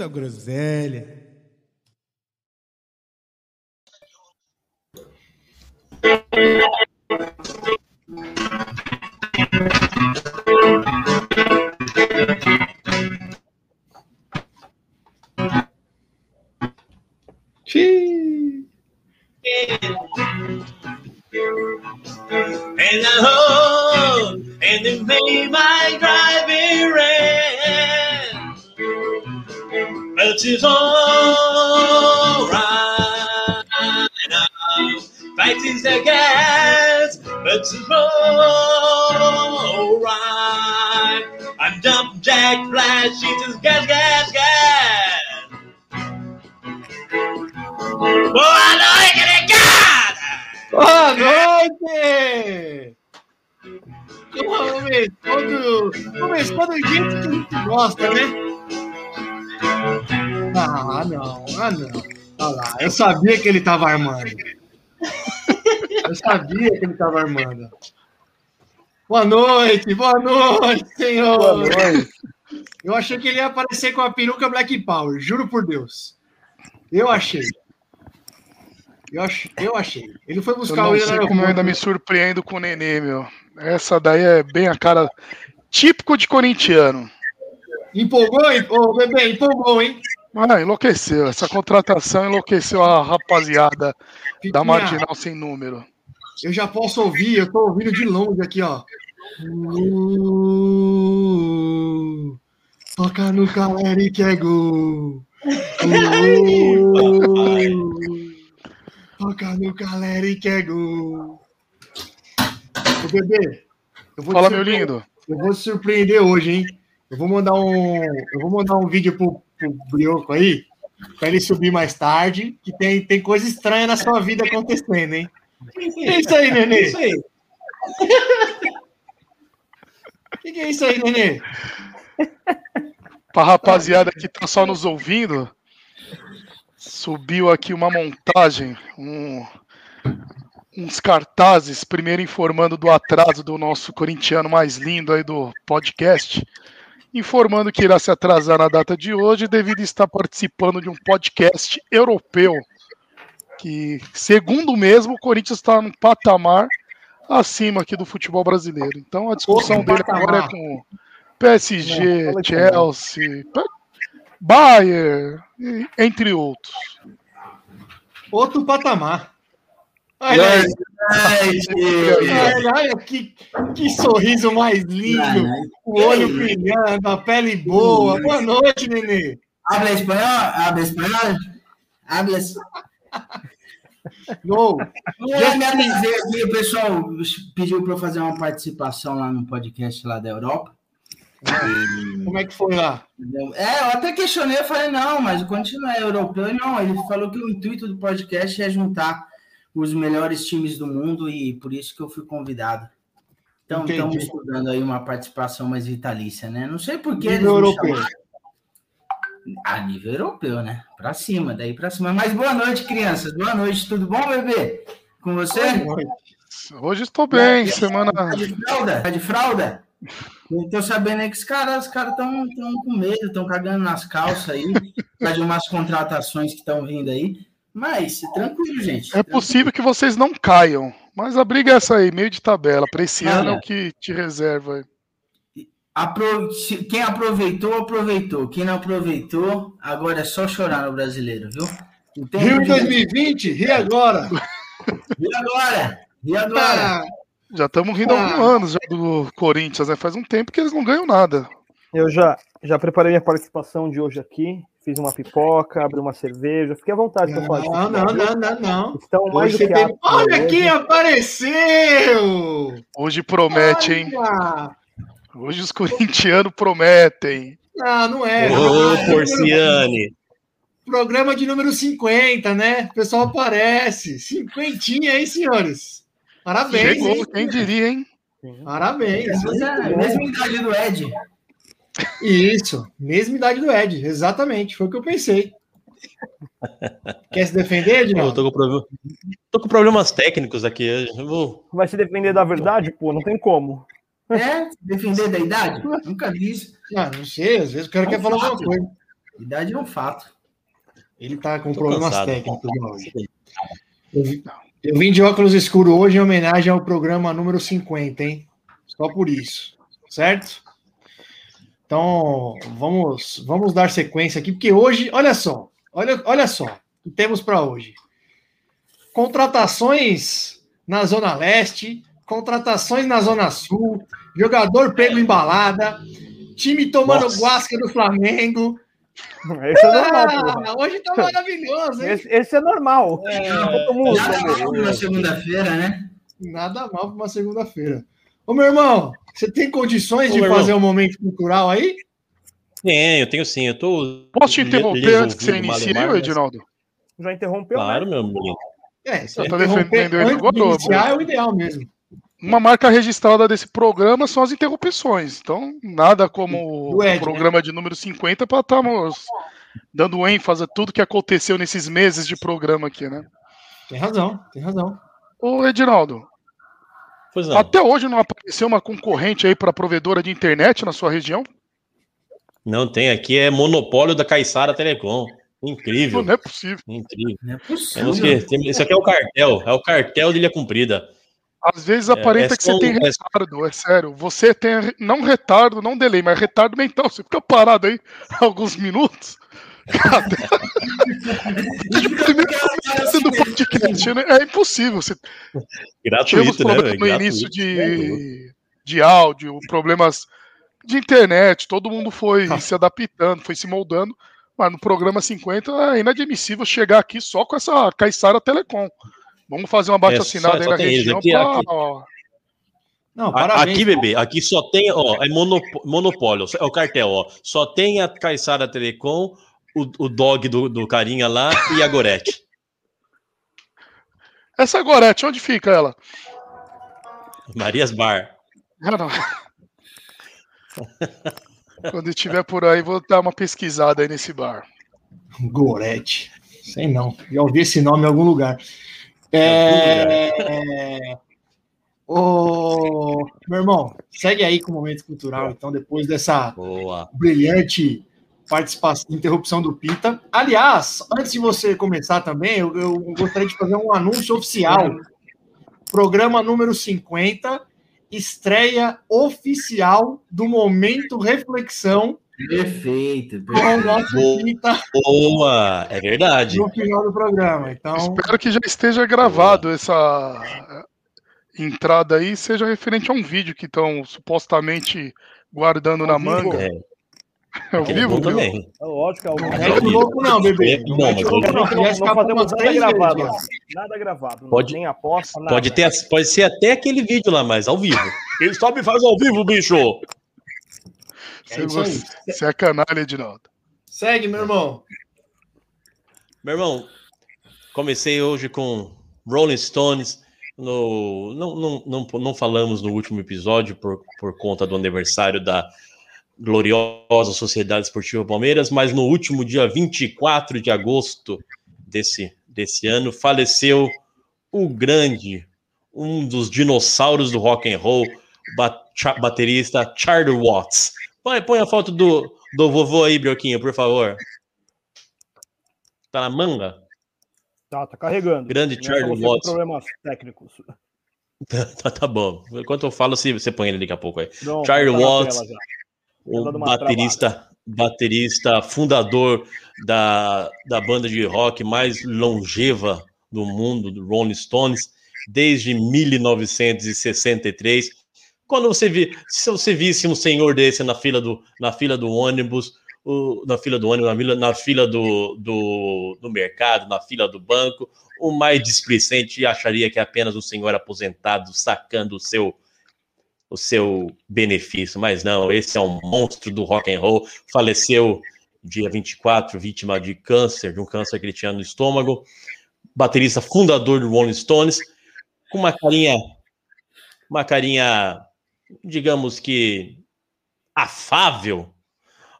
Muita groselha. And I hope, and it made my driving rain. But it's alright now. Fighting's the gas, but it's alright. I'm jump jack flash, she just gas, gas, gas. Boa noite, negada! Boa noite! Começou do, começou do jeito que a gente gosta, né? Ah, não, ah, não. Olha lá, eu sabia que ele tava armando. Eu sabia que ele tava armando. Boa noite, boa noite, senhor. Boa noite. Eu achei que ele ia aparecer com a peruca Black Power, juro por Deus. Eu achei. Eu, ach, eu achei. Ele foi Eu buscar não o sei como eu ainda me surpreendo com o Nenê, meu. Essa daí é bem a cara típico de corintiano. Empolgou, hein? Ô, bebê, empolgou, hein? Ah, enlouqueceu. Essa contratação enlouqueceu a rapaziada da Fiquinha, Marginal Sem Número. Eu já posso ouvir, eu tô ouvindo de longe aqui, ó. Uh, toca no Caleri que é gol. Uh, toca no Caleri que é gol. Ô, bebê, eu vou te Fala, meu lindo. Eu vou te surpreender hoje, hein? Eu vou mandar um, eu vou mandar um vídeo pro, pro Brioco aí, pra ele subir mais tarde, que tem, tem coisa estranha na sua vida acontecendo, hein? É isso aí, Nenê. Isso aí. O que, que é isso aí, Nenê? Pra rapaziada que tá só nos ouvindo, subiu aqui uma montagem, um- uns cartazes, primeiro informando do atraso do nosso corintiano mais lindo aí do podcast, informando que irá se atrasar na data de hoje devido a estar participando de um podcast europeu, que, segundo mesmo, o Corinthians está num patamar acima aqui do futebol brasileiro. Então a discussão dele agora é com PSG, Não, Chelsea, Bayern, entre outros. Outro patamar. Olha. Olha, olha que, que sorriso mais lindo. O olho brilhando, a pele boa. Boa noite, Nenê. Habla espanhol? Habla espanhol? Hablas. Gol. Já me avisei aqui, o pessoal pediu para eu fazer uma participação lá no podcast lá da Europa. Como é que foi lá? É, eu até questionei, eu falei, não, mas o Corinthians não é europeu, não. Ele falou que o intuito do podcast é juntar os melhores times do mundo e por isso que eu fui convidado. Então, estamos estudando aí uma participação mais vitalícia, né? Não sei por que eles me europeu. A nível europeu, né? Pra cima, daí pra cima. Mas boa noite, crianças. Boa noite, tudo bom, bebê? Com você? Hoje estou bem, semana. Tá de fralda? Tá de fralda? Tô sabendo aí que os caras os caras estão com medo, estão cagando nas calças aí, causa de umas contratações que estão vindo aí. Mas tranquilo, gente. É possível que vocês não caiam, mas a briga é essa aí, meio de tabela. Para esse ano é o que te reserva. Apro- Quem aproveitou, aproveitou. Quem não aproveitou, agora é só chorar no brasileiro, viu? O tempo Rio em de- 2020, ri agora. E agora? E agora? Ah, Já estamos rindo há alguns Ah. anos já do Corinthians, né? Faz um tempo que eles não ganham nada. Eu já, já preparei minha participação de hoje aqui. Fiz uma pipoca, abri uma cerveja. Fique à vontade não, futebol, não, viu? não, não, não. Estão mais Hoje do que aptos Olha quem apareceu! Hoje promete, hein? Olha! Hoje os corintianos prometem. Não, não é. Ô, Ah, Porciane. Programa de número 50, né? O pessoal aparece. Cinquentinha, hein, senhores? Parabéns, Chegou, hein? quem diria, hein? Parabéns. Mas é mesma idade do Ed. Isso, mesma idade do Ed, exatamente, foi o que eu pensei. Quer se defender, Eu Edinaldo? tô com, problema- tô com problemas técnicos aqui. Eu vou... Vai se defender da verdade? Pô, não tem como. É? Defender da idade? Nunca vi isso. Ah, não sei, às vezes o cara É um quer falar alguma coisa. Idade é um fato. Ele tá com Tô problemas cansado. técnicos hoje. Eu, eu vim de óculos escuros hoje em homenagem ao programa número 50, hein? Só por isso, certo? Então, vamos, vamos dar sequência aqui, porque hoje, olha só, olha, olha só, o que temos para hoje. Contratações na Zona Leste, contratações na Zona Sul, jogador pego em balada, time tomando Nossa. guasca do Flamengo. Esse é normal, porra. Ah, hoje tá maravilhoso, hein? Esse, esse é normal. Todo mundo. Nada mal na segunda-feira, né? Nada mal para uma segunda-feira. Ô, meu irmão, você tem condições Ô, de fazer irmão. um momento cultural aí? Tenho, tenho sim. Eu tô. Posso te interromper antes que você inicie, Edinaldo? Já interrompeu, Claro, né? meu menino. É, se Eu tô defendendo ele agora, iniciar é o ideal mesmo. Uma marca registrada desse programa são as interrupções. Então, nada como Ed, o programa de número 50 para estarmos dando ênfase a tudo que aconteceu nesses meses de programa aqui, né? Tem razão, tem razão. Ô, Edinaldo, Pois não. até hoje não apareceu uma concorrente aí para provedora de internet na sua região? Não tem, aqui é monopólio da Caissara Telecom. Incrível, Não é possível. incrível. Não é possível. isso aqui é o cartel, é o cartel de Ilha Cumprida. Às vezes É, aparenta é que você tem um- é- retardo, é sério. Você tem não retardo, não delay, mas retardo mental. Você fica parado aí alguns minutos. Desde o primeiro começo do podcast, né? É impossível. Você tivemos Gratuito, né, no Gratuito. início de, de áudio, problemas de internet, todo mundo foi Ah. se adaptando, foi se moldando. Mas no programa 50 é inadmissível chegar aqui só com essa Caissara Telecom. Vamos fazer uma bate assinada É, só- aí só na região aqui, pra- aqui. ó, Não, parabéns. Aqui, bebê, aqui só tem, ó, é monopólio, é o cartel, ó. Só tem a Caissara Telecom, o, o dog do, do carinha lá e a Gorete. Essa Gorete, onde fica ela? Marias Bar. Ah, não. Quando estiver por aí, vou dar uma pesquisada aí nesse bar. Gorete. Sei não. Já ouvi esse nome em algum lugar. É... Ô, meu irmão, segue aí com o momento cultural, então, depois dessa Boa. brilhante participação, interrupção do Pita. Aliás, antes de você começar também, eu, eu gostaria de fazer um anúncio oficial. Programa número 50, estreia oficial do Momento Reflexão Perfeito. com o nosso Boa. Pita Boa, é verdade. no final do programa. Então, Espero que já esteja gravado essa entrada aí, seja referente a um vídeo que estão supostamente guardando na manga. É ao é vivo, bom viu? também. É lógico, é o não o louco não, bebê. Não Bom, mete o mas louco não. não, Já não escapou fazemos umas nada gravado. vezes. Nada gravado. não Pode- Nem aposta, nada. Pode, ter, pode ser até aquele vídeo lá, mas ao vivo. Quem sabe faz ao vivo, bicho. É. Você, você é canalha, Edinaldo. Segue, meu irmão. Meu irmão, comecei hoje com Rolling Stones. No, não, não, não, não falamos no último episódio por, por conta do aniversário da gloriosa Sociedade Esportiva Palmeiras, mas no último dia 24 de agosto desse, desse ano faleceu o grande, um dos dinossauros do rock and roll, baterista Charlie Watts. Põe, põe a foto do, do vovô aí, Brioquinho, por favor. Tá na manga? Tá, tá carregando. Grande Não Charlie Watts. problemas técnicos. Tá, tá bom. Enquanto eu falo, você, põe ele daqui a pouco aí. Não, Charlie tá Watts. O baterista, baterista fundador da, da banda de rock mais longeva do mundo, do Rolling Stones, desde 1963. Quando você vi, se você visse um senhor desse na fila do, na fila do ônibus, o- na fila do ônibus, na fila, na fila do, do, do mercado, na fila do banco, o mais displicente acharia que é apenas um senhor aposentado sacando o seu o seu benefício, mas não, esse é um monstro do rock and roll, faleceu dia 24, vítima de câncer, de um câncer que ele tinha no estômago, baterista fundador do Rolling Stones, com uma carinha, uma carinha, digamos que afável,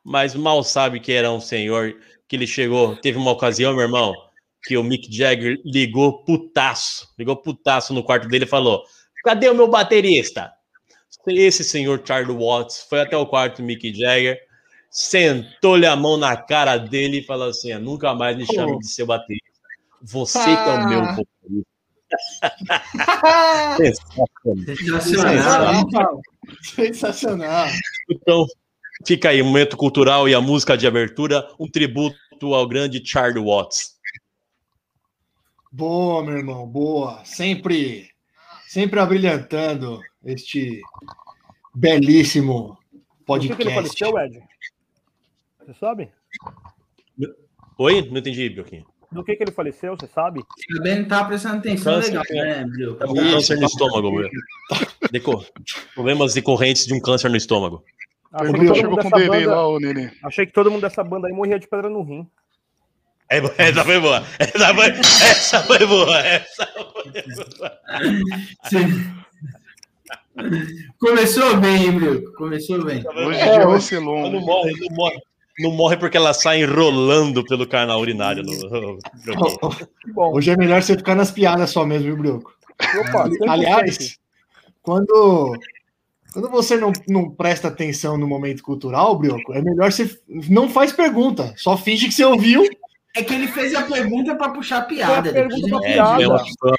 mas mal sabe que era um senhor que ele chegou, teve uma ocasião, meu irmão, que o Mick Jagger ligou putaço, ligou putaço no quarto dele e falou: Cadê o meu baterista? Esse senhor Charlie Watts foi até o quarto do Mick Jagger, sentou-lhe a mão na cara dele e falou assim: Nunca mais me chame de seu baterista. Você que é o meu vocalista. Sensacional. Sensacional. Então, fica aí, um momento cultural e a música de abertura, um tributo ao grande Charlie Watts. Boa, meu irmão, boa. Sempre, sempre abrilhantando este belíssimo Por que, que ele podcast. faleceu, Ed? Você sabe? Oi? Não entendi, Bioquinho. Do que, que ele faleceu, você sabe? Também não tá prestando atenção Câncer, legal, né? né, Bril? Tá com câncer no estômago, meu. Deco- Problemas decorrentes de um câncer no estômago. Achei O que, Bril todo chegou mundo com o banda, lá, ô Nenê. achei que todo mundo dessa banda aí morria de pedra no rim. É, essa foi boa. Essa foi, essa foi boa. Essa foi boa. Sim. Começou bem, hein, Bril? Começou bem. Hoje É, vai ser longo. não morre, não morre. Não morre porque ela sai enrolando pelo canal urinário. No... Hoje é melhor você ficar nas piadas só mesmo, viu, Brioco? Opa, 100%. Aliás, quando, quando você não, não presta atenção no momento cultural, Brioco, é melhor você não faz pergunta, só finge que você ouviu. É que ele fez a pergunta pra puxar Foi piada. a pergunta pra É, foi uma, piada. foi uma-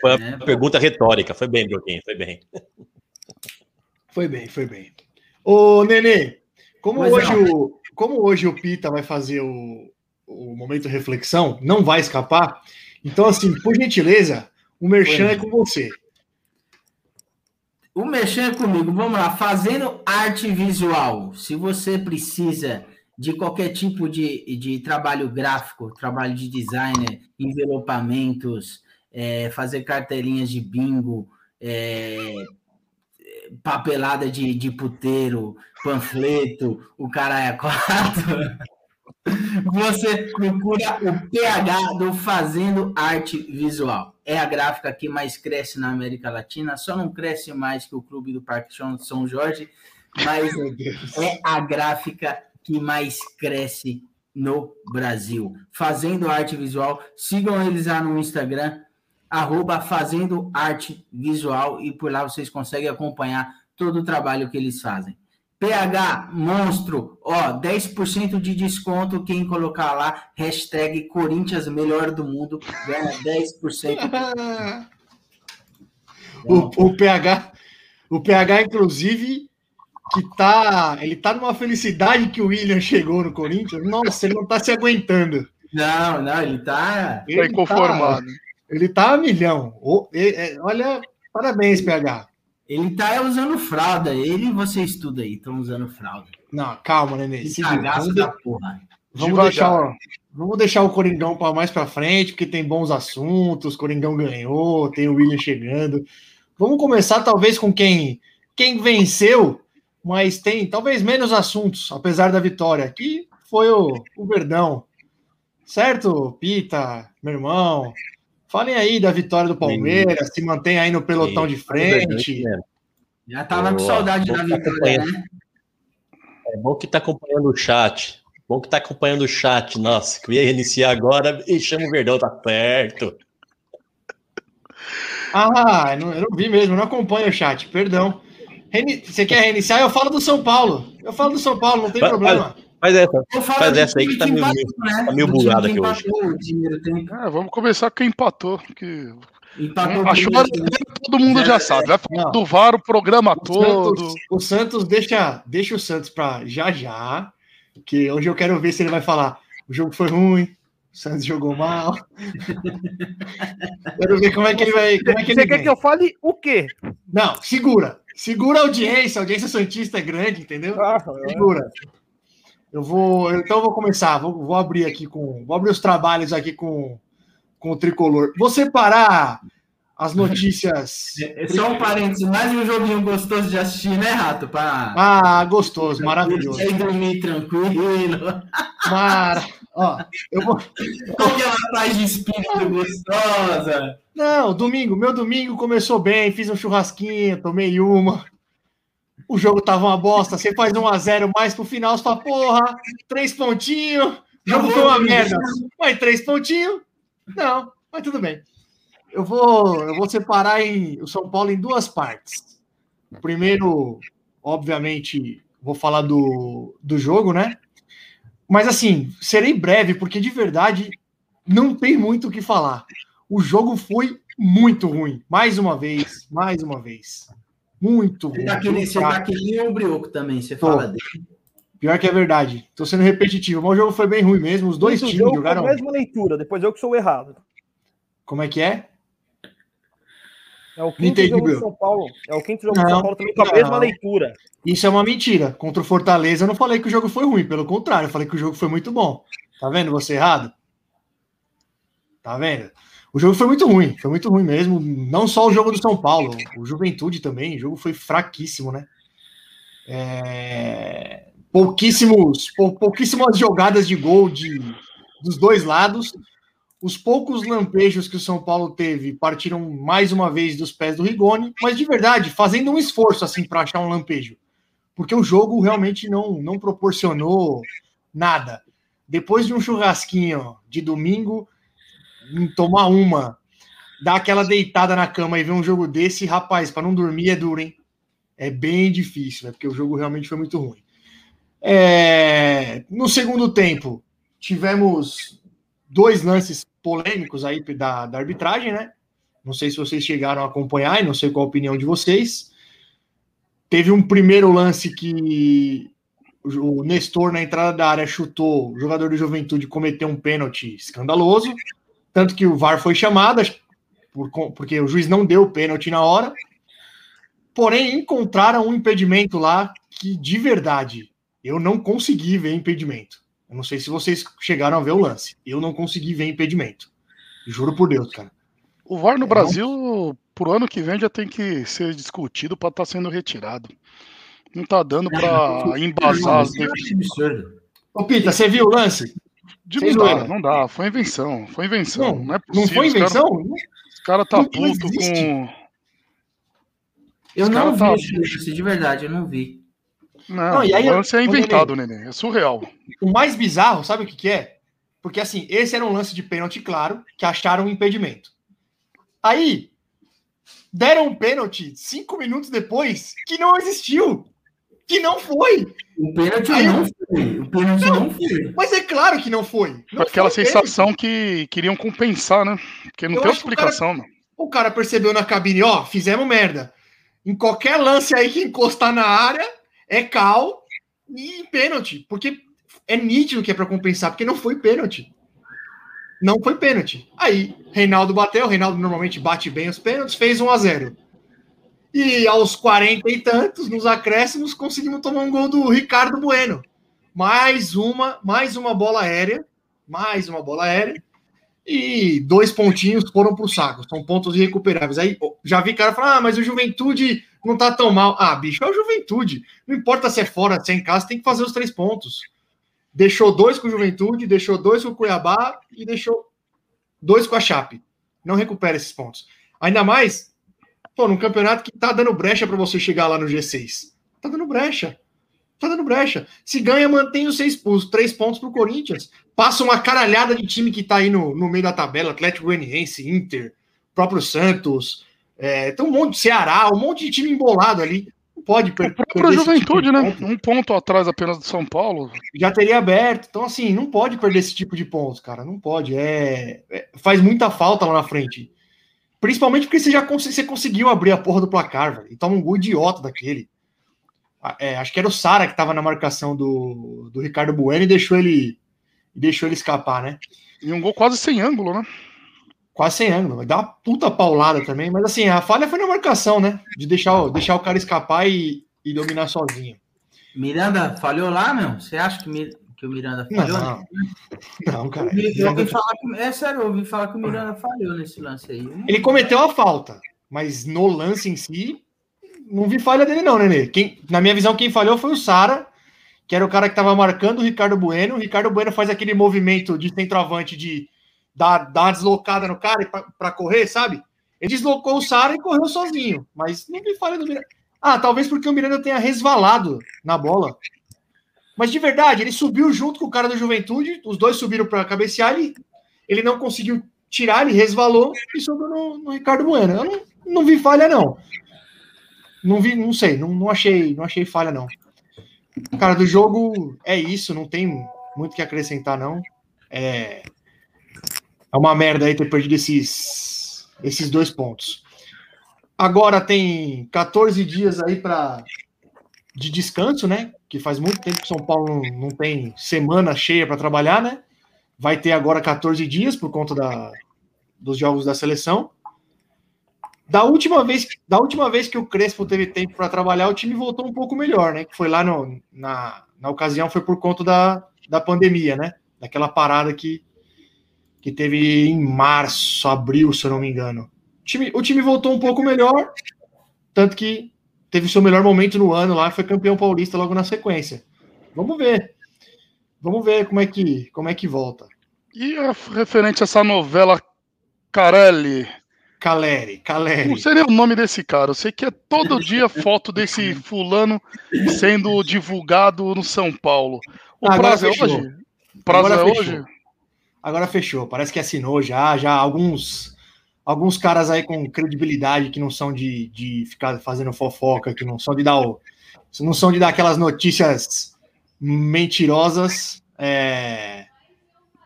foi uma É. pergunta retórica. Foi bem, Bioquinho, foi bem. Foi bem, foi bem. Ô, Nenê, como hoje, não. o, como hoje o Pita vai fazer o, o momento reflexão, não vai escapar. Então, assim, por gentileza, o Merchan Pois é com você. O Mexer comigo, vamos lá. Fazendo arte visual. Se você precisa de qualquer tipo de, de trabalho gráfico, trabalho de designer, envelopamentos, é, fazer cartelinhas de bingo, é, papelada de, de puteiro, panfleto, o cara é quatro. Você procura o PH do Fazendo Arte Visual. É a gráfica que mais cresce na América Latina, só não cresce mais que o Clube do Parque São Jorge, mas é a gráfica que mais cresce no Brasil. Fazendo Arte Visual, sigam eles lá no Instagram, arroba Fazendo Arte Visual, e por lá vocês conseguem acompanhar todo o trabalho que eles fazem. PH Monstro, ó, 10% de desconto. Quem colocar lá, hashtag Corinthians melhor do mundo, ganha 10%. O, o PH, o PH, inclusive, que tá. Ele tá numa felicidade que o William chegou no Corinthians. Nossa, ele não tá se aguentando. Não, não, ele tá. Tá Ele inconformado. Ele tá a milhão. É, olha, parabéns, PH. Ele tá usando fralda. Ele e você estuda aí, estão usando fralda. Não, calma, Nenê. Que cagaço da porra. vamos Devagar. deixar, o- vamos deixar o Coringão para mais para frente, porque tem bons assuntos. O Coringão ganhou, tem o William chegando. Vamos começar, talvez, com quem, quem venceu, mas tem talvez menos assuntos, apesar da vitória, que foi o, o Verdão. Certo, Pita, meu irmão? Falem aí da vitória do Palmeiras, se mantém aí no pelotão de frente. Já tava com saudade Boa da tá vitória, né? É bom que tá acompanhando o chat. Bom que tá acompanhando o chat. Nossa, que eu ia reiniciar agora e chama o Verdão, tá perto. Ah, eu não, eu não vi mesmo, não acompanho o chat, perdão. Você quer reiniciar? Eu falo do São Paulo. Eu falo do São Paulo, não tem Vai- problema. Faz essa. Eu falo Faz essa aí que tá meio- né? tá meio que aqui hoje. É, vamos começar com quem empatou. Que... Empatou A chora tempo. todo mundo já sabe. Vai falar do VAR o programa O todo. Santos, o Santos deixa, deixa o Santos para já já, que hoje eu quero ver se ele vai falar. O jogo foi ruim, o Santos jogou mal. quero ver como é que ele vai. Como é que Você ele quer vem. que eu fale o quê? Não, segura. Segura a audiência. A audiência santista é grande, entendeu? Ah, Segura. Eu vou. Então eu vou começar. Vou, vou abrir aqui com. Vou abrir os trabalhos aqui com, com o tricolor. Vou separar as notícias. É só um parênteses, mais um joguinho gostoso de assistir, né, Rato? Pra... Ah, gostoso, maravilhoso. E dormir tranquilo. Mara, ó, eu vou. Aquela paz de espírito gostosa. Não, domingo, meu domingo começou bem, fiz um churrasquinho, tomei uma. O jogo tava uma bosta, você faz um a zero mais pro final, você fala, porra, três pontinhos, o jogo foi uma merda. Mas três pontinhos? Não, mas tudo bem. Eu vou, eu vou separar em, o São Paulo em duas partes. Primeiro, obviamente, vou falar do, do jogo, né? Mas assim, serei breve, porque de verdade não tem muito o que falar. O jogo foi muito ruim. Mais uma vez, mais uma vez. Muito ruim. Você tá que nem, você tá que nem o Brioco também, você Tô. fala dele. Pior que é verdade. Tô sendo repetitivo, mas o jogo foi bem ruim mesmo. Os dois Esse times jogaram. a mesma leitura, depois eu que sou errado. Como é que é? É o quinto entendi, jogo Bruno. São Paulo. É o quinto jogo Não, São Paulo também com a mesma leitura. Isso é uma mentira. Contra o Fortaleza, eu não falei que o jogo foi ruim, pelo contrário, eu falei que o jogo foi muito bom. Tá vendo você errado? Tá vendo? O jogo foi muito ruim, foi muito ruim mesmo. Não só o jogo do São Paulo, o Juventude também, o jogo foi fraquíssimo, né? É, Pouquíssimos, pou- pouquíssimas jogadas de gol de, dos dois lados. Os poucos lampejos que o São Paulo teve partiram mais uma vez dos pés do Rigoni, mas de verdade, fazendo um esforço assim para achar um lampejo, porque o jogo realmente não, não proporcionou nada. Depois de um churrasquinho de domingo, em tomar uma, dar aquela deitada na cama e ver um jogo desse, rapaz, para não dormir é duro, hein? É bem difícil, né? Porque o jogo realmente foi muito ruim. É, No segundo tempo, tivemos dois lances polêmicos aí da, da arbitragem, né? Não sei se vocês chegaram a acompanhar, e não sei qual a opinião de vocês. Teve um primeiro lance que o Nestor, na entrada da área, chutou, o jogador do Juventude cometeu um pênalti escandaloso, tanto que o VAR foi chamado, por porque o juiz não deu o pênalti na hora. Porém, encontraram um impedimento lá que, de verdade, eu não consegui ver impedimento. Eu não sei se vocês chegaram a ver o lance. Eu não consegui ver impedimento. Juro por Deus, cara. O VAR no É, Brasil, pro ano que vem, já tem que ser discutido para estar sendo retirado. Não tá dando para embasar as é. Ô, Pita, você viu o lance? De não dá, não dá. Foi invenção. Foi invenção. Não, Não, é Não possível. foi os cara- invenção? Os caras tá Não puto com. Eu Os não cara vi tá- esse lance, de verdade, eu não vi. Não, Não, e aí o lance é inventado, Nenê. É surreal. O mais bizarro, sabe o que, que é? Porque assim, esse era um lance de pênalti claro, que acharam um impedimento. Aí, deram um pênalti cinco minutos depois que não existiu. Que não foi. O pênalti Aí não foi. O pênalti não, foi. Mas é claro que não foi. Não aquela foi sensação que queriam compensar, né? Porque não Eu tem o explicação, mano. O cara percebeu na cabine, ó, fizemos merda. Em qualquer lance aí que encostar na área, é cal e pênalti. Porque é nítido que é para compensar, porque não foi pênalti. Não foi pênalti. Aí, Reinaldo bateu, Reinaldo normalmente bate bem os pênaltis, fez 1 a 0 E aos 40 e tantos, nos acréscimos, conseguimos tomar um gol do Ricardo Bueno. Mais uma, mais uma bola aérea, mais uma bola aérea e dois pontinhos foram para o saco. São pontos irrecuperáveis. Aí já vi cara falar, ah, mas o Juventude não tá tão mal. Ah, bicho, é o Juventude. Não importa se é fora, se é em casa, tem que fazer os três pontos. Deixou dois com o Juventude, deixou dois com o Cuiabá e deixou dois com a Chape. Não recupera esses pontos. Ainda mais, pô, num campeonato que tá dando brecha para você chegar lá no G6. Tá dando brecha. Tá dando brecha. Se ganha, mantém os, seis, os três pontos pro Corinthians passa uma caralhada de time que tá aí no, no meio da tabela, Atlético Goianiense, Inter, próprio Santos, é, tem um monte de Ceará, um monte de time embolado ali. Não pode per O próprio perder esse Juventude, tipo né? ponto. Um ponto atrás apenas do São Paulo. Já teria aberto. Então, assim, não pode perder esse tipo de pontos, cara. Não pode. É, é- faz muita falta lá na frente. Principalmente porque você já cons- você conseguiu abrir a porra do placar, velho. E toma um gol idiota daquele. Ah, é, acho que era o Sara que tava na marcação do, do Ricardo Bueno e deixou ele, deixou ele escapar, né? E um gol quase sem ângulo, né? Quase sem ângulo. Vai dar uma puta paulada também. Mas assim, a falha foi na marcação, né? De deixar, o- deixar o cara escapar e, e dominar sozinho. Miranda falhou lá, meu? Você acha que. Que o Miranda falhou? Não, não, cara. Eu Miranda- ouvi falar que, é sério, eu ouvi falar que o Miranda falhou nesse lance aí. Ele cometeu a falta, mas no lance em si, não vi falha dele, não, Nenê. Quem, na minha visão, quem falhou foi o Sara, que era o cara que estava marcando o Ricardo Bueno. O Ricardo Bueno faz aquele movimento de centroavante de dar, dar uma deslocada no cara para correr, sabe? Ele deslocou o Sara e correu sozinho, mas vi falha do Miranda. Ah, talvez porque o Miranda tenha resvalado na bola. Mas de verdade, ele subiu junto com o cara do Juventude, os dois subiram para cabecear e ele não conseguiu tirar, ele resvalou e sobrou no, no Ricardo Bueno. Eu não, não vi falha, não. Não vi, não sei, não, não achei, não achei falha, não. Cara, do jogo é isso, não tem muito que acrescentar, não. É, é uma merda aí ter perdido esses, esses dois pontos. Agora tem 14 dias aí para de descanso, né? Que faz muito tempo que São Paulo não, tem semana cheia para trabalhar, né? Vai ter agora 14 dias por conta da, dos jogos da seleção. Da última vez, da última vez que o Crespo teve tempo para trabalhar, o time voltou um pouco melhor, né? Que foi lá no, na, na ocasião, foi por conta da, da pandemia, né? Daquela parada que, que teve em março, abril, se eu não me engano. O time, o time voltou um pouco melhor, tanto que teve seu melhor momento no ano lá, foi campeão paulista logo na sequência. Vamos ver. Vamos ver como é que, como é que volta. E referente a essa novela Carelli, Caleri, Caleri. não sei nem o nome desse cara, eu sei que é todo dia foto desse fulano sendo divulgado no São Paulo. O Agora prazo é hoje? O prazo é hoje? Agora fechou. Parece que assinou já, já alguns alguns caras aí com credibilidade que não são de, de ficar fazendo fofoca, que não são de dar o, não são de dar aquelas notícias mentirosas. é,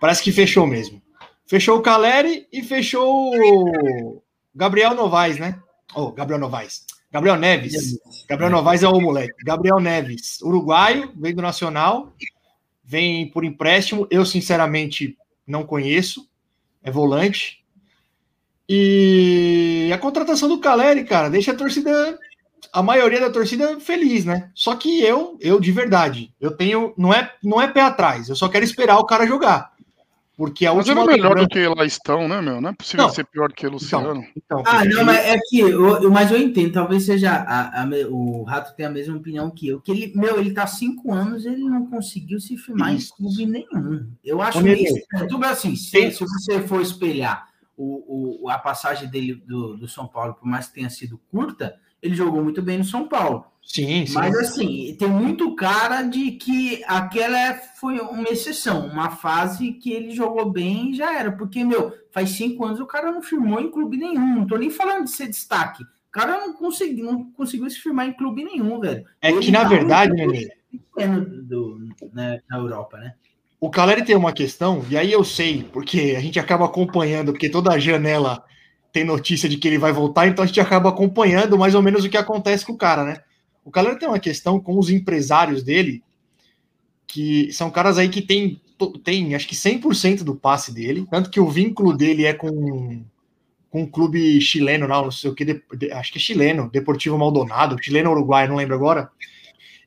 Parece que fechou mesmo. Fechou o Caleri e fechou o Gabriel Novaes, né? Oh, Gabriel Novaes. Gabriel Neves. Gabriel Novaes é o moleque. Gabriel Neves, uruguaio, vem do Nacional, vem por empréstimo. Eu, sinceramente, não conheço. É volante. E a contratação do Caleri, cara, deixa a torcida, a maioria da torcida feliz, né? Só que eu, eu de verdade, eu tenho, não é, não é pé atrás. Eu só quero esperar o cara jogar. Porque a Mas última ele é melhor lembrança- do que lá estão, né, meu? Não é possível Não. ser pior que Luciano. Então, Ah, Felipe, não, mas é que, eu, mas eu entendo, talvez seja, a- a o Rato tem a mesma opinião que eu, que ele, meu, ele tá há cinco anos, ele não conseguiu se firmar Isso. em clube nenhum. Eu acho Nenê, isso, tudo assim, se, se você for espelhar o, o- a passagem dele do, do São Paulo, por mais que tenha sido curta, ele jogou muito bem no São Paulo. Sim, sim. Mas assim, tem muito cara de que aquela foi uma exceção, uma fase que ele jogou bem e já era. Porque, meu, faz cinco anos o cara não firmou em clube nenhum. Não tô nem falando de ser destaque. O cara não conseguiu, não conseguiu se firmar em clube nenhum, velho. É que, Ele na tá verdade, pequeno do, né, na Europa, né? O Caleri tem uma questão, e aí eu sei, porque a gente acaba acompanhando, porque toda janela tem notícia de que ele vai voltar, então a gente acaba acompanhando mais ou menos o que acontece com o cara, né? O Caleri tem uma questão com os empresários dele, que são caras aí que tem, tem acho que 100% do passe dele, tanto que o vínculo dele é com, com um clube chileno, não, não sei o que, de- de- acho que é chileno, Deportivo Maldonado, chileno uruguai, não lembro agora.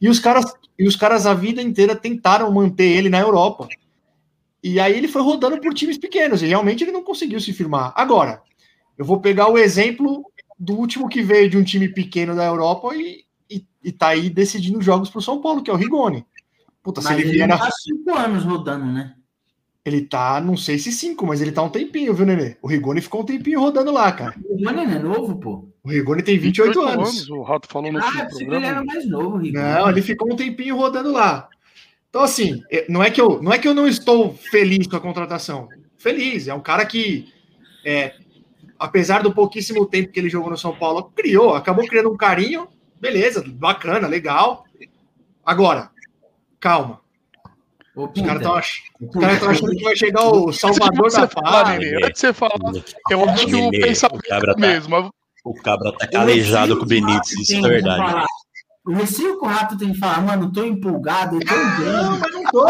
E os caras e os caras a vida inteira tentaram manter ele na Europa. E aí ele foi rodando por times pequenos e realmente ele não conseguiu se firmar. Agora, eu vou pegar o exemplo do último que veio de um time pequeno da Europa e, e, e tá aí decidindo jogos pro São Paulo, que é o Rigoni. Puta, se Mas ele ele vier na... tá cinco anos rodando, né? Ele tá, não sei se cinco, mas ele tá um tempinho, viu, Nenê? O Rigoni ficou um tempinho rodando lá, cara. O Mano é novo, pô. O Rigoni tem 28, anos. O Rato falou no Ah, último que ele programa. era mais novo, Rico. Não, ele ficou um tempinho rodando lá. Então, assim, é- não é que eu não, é que eu não estou feliz com a contratação. Feliz, é um cara que, é, apesar do pouquíssimo tempo que ele jogou no São Paulo, criou, acabou criando um carinho, beleza, bacana, legal. Agora, calma. Ô, Os caras estão ach... caras tão achando que vai chegar o Salvador Antes de da você falar, Paz. Antes você falar, eu acho que o pensamento o cabra é tá- mesmo. O cabra tá calejado com o Benítez, isso é verdade. O receio que o Rato tem que falar, mano, tô empolgado, eu tô Não, grande. mas não tô.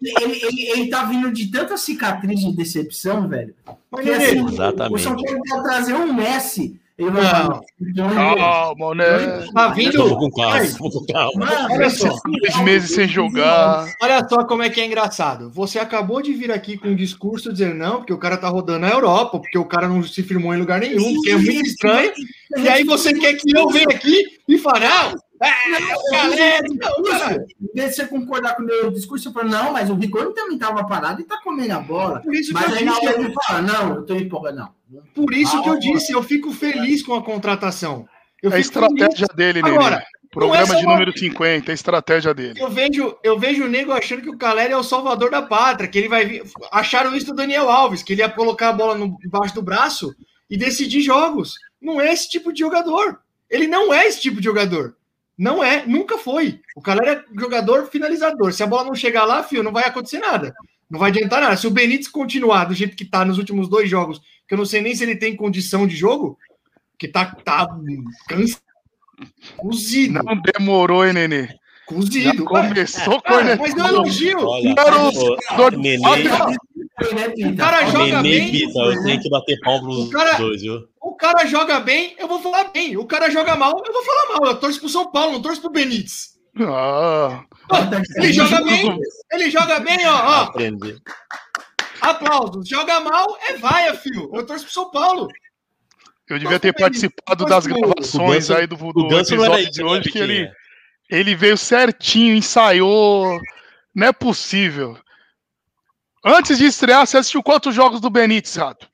Ele, ele, ele tá vindo de tanta cicatriz de decepção, velho. Assim, Exatamente. o São Paulo pode trazer um Messi Ele vai Não. falar, então, Calma, né? Tá vindo. Com calma, vamos com calma. Mano, Olha só. Dois meses sem jogar. Olha só como é que é engraçado. Você acabou de vir aqui com um discurso dizendo não, porque o cara tá rodando a Europa, porque o cara não se firmou em lugar nenhum, porque é muito estranho. E aí você quer que eu venha aqui e fale, não, é, galera, não, cara. Em vez de você concordar com o meu discurso, eu falo, não, mas o Rigoni também tava parado e tá comendo a bola. Por isso que Mas eu aí na hora disse, ele fala, não, eu tô empolgado, não. por isso que eu Ah, disse, eu fico feliz com a contratação. Eu É a fico feliz. estratégia dele, Nenê. Agora, Programa não é só de número 50, é a estratégia dele. Eu vejo, eu vejo o nego achando que o Caleri é o salvador da pátria, que ele vai vir. Acharam isso do Daniel Alves, que ele ia colocar a bola no, embaixo do braço e decidir jogos. Não é esse tipo de jogador. Ele não é esse tipo de jogador. Não é, nunca foi. O Caleri é jogador finalizador. Se a bola não chegar lá, fio, não vai acontecer nada. Não vai adiantar nada. Se o Benítez continuar do jeito que tá nos últimos dois jogos, que eu não sei nem se ele tem condição de jogo, que tá, tá cansado. Cozido. Não demorou, hein, Nenê? Já Cozido. Ué, começou Cara, cornetando. mas eu elogio. Olha, dor de Nenê. O cara joga Nenê bem. Pita, eu tenho que bater pau pros O cara- dois, viu? O cara joga bem, eu vou falar bem. O cara joga mal, eu vou falar mal. Eu torço pro São Paulo, não torço pro Benítez. Ah, Ele joga bem, ele joga bem, ó. ó. Aprendi. Aplausos. Joga mal, é vaia, filho. Eu torço pro São Paulo. eu devia ter participado das gravações aí do, O do episódio de né, hoje, que ele, ele veio certinho, ensaiou. Não é possível. Antes de estrear, você assistiu quantos jogos do Benítez, Rato?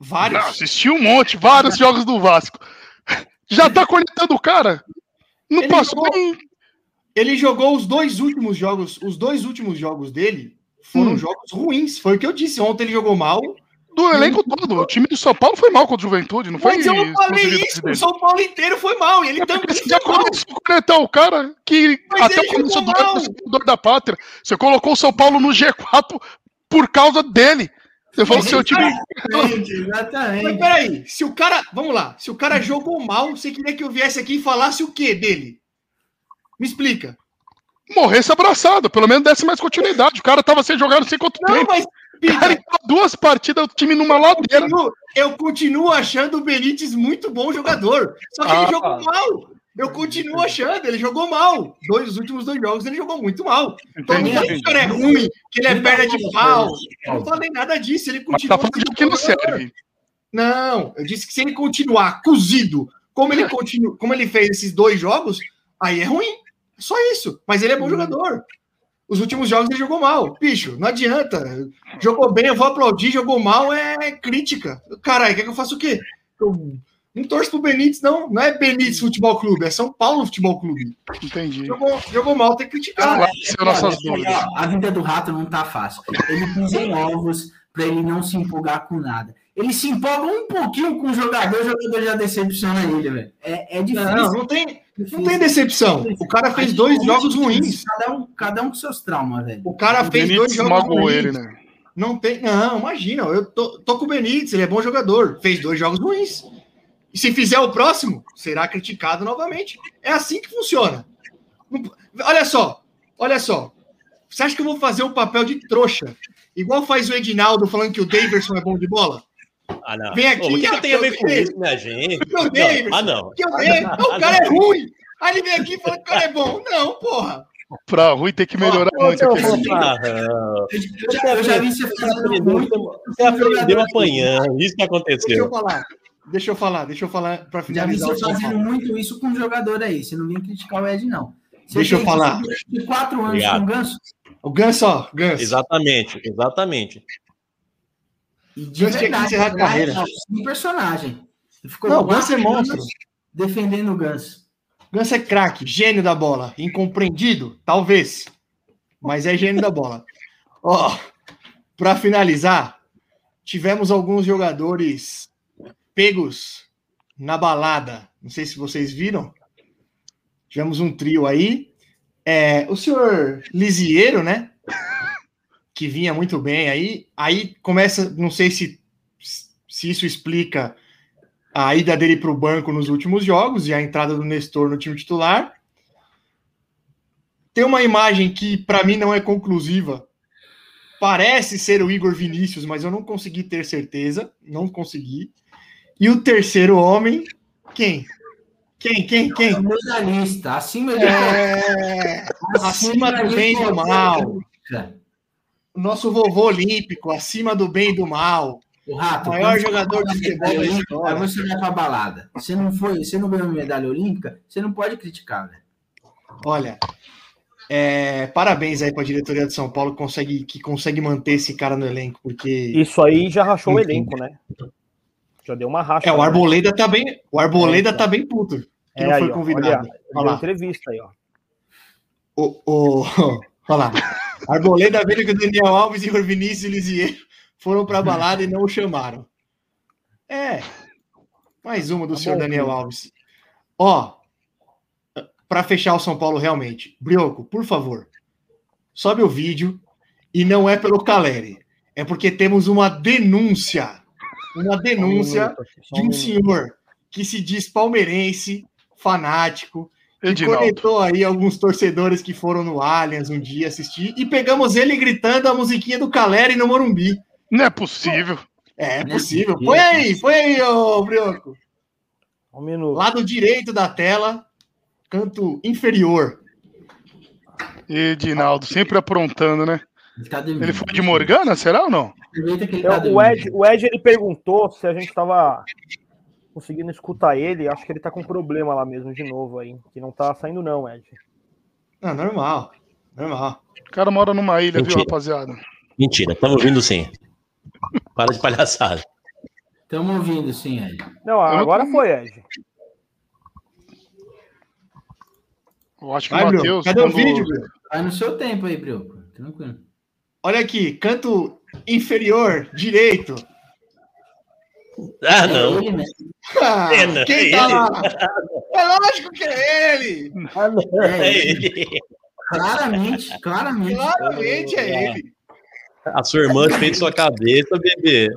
Não, Vários. assisti um monte, vários jogos do Vasco. Já tá conectando o cara? Não Ele passou jogou- nem. Ele jogou os dois últimos jogos, os dois últimos jogos dele foram Hum. jogos ruins. Foi o que eu disse. Ontem ele jogou mal. Do elenco todo. O time do São Paulo foi mal contra o Juventude, não foi? Mas eu não falei isso. O São Paulo inteiro foi mal. E ele também Porque você já começou a conectar o cara que Mas até o começo do ano é da pátria. Você colocou o São Paulo no G4 por causa dele. Você falou que seu time. Exatamente, Mas peraí, se o cara. Vamos lá. Se o cara jogou mal, você queria que eu viesse aqui e falasse o quê dele? Me explica. morresse abraçado, pelo menos desse mais continuidade. O cara tava sem jogar não sei quanto Não, tempo. mas. Cara, Pita, em duas partidas, o time numa eu, ladeira. continuo, eu continuo achando o Benítez muito bom jogador. Só que Ah. ele jogou mal. Eu continuo achando, ele jogou mal. Dois, os últimos dois jogos ele jogou muito mal. Então não Entendi. falei que o cara é ruim, que ele é perna de pau. Eu não falei nada disso. Ele Mas continua. tá falando que não serve. Não, eu disse que se ele continuar cozido, como ele continua, como ele fez esses dois jogos, aí é ruim. Só isso. Mas ele é bom jogador. Os últimos jogos ele jogou mal. Bicho, não adianta. Jogou bem, eu vou aplaudir. Jogou mal é crítica. Caralho, quer que eu faça o quê? Eu não torço pro Benítez, não. Não é Benítez Futebol Clube, é São Paulo Futebol Clube. Entendi. Jogou, jogou mal, tem que criticar. Nossas Olha, dúvidas. ó, A vida do rato não tá fácil. Ele pisa em ovos para ele não se empolgar com nada. Ele se empolga um pouquinho com o jogador, o jogador já decepciona ele, velho. É, é difícil. Não, não tem, difícil. não tem decepção. O cara fez dois jogos ruins. Cada um, cada um com seus traumas, velho. O cara O fez dois Benítez jogos magoou ruins. ele, né? Não tem. Não, imagina. Eu tô, tô com o Benítez, ele é bom jogador. Fez dois jogos ruins. E se fizer o próximo, será criticado novamente. É assim que funciona. Olha só, olha só. Você acha que eu vou fazer o papel de trouxa? Igual faz o Edinaldo falando que o Daverson é bom de bola? Ah, não. Vem aqui, Ô, o que ó, tem a ver eu com isso, minha gente? Eu Não. dei, Ah, não. Que eu dei. Não, o cara é ruim. Aí ele vem aqui e fala que o cara é bom. Não, porra. Pra Rui tem que melhorar Ó, muito Ah, não. Eu, já- eu já vi você fazendo muito. Você aprendeu apanhando. Isso que Deixa eu aconteceu. falar. Deixa eu falar, deixa eu falar para Já vi finalizar você fazendo muito isso com um jogador aí. Você não vem criticar o Ed, não. Você Deixa eu falar. De quatro anos Obrigado. com o Ganso. O Ganso, ó, Ganso. Exatamente, exatamente. E de Ganso tinha que verdade, encerrar a na carreira. real, Um personagem. Ele ficou Não, o Ganso é monstro. Defendendo o Ganso. Ganso é craque, gênio da bola. Incompreendido? Talvez. Mas é gênio da bola. Ó, para finalizar, tivemos alguns jogadores pegos na balada. Não sei se vocês viram. Tivemos um trio aí. É, o senhor Lisiero, né? Que vinha muito bem aí. Aí começa, não sei se, se isso explica a ida dele para o banco nos últimos jogos e a entrada do Nestor no time titular. Tem uma imagem que, para mim, não é conclusiva. Parece ser o Igor Vinícius, mas eu não consegui ter certeza. Não consegui. E o terceiro homem, quem? Quem, quem, quem? O medalhista, acima de É, acima do bem e do mal. O nosso vovô olímpico, acima do bem e do mal. O Rato, O maior jogador de futebol da olímpica, história. Aí você vai pra balada. Você não foi, você não ganhou medalha olímpica, você não pode criticar, velho. Olha, é, parabéns aí para a diretoria de São Paulo que consegue, que consegue manter esse cara no elenco, porque Isso aí já rachou o elenco, né? Já deu uma racha. é o né? Arboleda tá bem, o Arboleda É, tá bem puto que É, não aí, foi ó, convidado. Olha, Olha entrevista aí, ó. O, o, olha lá. Arboleda vendo que o Daniel Alves e o Vinícius Lisier foram para a balada e não o chamaram. É. Mais uma do Tá senhor bom, Daniel. Alves. Ó, para fechar o São Paulo realmente, Brioco, por favor, sobe o vídeo e não é pelo Caleri, é porque temos uma denúncia, uma denúncia de um senhor que se diz palmeirense, fanático, que Edinaldo. conectou aí alguns torcedores que foram no Allianz um dia assistir e pegamos ele gritando a musiquinha do Caleri no Morumbi. Não é possível. É Não é possível. possível. Põe aí, põe aí, ô Brioco. Um minuto. Lado direito da tela, canto inferior. Edinaldo, sempre aprontando, né? Ele tá. Ele foi de Morgana, será ou não? Aproveita que ele Eu- tá o. Ed, o Ed ele perguntou se a gente tava conseguindo escutar ele. Acho que ele tá com problema lá mesmo de novo aí. Que não tá saindo, não, Ed. Ah, normal. Normal. O cara mora numa ilha, viu, Mentira. rapaziada? Mentira, estamos ouvindo sim. Para de palhaçada. Estamos ouvindo, sim, Ed. Não, agora tô- foi, Ed. Eu acho que Vai, o. Matheus. Cadê o quando- vídeo, Brioco? Vai no seu tempo aí, Brioco. Tranquilo. Olha aqui, canto inferior direito. Ah, É não. ele, né? Ah, Pena, quem é tá ele. lá? É lógico que é ele. É É ele. ele. Claramente, claramente. Claramente é ele. A sua irmã fez sua cabeça, bebê.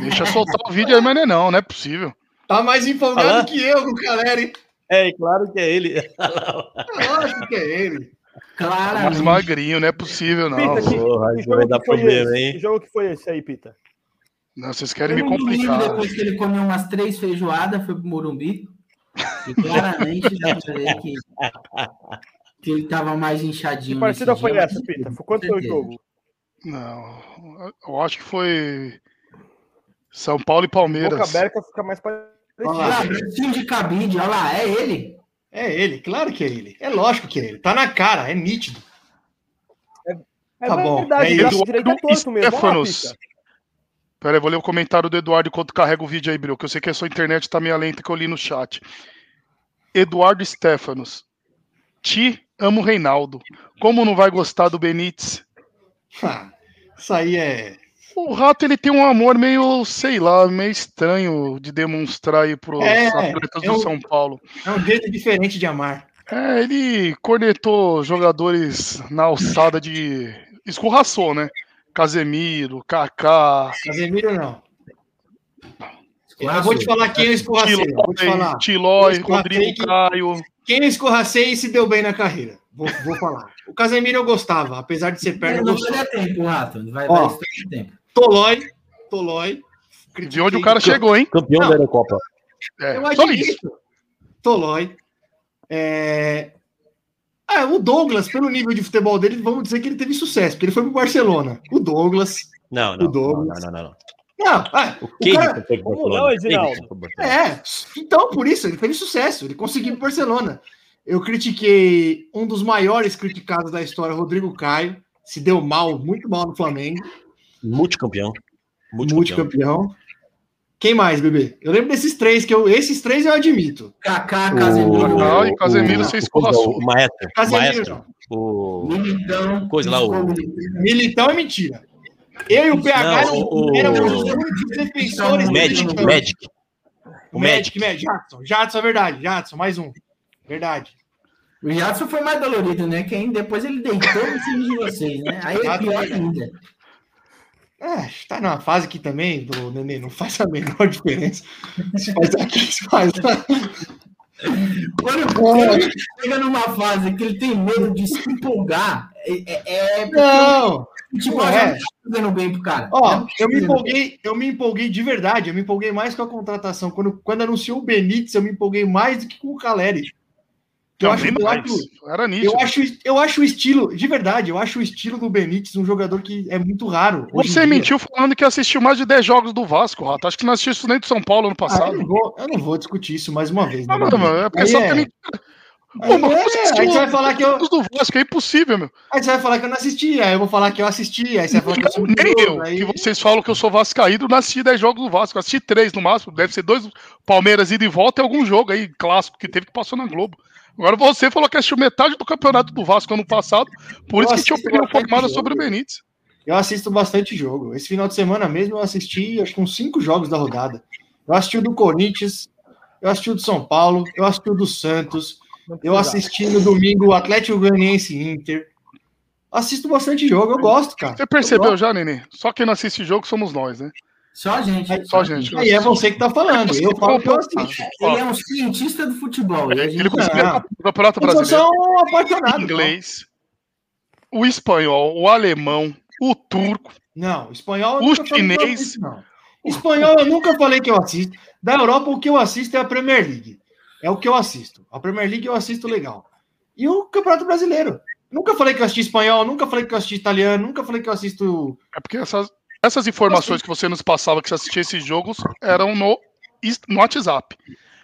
Deixa soltar o vídeo aí, mas não é não, não é possível. Tá mais empolgado Ah que eu com o Caleri. É, claro que é ele. É lógico que é ele. Mais Claramente. magrinho, não é possível, não. Pita, que, Porra, que jogo dar que foi problema, esse? hein? Que jogo que foi esse aí, Pita? Não, vocês querem me complicar. Depois que ele comeu umas três feijoadas, foi pro Morumbi. E claramente já pra ver que, que ele tava mais inchadinho. Que partida foi dia, essa, mas- Pita? Foi quanto foi o jogo? Não, eu acho que foi São Paulo e Boca Palmeiras. aberta fica mais parecido. Olha lá. de cabide, olha lá, é ele. É ele, claro que é ele. É lógico que é ele. Tá na cara, é nítido. É Tá bom, verdade, é o braço isso. direito é torto mesmo. Olha lá, Stefanos. Pera aí, vou ler o comentário do Eduardo enquanto carrega o vídeo aí, Bril, que eu sei que a sua internet tá meio lenta que eu li no chat. Eduardo Stefanos. Ti amo Reinaldo. Como não vai gostar do Benítez? Ah, isso aí é. O Rato ele tem um amor meio, sei lá, meio estranho de demonstrar aí pros É, atletas é do um- São Paulo. É um jeito diferente de amar. É, ele cornetou jogadores na alçada de. Escorraçou, né? Casemiro, Kaká, Casemiro não. Eu vou te falar quem eu escorracei. eu Vou te Tilói, Rodrigo que- Caio. Quem eu escorracei e se deu bem na carreira. Vou, vou falar. O Casemiro eu gostava, apesar de ser perna, eu Não gostava. vai dar tempo, Rato. Vai, Ó. vai tempo. Tolói, Tolói. De onde o cara chegou, hein? Campeão Não. da Eurocopa. É, Eu só isso. admito. Tolói. É... Ah, o Douglas, pelo nível de futebol dele, vamos dizer que ele teve sucesso, porque ele foi pro Barcelona. O Douglas. Não, O não. Não, Douglas. não, não. não. Não, ah, O o que cara- foi Barcelona? não, pro Barcelona. É, então por isso, ele teve sucesso, ele conseguiu pro Barcelona. Eu critiquei um dos maiores criticados da história, Rodrigo Caio, se deu mal, muito mal no Flamengo, Multicampeão. Multicampeão. multicampeão. Quem mais, bebê? Eu lembro desses três, que eu, esses três eu admito. Kaká, Casemiro, e Casemiro você escorraçou. O maestro. O Casemiro, maestro. O... Militão. Coisa lá, o- Militão é mentira. Eu e o PH Não, eram- o- o- éramos os únicos defensores O do Magic. Militão. O Magic. O Magic, Magic, Jadson. Jadson, é verdade. Jadson, mais um. Verdade. O Jadson foi mais dolorido, né? Que aí depois ele deitou em cima de vocês, né? Aí é pior verdade. ainda. É, tá numa fase que também, do Nenê, não faz a menor diferença. Se faz aqui, se faz lá. Quando quando chega numa fase que ele tem medo de se empolgar, é, é, é Não, já é. tá fazendo bem pro cara. Ó, eu me empolguei, eu me empolguei de verdade, eu me empolguei mais com a contratação. Quando, quando anunciou o Benítez, eu me empolguei mais do que com o Caleri. Eu Não, acho, eu, acho, Era nítido. eu, acho, eu acho o estilo, de verdade, eu acho o estilo do Benítez um jogador que é muito raro. Você mentiu falando que assistiu mais de 10 jogos do Vasco, Rato. Acho que não assistiu isso nem do São Paulo ano Ah, eu, passado. não vou, eu não vou discutir isso mais uma vez. Não, né, não, meu mano, é porque só é- tem Pô, mas é, você aí assistiu você vai falar que eu, do Vasco, é impossível, meu. aí você vai falar que eu não assisti, aí eu vou falar que eu assisti, aí você vai falar que eu sou Nem eu, aí- que vocês falam que eu sou vascaído, não assisti 10 jogos do Vasco, assisti 3 no máximo, deve ser dois Palmeiras ida e volta e algum jogo aí, clássico, que teve que passou na Globo. Agora você falou que assistiu metade do campeonato do Vasco ano passado, por Eu isso que tinha assisto opinião bastante formada jogo. sobre o Benítez. Eu assisto bastante jogo. Esse final de semana mesmo eu assisti, acho que uns cinco jogos da rodada. Eu assisti o do Corinthians, eu assisti o do São Paulo, eu assisti o do Santos, eu assisti no domingo o Atlético Goianiense e Inter. Assisto bastante jogo, eu gosto, cara. Você percebeu já, Nenê? Só quem não assiste jogo somos nós, né? Só a gente. Só a gente. Aí é você que tá falando. Eu falo que eu assisto. Ele é um cientista do futebol. e Ele conseguiu Não. o Campeonato Eu só Brasileiro, sou um apaixonado. o inglês, o espanhol, o alemão, o turco. Não, espanhol eu O nunca falei que eu chinês- assisto, não. Espanhol eu nunca falei que eu assisto. Da Europa, o que eu assisto é a Premier League. É o que eu assisto. A Premier League eu assisto legal. E o Campeonato Brasileiro. Nunca falei que eu assisti espanhol, nunca falei que eu assisti italiano, nunca falei que eu assisto. É porque essas, essas informações que você nos passava que você assistia esses jogos eram no, no WhatsApp.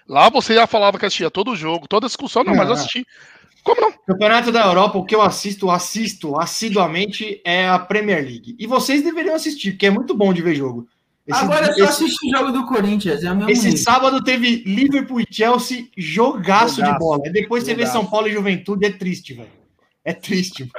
Lá você já falava que assistia todo jogo, toda discussão, não, mas eu Não. assisti. Como não? Campeonato da Europa, o que eu assisto, assisto assiduamente é a Premier League. E vocês deveriam assistir, porque é muito bom de ver jogo. Esse, Agora é só assistir o jogo do Corinthians. É esse sábado teve Liverpool e Chelsea, jogaço, de Jogaço, bola. E depois você vê jogaço. São Paulo e Juventude, é triste, velho. É triste.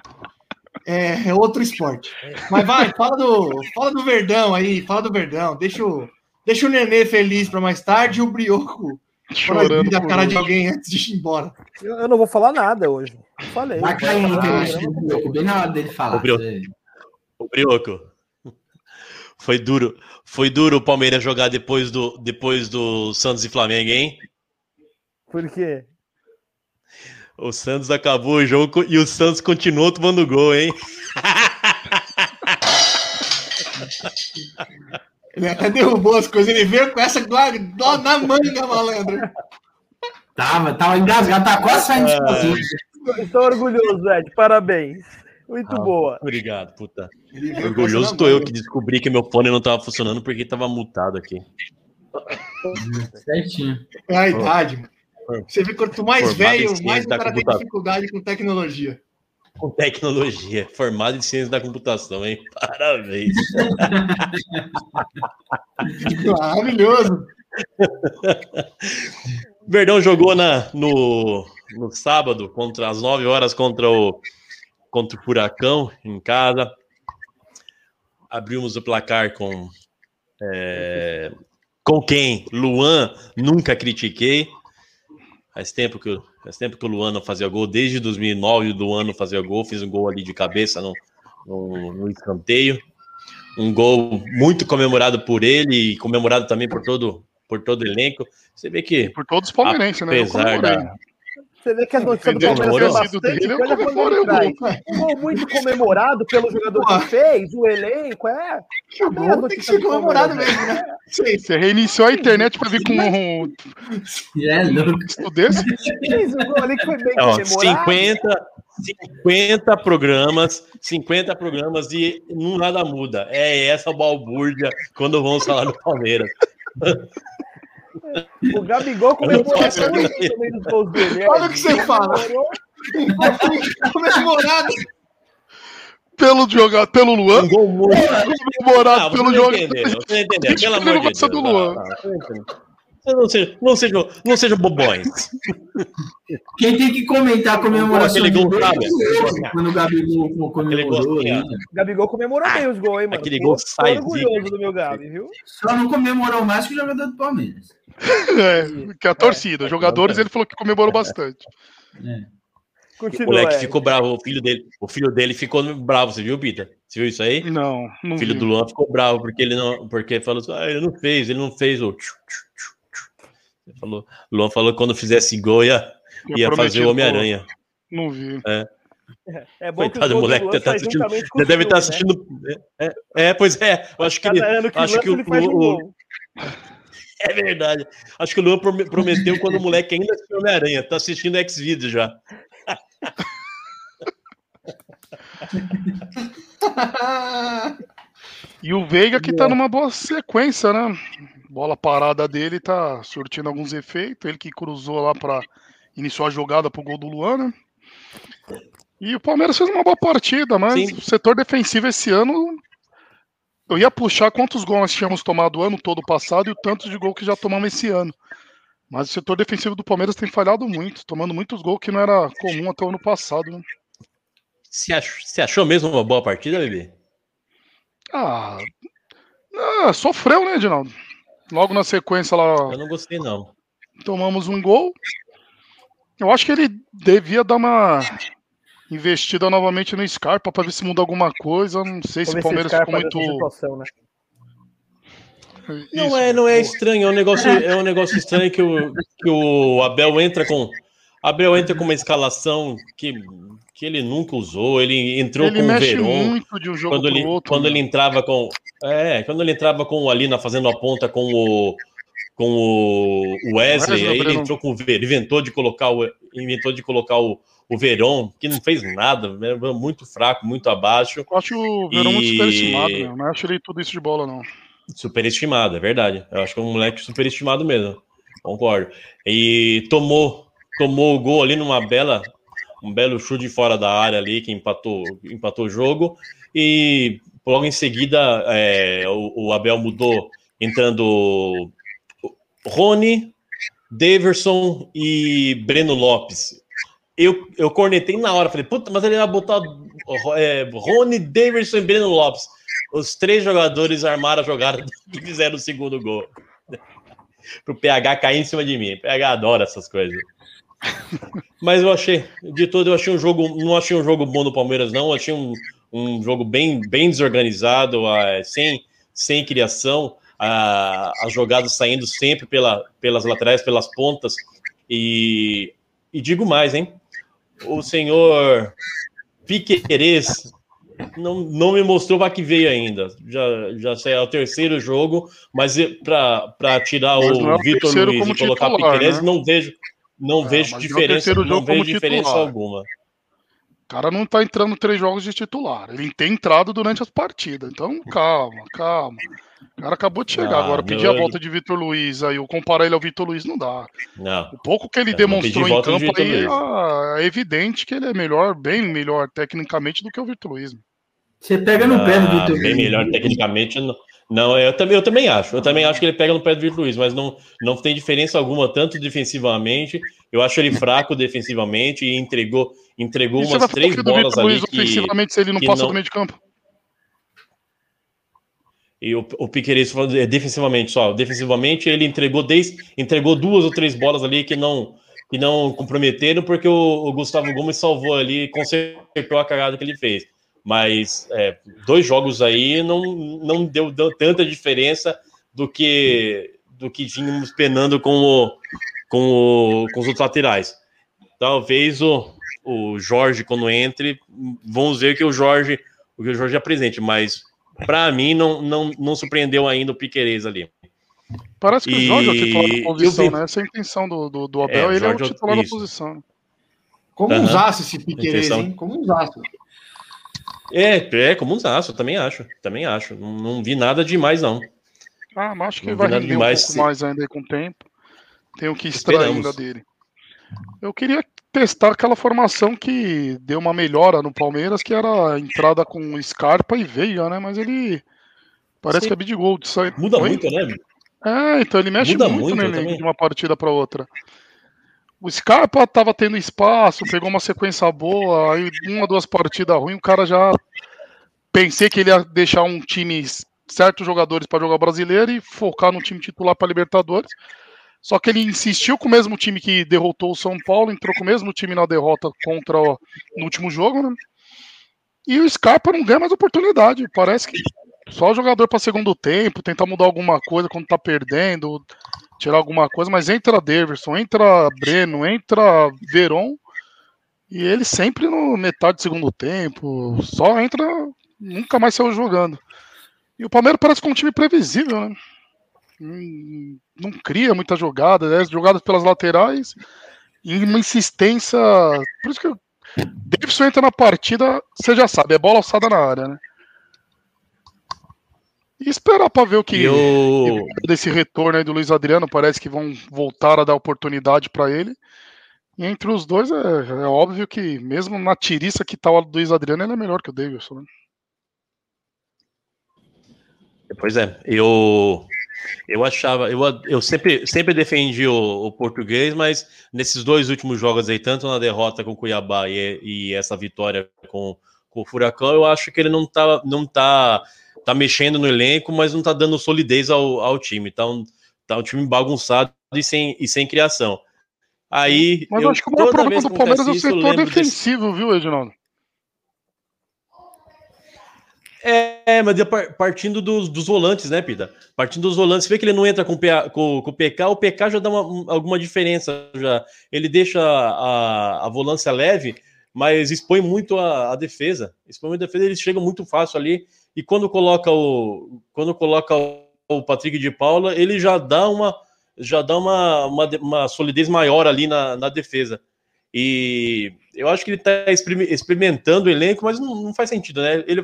É, é outro esporte. Mas vai, fala do, fala do Verdão aí, fala do Verdão. Deixa o, deixa o Nenê feliz para mais tarde e o Brioco Chorando. por cara de alguém antes de ir embora. Eu, eu não vou falar nada hoje. Eu Falei. Vai cair a do Brioco, bem na hora dele falar. Ô, Brioco. O Brioco. Foi duro. Foi duro o Palmeiras jogar depois do, depois do Santos e Flamengo, hein? Por quê? O Santos acabou o jogo e o Santos continuou tomando gol, hein? Ele até derrubou as coisas, ele veio com essa dó na manga, malandro. Tava, tava engasgado, tá quase saindo de sozinho. Estou orgulhoso, Ed. Parabéns. Muito Ah, boa. Obrigado, puta. Orgulhoso tô eu que descobri que meu fone não tava funcionando porque tava mutado aqui. Certinho. É a idade, mano. Você vê quanto mais Formado velho, mais o cara tem dificuldade com tecnologia. Com tecnologia, formado em ciência da computação, hein? Parabéns. Maravilhoso. Verdão jogou na, no, no sábado, contra as 9 horas, contra o, contra o Furacão, em casa. Abrimos o placar com. é, com quem? Luan, nunca critiquei. Faz tempo, que, faz tempo que o Luan não fazia gol, desde 2009 o Luan não fazia gol, fiz um gol ali de cabeça no, no, no escanteio. Um gol muito comemorado por ele e comemorado também por todo, por todo o elenco. Você vê que Por todos os palmeirenses, né? Eu comemorei. da- Você vê que as notícias do Palmeiras sido bastante coisa quando comemorei ele o traz. Um gol muito comemorado pelo jogador Pô. que fez, o elenco, é. Que o gol tem que ser comemorado mesmo, né? Sim. Você reiniciou a internet pra vir com um É louco. texto desse? Fez um gol ali que foi bem Ó, comemorado. 50, 50 programas, 50 programas e não nada muda. É essa balbúrdia quando vamos falar do Palmeiras. O Gabigol comemorou muito também dos gols dele. é. Olha o que você fala. Comemorado. Pelo, joga, pelo Luan, Um gol muito. comemorado Ah, pelo jogador. entendeu, você pelo amor de Deus. do Luan. Ah, ah, não. Você Não sejam, não, sejam bobões. Quem tem que comentar a comemoração Aquele gol, sabe? quando o Gabigol comemorou. Aquele gol, né? Gabigol comemorou bem os gols, hein, mano? Aquele gol sai orgulhoso do meu Gabi, viu? Só não comemorou mais que o jogador do Palmeiras. É, que é a torcida. Jogadores, ele falou que comemorou bastante. O Continua. moleque Ed. ficou bravo, o filho dele, o filho dele ficou bravo, você viu, Pita? Você viu isso aí? Não, não O filho vi. do Luan ficou bravo porque ele não, porque falou assim, ah, ele não fez, ele não fez o tchu, tchu, tchu, tchu. Ele falou, o Luan falou que quando fizesse gol ia, ia fazer o Homem-Aranha. Não vi. É bom que Coitado do o moleque, tá assistindo- Já o deve estar Fiuk, né? assistindo. É, é, pois é. Eu acho que ele, que acho que o- o-. É verdade. Acho que o Luan prome- prometeu quando o moleque ainda assistiu Homem-Aranha. Tá assistindo X-Video já. E o Veiga que tá numa boa sequência, né? Bola parada dele tá surtindo alguns efeitos. Ele que cruzou lá para iniciar a jogada pro gol do Luan, né? E o Palmeiras fez uma boa partida, mas Sim. o setor defensivo esse ano. Eu ia puxar quantos gols nós tínhamos tomado o ano todo passado e o tanto de gol que já tomamos esse ano. Mas o setor defensivo do Palmeiras tem falhado muito, tomando muitos gols que não era comum até o ano passado. Né? Você achou, achou mesmo uma boa partida, bebê? Ah, ah, sofreu, né, Edinaldo? Logo na sequência lá, Eu não gostei, não. tomamos um gol. Eu acho que ele devia dar uma investida novamente no Scarpa para ver se muda alguma coisa. Não sei se o Palmeiras ficou muito. situação, né? Não Isso. é, não é estranho, é um negócio, é um negócio estranho que o, que o Abel entra com. Abel entra com uma escalação que, que ele nunca usou. Ele entrou Ele com o mexe Verón. muito de um jogo quando ele, outro. quando né? ele entrava com. É, quando ele entrava com o Alina fazendo a ponta com o. Com o Wesley, Wesley, aí ele entrou com o Ver, ele inventou de colocar o inventou de colocar o, o Verón, que não fez nada, né, muito fraco, muito abaixo. Eu acho o Verão muito E- superestimado, meu. Não acho ele tudo isso de bola, não. Superestimado, é verdade. Eu acho que é um moleque superestimado mesmo. Concordo. E tomou, tomou o gol ali numa bela, um belo chute fora da área ali que empatou, empatou o jogo. E logo em seguida é, o, o Abel mudou, entrando Rony, Daverson e Breno Lopes. Eu, eu cornetei na hora, falei, puta, mas ele vai botar é, Rony, Daverson e Breno Lopes. Os três jogadores armaram a jogada e fizeram o segundo gol. Pro PH cair em cima de mim. O PH adora essas coisas. Mas eu achei, de todo, eu achei um jogo, não achei um jogo bom do Palmeiras, não. Eu achei um, um jogo bem, bem desorganizado, ah, sem, sem criação, ah, as jogadas saindo sempre pela, pelas laterais, pelas pontas. E, e digo mais, hein? O senhor Piquerez não, não me mostrou para que veio ainda. Já, já sei, é o terceiro jogo, mas para tirar Mas não é o o Vitor Luiz e colocar titular, Piquerez, né? não vejo, não É, vejo não é diferença, não jogo vejo diferença titular. alguma. O cara não tá entrando três jogos de titular. Ele tem entrado durante as partidas. Então, calma, calma. O cara acabou de chegar Ah, agora. Pedir meu- a volta de Vitor Luiz aí, eu comparar ele ao Vitor Luiz não dá. Não. O pouco que ele Eu demonstrou em de campo Vitor aí Luiz. ah, é evidente que ele é melhor, bem melhor tecnicamente do que o Vitor Luiz. Você pega no pé do Ah, Vitor bem Luiz. melhor tecnicamente. Não, não eu, também, eu também acho. Eu também acho que ele pega no pé do Vitor Luiz, mas não, não tem diferença alguma, tanto defensivamente. Eu acho ele fraco defensivamente e entregou, entregou E você umas três bolas Vitor ali Luiz que, ofensivamente se ele não passa não- do meio de campo? E o, o Piqueires falando é, defensivamente só. Defensivamente, ele entregou, dez, entregou duas ou três bolas ali que não, que não comprometeram, porque o, o Gustavo Gomes salvou ali e consertou a cagada que ele fez. Mas é, dois jogos aí não, não deu, deu tanta diferença do que do que tínhamos penando com, o, com, o, com os outros laterais. Talvez o, o Jorge, quando entre, vamos ver que o Jorge, o que o Jorge apresente, mas para mim não, não, não surpreendeu ainda o Piquerez ali. Parece que o E- Jorge é o titular da posição, eu né? Essa é a intenção do, do, do É, Abel, o ele é o Jorge é o- titular da posição. Como Aham. usasse esse Piquerez, Intenção. hein? Como usasse. É, é como um zaço, eu também acho. Também acho. Não, não vi nada demais, não. Ah, mas acho que Não ele vai render demais, um pouco sim. mais ainda aí com o tempo. Tem o que extrair Esperamos. ainda dele. Eu queria testar aquela formação que deu uma melhora no Palmeiras, que era a entrada com Scarpa e Veiga, né? Mas ele parece Sim. que é Bidigol. Sai... Muda Oi? muito, né? É, então ele mexe Muda muito, muito, no eu elenco também. de uma partida para outra. O Scarpa tava tendo espaço, pegou uma sequência boa, aí uma, duas partidas ruins, o cara já pensei que ele ia deixar um time certos jogadores para jogar brasileiro e focar no time titular para Libertadores. Só que ele insistiu com o mesmo time que derrotou o São Paulo, entrou com o mesmo time na derrota contra o, no último jogo, né? E o Scarpa não ganha mais oportunidade. Parece que só jogador para segundo tempo, tentar mudar alguma coisa quando tá perdendo, tirar alguma coisa, mas entra Daverson, entra Breno, entra Veron E ele sempre no metade do segundo tempo, só entra, nunca mais saiu jogando. E o Palmeiras parece com um time previsível, né? Hum, Não cria muita jogada, né? jogadas pelas laterais e uma insistência. Por isso que o Davidson entra na partida, você já sabe, é bola alçada na área, né? E esperar para ver o que E o... desse retorno aí do Luiz Adriano, parece que vão voltar a dar oportunidade para ele. E entre os dois é, é óbvio que, mesmo na tiriça que tá o Luiz Adriano, ele é melhor que o Davidson. Né? Pois é, eu eu achava, eu, eu sempre, sempre defendi o, o português, mas nesses dois últimos jogos aí, tanto na derrota com o Cuiabá e, e essa vitória com, com o Furacão, eu acho que ele não tá, não tá, tá mexendo no elenco, mas não tá dando solidez ao, ao time. Tá um, tá um time bagunçado e sem, e sem criação. Aí, Mas eu acho que o maior problema do Palmeiras é o setor lembro desse- defensivo, viu, Edinaldo? É, mas par- partindo dos, dos volantes, né, Pida? Partindo dos volantes, você vê que ele não entra com, com, com o PK, o PK já dá uma- um- alguma diferença. já. Ele deixa a, a volância leve, mas expõe muito a, a defesa. Expõe muito a defesa, eles chegam muito fácil ali. E quando coloca o, quando coloca o, Patrick de Paula, ele já dá uma, já dá uma, uma, uma solidez maior ali na, na defesa. E eu acho que ele está experimentando o elenco, mas não, não faz sentido, né? Ele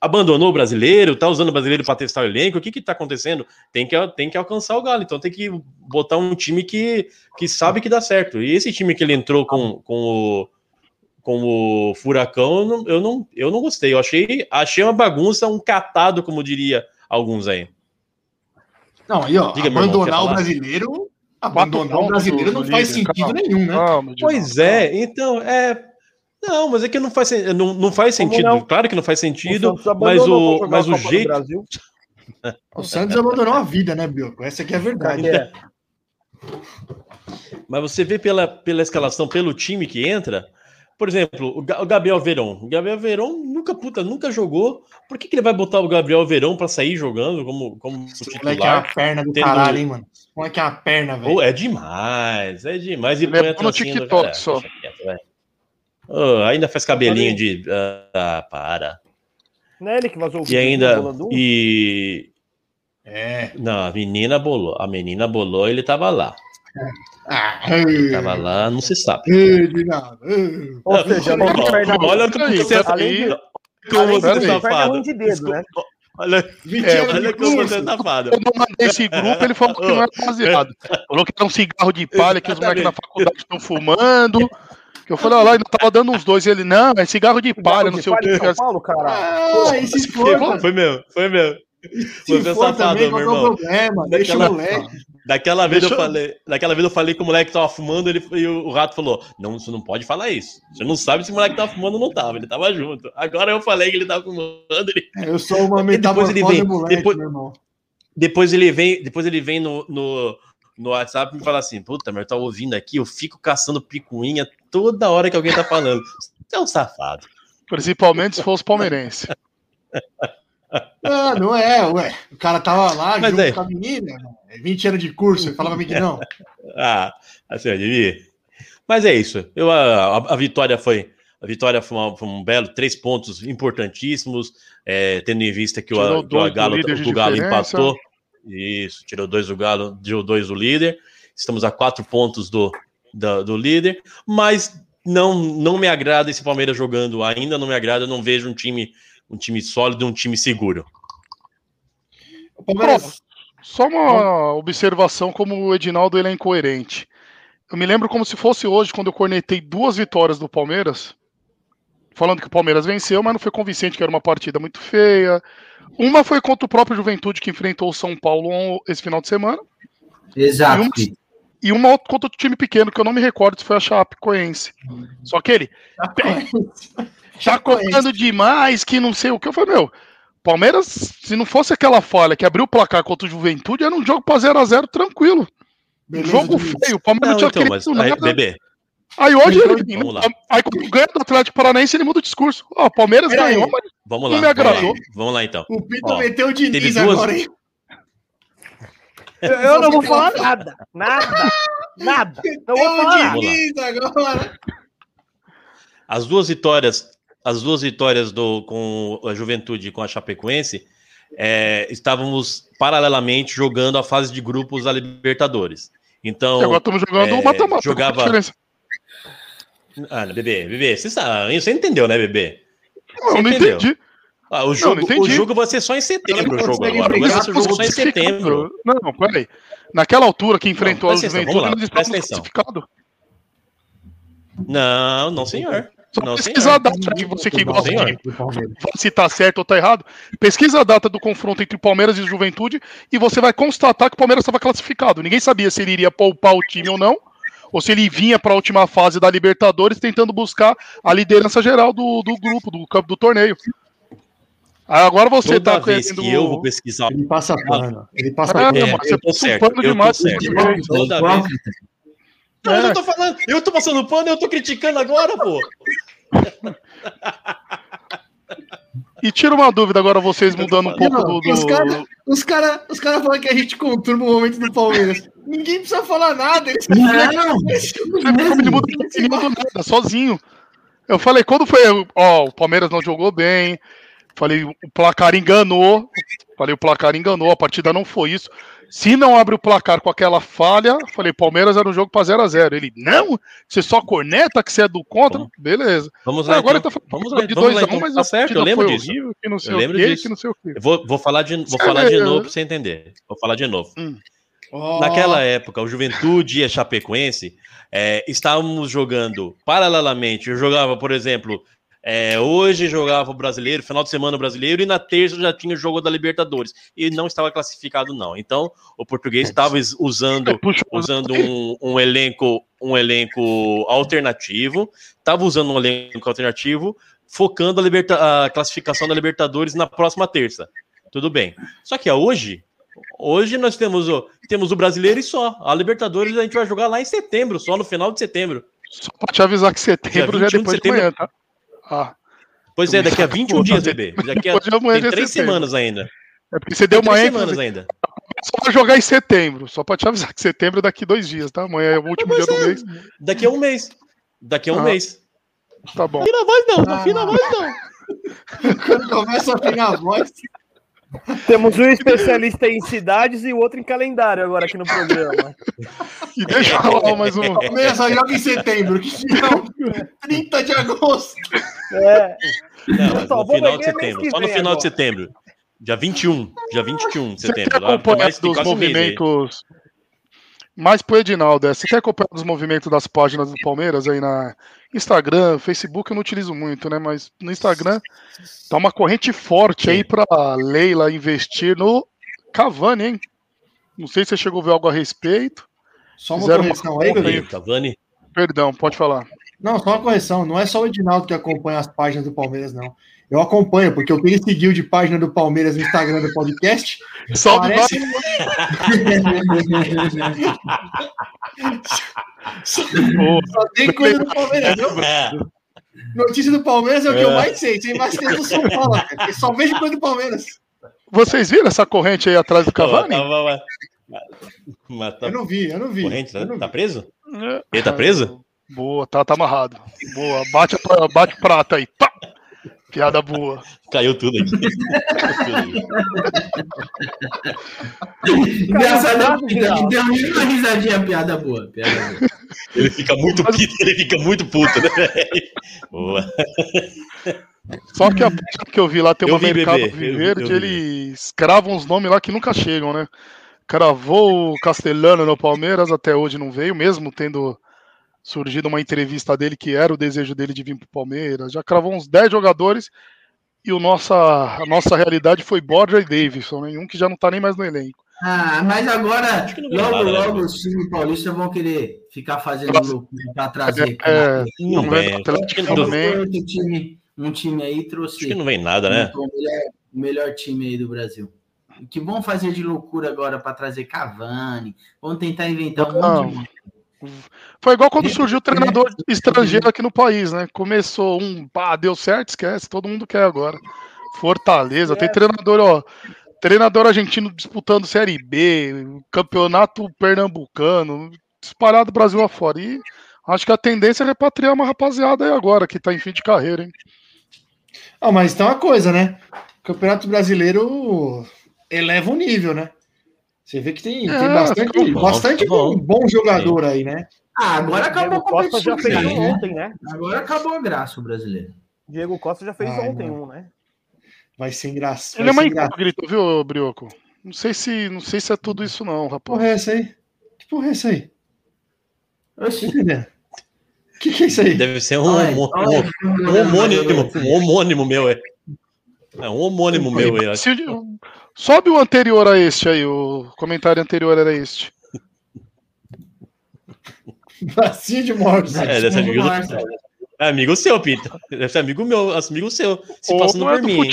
abandonou o brasileiro, tá usando o brasileiro para testar o elenco. O que que tá acontecendo? Tem que, tem que alcançar o Galo, então tem que botar um time que, que sabe que dá certo. E esse time que ele entrou com, com, o, com o Furacão, eu não, eu não, eu não gostei. Eu achei, achei uma bagunça, um catado, como diria alguns aí. Não, aí, ó, Diga, meu irmão, abandonar o brasileiro. Abandonar o brasileiro não faz sentido nenhum, né? calma, Pois é, então, é. Não, mas é que não faz, não, não faz Como sentido. não? Claro que não faz O sentido, Santos mas o, mas o a jeito. O Santos abandonou a vida, né, Bioco? Essa aqui é a verdade. É. Mas você vê pela, pela escalação, pelo time que entra, por exemplo, o, Ga- o Gabriel Verón. O Gabriel Verón nunca, puta, nunca jogou. Por que, que ele vai botar o Gabriel Verón pra sair jogando como, como Esse moleque é uma titular? perna do tendo- caralho, hein, mano? Esse moleque é uma perna, velho. Pô, é demais, é demais. E Ele é põe a no TikTok só. quieto, Ô, ainda faz cabelinho de. Ah, para. Não é ele que vazou o E vídeo ainda. E. É. Não, a menina bolou. A menina bolou, ele tava lá. Ah, Tava lá, não se sabe. Dinaldo, ei. Ou seja, além de perna Olha como Aí, você é além de- como você é safado. ruim de dedo, né? Olha, É, olha como você é safado. Quando eu mandei esse grupo, ele falou que não era baseado. Falou que era um cigarro de palha que os moleques na faculdade estão fumando. Que eu falei, olha lá, ainda tava dando uns dois. Ele, não, é cigarro de palha, não sei o que. São Paulo, cara. Ah, e se for, Foi, foi meu, foi meu. se Você é for safado, também, meu é o irmão. problema? Deixa o Daquela- moleque. Daquela vez, Deixa eu falei, daquela vez eu falei que o moleque tava fumando ele, e o, o rato falou: Não, você não pode falar isso. Você não sabe se o moleque tava fumando ou não tava. Ele tava junto. Agora eu falei que ele tava fumando. Ele... Eu sou uma E depois ele metamorfose vem- moleque, depois- meu irmão. Depois ele vem, depois ele vem no, no, no WhatsApp e me fala assim: Puta, mas eu tô ouvindo aqui, eu fico caçando picuinha toda hora que alguém tá falando. Você é um safado. Principalmente se fosse palmeirense. Ah, não é, ué. O cara tava lá Mas junto é. com a menina, é 20 anos de curso, ele falava pra mim que não. Ah, assim, eu devia. Mas é isso. Eu, a, a- vitória foi. A vitória foi, uma- foi um belo, três pontos importantíssimos, é, tendo em vista que o, Tirou que o, do Galo, o Galo empatou. Isso, tirou dois do Galo, tirou dois do líder. Estamos a quatro pontos do, da- do líder, mas não, não me agrada esse Palmeiras jogando ainda, não me agrada, eu não vejo um time, um time sólido, um time seguro. Palmeiras, Só uma observação como o Edinaldo ele é incoerente. Eu me lembro como se fosse hoje, quando eu cornetei duas vitórias do Palmeiras, falando que o Palmeiras venceu, mas não foi convincente, que era uma partida muito feia. Uma foi contra o próprio Juventude, que enfrentou o São Paulo esse final de semana, Exato. E um- Fih. E uma outra contra outro time pequeno, que eu não me recordo se foi a Chapecoense. Só que ele tá cobrando demais, que não sei o que. Eu falei, meu, Palmeiras, se não fosse aquela falha que abriu o placar contra o Juventude, era um jogo pra 0x0 tranquilo. beleza jogo feio, o Palmeiras Não, não tinha então, mas, nada. aí, bebê, Aí hoje Então, ele, vamos lá. aí quando ganha do Atlético Paranaense, ele muda o discurso. Ó, o Palmeiras Pera aí. ganhou, mas vamos Não lá. me agradou. Vamos lá, vamos lá então. O Pito Ó, meteu o Diniz duas- agora, hein? Eu, eu não vou falar nada. Nada. Nada. Não vou falar o nada. As duas vitórias, as duas vitórias do, com a Juventude e com a Chapecoense, é, estávamos paralelamente jogando a fase de grupos da Libertadores. Então, E agora estamos jogando é, o mata-mata. jogava- ah, bebê, bebê, você, sabe, você entendeu, né, bebê? Não, eu não entendeu? entendi. Ah, o, não jogo, o jogo vai ser só em setembro. O Não jogo agora. Vai ser o jogo só em setembro. Não, peraí. Naquela altura que enfrentou Não, a Juventude, lá, estávamos atenção. classificados. Não, não, senhor. Só Não, pesquisa a data que você que Não, gosta de se tá certo ou tá errado. Pesquisa a data do confronto entre Palmeiras e Juventude e você vai constatar que o Palmeiras estava classificado. Ninguém sabia se ele iria poupar o time ou não, ou se ele vinha para a última fase da Libertadores tentando buscar a liderança geral do, do grupo, do campo do torneio. Aí Agora você Toda tá vez querendo. que eu vou pesquisar. Ele passa pano. Ele passa É, pano. É, você eu tô passa certo, pano eu tô demais. certo. Toda vez. Não, eu não tô falando, eu tô passando pano, eu tô criticando agora, pô. E tira uma dúvida agora, vocês mudando um pouco Não, do. do- Os caras os cara, os cara falam que a gente conturba o momento do Palmeiras. Ninguém precisa falar nada. Eles Não, Como ele muda nada, sozinho. Eu falei, quando foi, ó, o Palmeiras não jogou bem. Falei, o placar enganou. Falei, o placar enganou, a partida não foi isso. Se não abre o placar com aquela falha, falei, Palmeiras era um jogo para 0 a 0 Ele, não, você só corneta que você é do contra. Vamos. Beleza. Vamos lá, Agora então. tá vamos falando lá, de vamos 2 lá, a 1 então. mas Tá certo, eu lembro disso. horrível, que não sei Eu o lembro quê, disso. que não sei o quê. Eu vou, vou falar de, vou falar de novo pra você entender. Vou falar de novo. Naquela época, o Juventude e a Chapecoense é, estávamos jogando paralelamente. Eu jogava, por exemplo, é, hoje jogava o brasileiro, final de semana o brasileiro, e na terça já tinha o jogo da Libertadores. E não estava classificado, não. Então, o português estava is- usando, Puxa, usando um, um elenco, um elenco alternativo, estava usando um elenco alternativo, focando a, liberta- a classificação da Libertadores na próxima terça. Tudo bem. Só que hoje, hoje nós temos o, temos o brasileiro e só. A Libertadores a gente vai jogar lá em setembro, só no final de setembro. Só pra te avisar que setembro já é 21 de depois de setembro. amanhã, tá? Ah, Pois é, daqui a 21 dias, bebê. Daqui a, tem é três semanas ainda. é porque você deu Tem uma três semanas ainda. Só vai jogar em setembro. Só pra te avisar que setembro é daqui dois dias, tá? Amanhã é o último dia Pois do é. mês. Daqui a um mês. Daqui a um Ah. mês. Tá bom. Afina a voz não, não afina a voz não. Quando começa a afinar a voz. Temos um especialista em cidades e o outro em calendário agora aqui no programa. E deixa eu falar mais um. Só joga em setembro. Que final? 30 de agosto. É, Não, mas Só no final de setembro. Só no vem final de agora. setembro. Dia 21. Dia 21 de Você quer setembro. Mais, tem dos mês aí. Mais pro Edinaldo, é, você quer acompanhar os movimentos das páginas do Palmeiras aí na Instagram, Facebook eu não utilizo muito, né? Mas no Instagram tá uma corrente forte aí pra Leila investir no Cavani, hein? Não sei se você chegou a ver algo a respeito. Só uma Fizeram uma correção aí, conta Gabriel. Ih, Cavani. Perdão, pode falar. Não, só uma correção. Não é só o Edinaldo que acompanha as páginas do Palmeiras, não. Eu acompanho, porque o que ele seguiu de página do Palmeiras no Instagram do podcast Salve, parece. Boa. Só tem coisa do Palmeiras. viu? É. Notícia do Palmeiras é o que É. eu mais sei. Sem mais tempo do São Paulo. cara, porque Só vejo coisa do Palmeiras. Vocês viram essa corrente aí atrás do Cavani? Tá Eu não vi, eu não vi. corrente, eu né? não Tá preso? É. Ele tá preso? Boa, tá, tá amarrado. Boa, bate, bate o prata aí. Pá! Piada boa. Caiu tudo aqui. Engraçado, Caramba, Geraldo. deu uma risadinha, piada boa. Piada boa. ele fica muito puto, ele fica muito puto, né? Boa. Só que a página que eu vi lá tem Eu uma vi, Mercado bebê, eu vi, eu vi. eles cravam uns nomes lá que nunca chegam, né? Cravou o Castelano no Palmeiras, até hoje não veio, mesmo tendo surgido uma entrevista dele que era o desejo dele de vir pro Palmeiras. Já cravou uns 10 jogadores e o nossa, a nossa realidade foi Borja e Davidson, nenhum que já não tá nem mais no elenco. Ah, mas agora, logo, nada, né, logo, Bruno? os times paulistas vão querer ficar fazendo loucura pra trazer. É, Não Não vem. Atlético. Outro time, um time aí trouxe acho que não vem nada, né? o, melhor, o melhor time aí do Brasil. O que vão fazer de loucura agora para trazer Cavani? Vão tentar inventar um Não. monte de. Foi igual quando surgiu o treinador estrangeiro aqui no país, né? Começou um, pá, deu certo, esquece, todo mundo quer agora. Fortaleza, tem treinador, ó, treinador argentino disputando Série B, campeonato pernambucano, espalhado Brasil afora. E Acho que a tendência é repatriar uma rapaziada aí agora, que tá em fim de carreira, hein? Ah, mas tem uma coisa, né? Campeonato Brasileiro eleva o nível, né? Você vê que tem, tem bastante, bom, bastante bom. bom, jogador aí, né? Ah, agora acabou a Costa já competição. fez né? ontem, né? Agora acabou a graça o brasileiro. Diego Costa já fez Ai, ontem mano. um, né? Vai ser engraçado. Ele é uma incógnita, viu, Brioco? Não sei se, não sei se é tudo isso não, Que rapaz. porra é essa aí? Que porra é essa aí? Oxi. O que, que é isso aí? Deve ser um, homo- olha, um- um homônimo, um homônimo meu, é. É um homônimo meu, é. Sobe o anterior a este aí, o comentário anterior era este. Bacia de morte. É, deve ser amigo, é amigo seu, Pinto. Deve ser amigo meu, amigo seu. Se passando por é mim.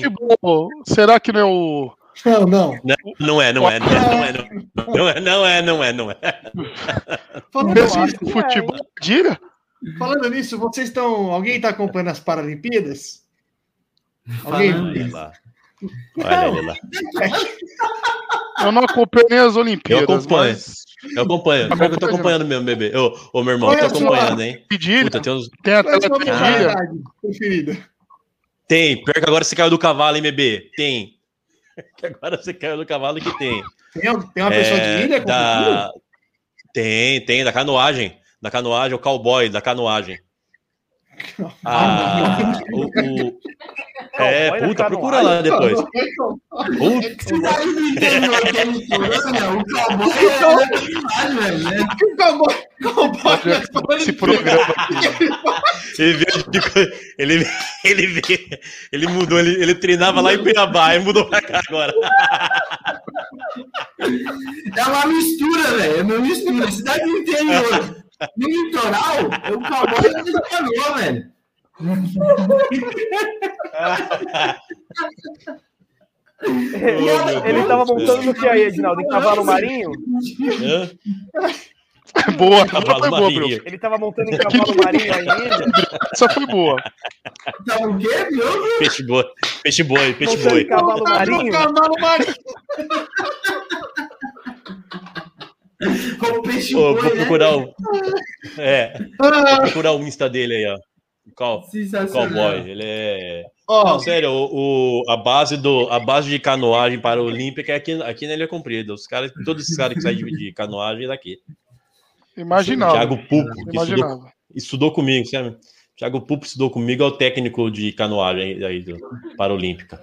Será que não é o. Não, não. Não, é, não é, não é, não é, não é, não é, não é. é, é. Falando nisso, futebol, diga. Falando nisso, vocês estão. Alguém está acompanhando as Paralimpíadas? Alguém? Olha ele lá. Eu não acompanho nem as Olimpíadas. Eu acompanho. Mas Eu acompanho. Pior que eu tô acompanhando mesmo, bebê. Ô, ô meu irmão, eu tô acompanhando, hein? pedilha, Puta, tem, uns... tem a Qual é a sua pedilha. modalidade preferida? tem. Pior que agora você caiu do cavalo, hein, bebê? Tem. Que agora você caiu do cavalo que tem. Tem, tem uma pessoa É, de ilha? com da... Tem, tem, da canoagem. Da canoagem, o cowboy da canoagem. Ah, o, o- É, Cowboy puta, procura lá depois. tá? O cowboy é verdade, velho, né? O cowboy, cowboy Esse programa aqui. ele veio ele, ele, veio- ele mudou, ele, ele treinava lá em Cuiabá e mudou pra cá agora. É uma mistura, velho. É uma mistura. Cidade do interior. No litoral, o cowboy é canoa, velho. Meu Ele Deus tava do céu. montando no que aí, Edinaldo? Em cavalo marinho? Hã? Boa, Cavalo foi boa, marinho. Bruno. Ele tava montando em cavalo marinho ainda? Essa foi boa. Tá o quê, viu? Peixe boi, peixe boi, peixe Montando boi. cavalo marinho? Cavalo marinho. O peixe Ô, boi, vou né? procurar o. É, vou procurar o Insta dele aí, ó. Sensacional. cowboy. Ele é. Ó, Não, sério, o, o- a, base do, a base de canoagem para a Olímpica é aqui, aqui na Ilha Comprida. Os caras, todos esses caras que saem de, de canoagem é daqui. Imaginava. Thiago Pupo, que estudou, estudou comigo, sabe? Thiago Pupo estudou comigo, é o técnico de canoagem aí do Paralímpica.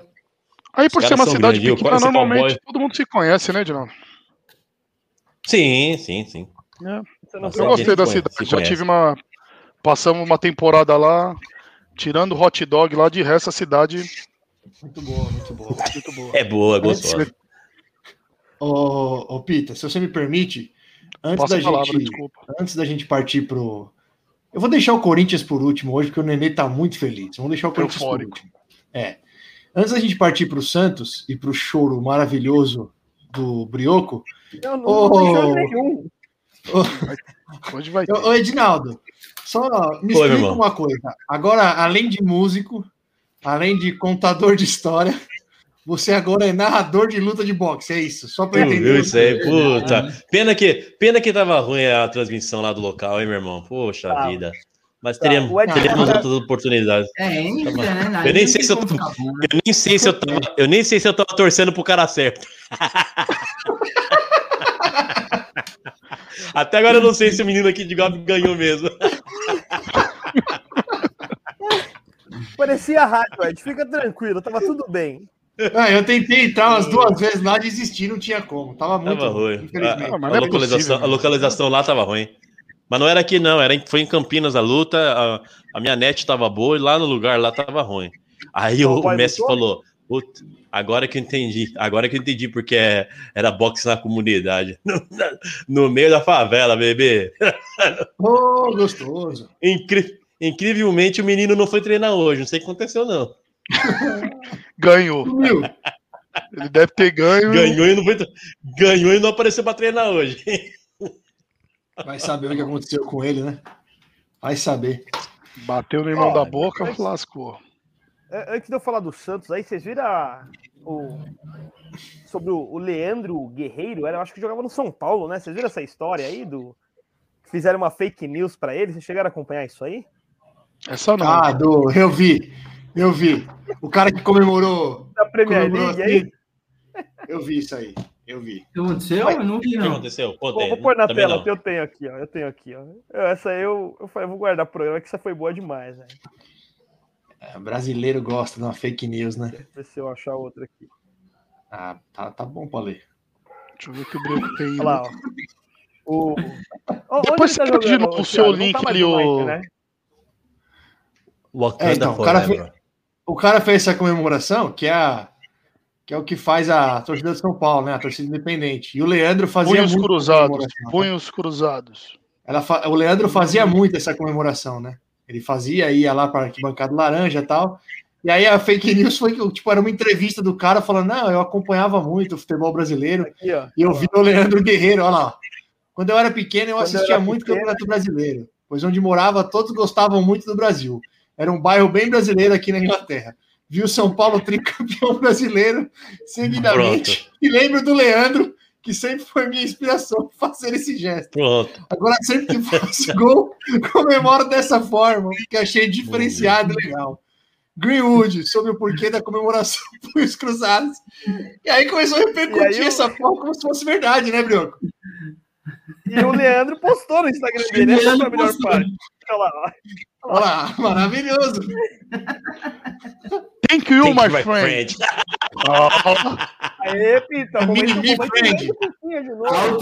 Aí, por Os ser uma cidade grandes, pequena, normalmente cowboy- todo mundo se conhece, né, Edinaldo? Sim, sim, sim. Não Eu gostei da cidade. Já tive uma. Passamos uma temporada lá, tirando o hot dog lá, de resto a cidade muito boa, muito boa. muito boa. É boa, gostosa. Ô, ô Pita, se você me permite, antes Passa da palavra, gente, desculpa. antes da gente partir pro. Eu vou deixar o Corinthians por último hoje, porque o Nenê tá muito feliz. Vamos deixar o Corinthians Eufórico. por último. É. Antes da gente partir pro Santos e pro choro maravilhoso do Brioco, Não, não, Ô, não nenhum. Hoje vai ter. ô, ô, Edinaldo, só me Oi, meu explica uma coisa. Agora, além de músico, além de contador de história, você agora é narrador de luta de boxe, é isso? Só pra Tu entender. viu isso aí? Puta. Pena que, pena que tava ruim a transmissão lá do local, hein, meu irmão? Poxa Tá. vida. Mas Tá, teremos, o Ed- teremos outras oportunidades. É, ainda, né? Eu nem sei se eu tô- Eu nem sei se eu tava, eu nem sei se eu tava torcendo pro cara certo. Até agora eu não sei se o menino aqui de golpe ganhou mesmo. Parecia rádio, Ed. Fica tranquilo, tava tudo bem. Ah, eu tentei entrar umas duas vezes lá, desisti, não tinha como. Tava muito Tava ruim. Ah, mas A, não é localização, possível, a localização lá tava ruim. Mas não era aqui, não. Era, em- foi em Campinas a luta. A, a minha net tava boa e lá no lugar lá tava ruim. Aí o, o mestre lutou? falou: "Puta, agora que eu entendi. Agora que eu entendi porque é- era boxe na comunidade. No, no meio da favela, bebê. Ô, gostoso. Incri- incrivelmente o menino não foi treinar hoje. Não sei o que aconteceu, não. Ganhou. Sumiu. Ele deve ter ganho. Ganhou e não, foi, ganhou e não apareceu pra treinar hoje. Vai saber o que aconteceu com ele, né? Vai saber. Bateu no irmão da boca, mas- lascou. Antes de eu falar do Santos, aí vocês viram a- o, sobre o, o Leandro Guerreiro? Era, eu acho que jogava no São Paulo, né? Vocês viram essa história aí do fizeram uma fake news pra ele. Vocês chegaram a acompanhar isso aí? Essa não. Ah, do, eu vi, eu vi. O cara que comemorou. Da Premier comemorou League aí? assim, Eu vi isso aí, eu vi. O que aconteceu? Eu não vi, O que não. aconteceu? Pô, Vou, pôr na também tela, não. que eu tenho aqui, ó. Eu tenho aqui, ó. Eu- Essa aí eu, eu, falei, eu vou guardar pro programa, que essa foi boa demais, né? É, brasileiro gosta de uma fake news, né? Ver se eu achar outra aqui. Ah, tá, tá bom pra ler. Deixa eu ver o que o Brioco tem. Olha lá, ó. O... Ó, onde Depois ele você de jogando, novo o seu? Não link tá ali, o- né? Wakanda É, então, o cara Forever. O cara fez essa comemoração, que é, a, que é o que faz a torcida de São Paulo, né? A torcida independente. E o Leandro fazia Punhos cruzados. Punhos cruzados. Ela fa- O Leandro fazia muito essa comemoração, né? Ele fazia, ia lá para arquibancada laranja e tal. E aí a fake news foi que tipo, era uma entrevista do cara falando: não, eu acompanhava muito o futebol brasileiro Aqui, ó. e eu vi o Leandro Guerreiro, olha lá. Quando eu era pequeno, eu Quando eu assistia era muito o pequeno- Campeonato Brasileiro, pois onde morava, todos gostavam muito do Brasil. Era um bairro bem brasileiro aqui na Inglaterra. Vi o São Paulo tricampeão brasileiro seguidamente. E lembro do Leandro, que sempre foi minha inspiração para fazer esse gesto. Pronto. Agora, sempre que faço gol, comemoro dessa forma, que achei diferenciado e legal. Greenwood, sobre o porquê da comemoração dos cruzados. E aí começou a repercutir aí o- essa porra como se fosse verdade, né, Brioco? E o Leandro postou no Instagram dele. Essa foi a melhor parte. Olha lá, ó. Olha lá, maravilhoso. Thank you, Thank my you, friend. friend. Aê, Pita. Me- Momento, me momento friend.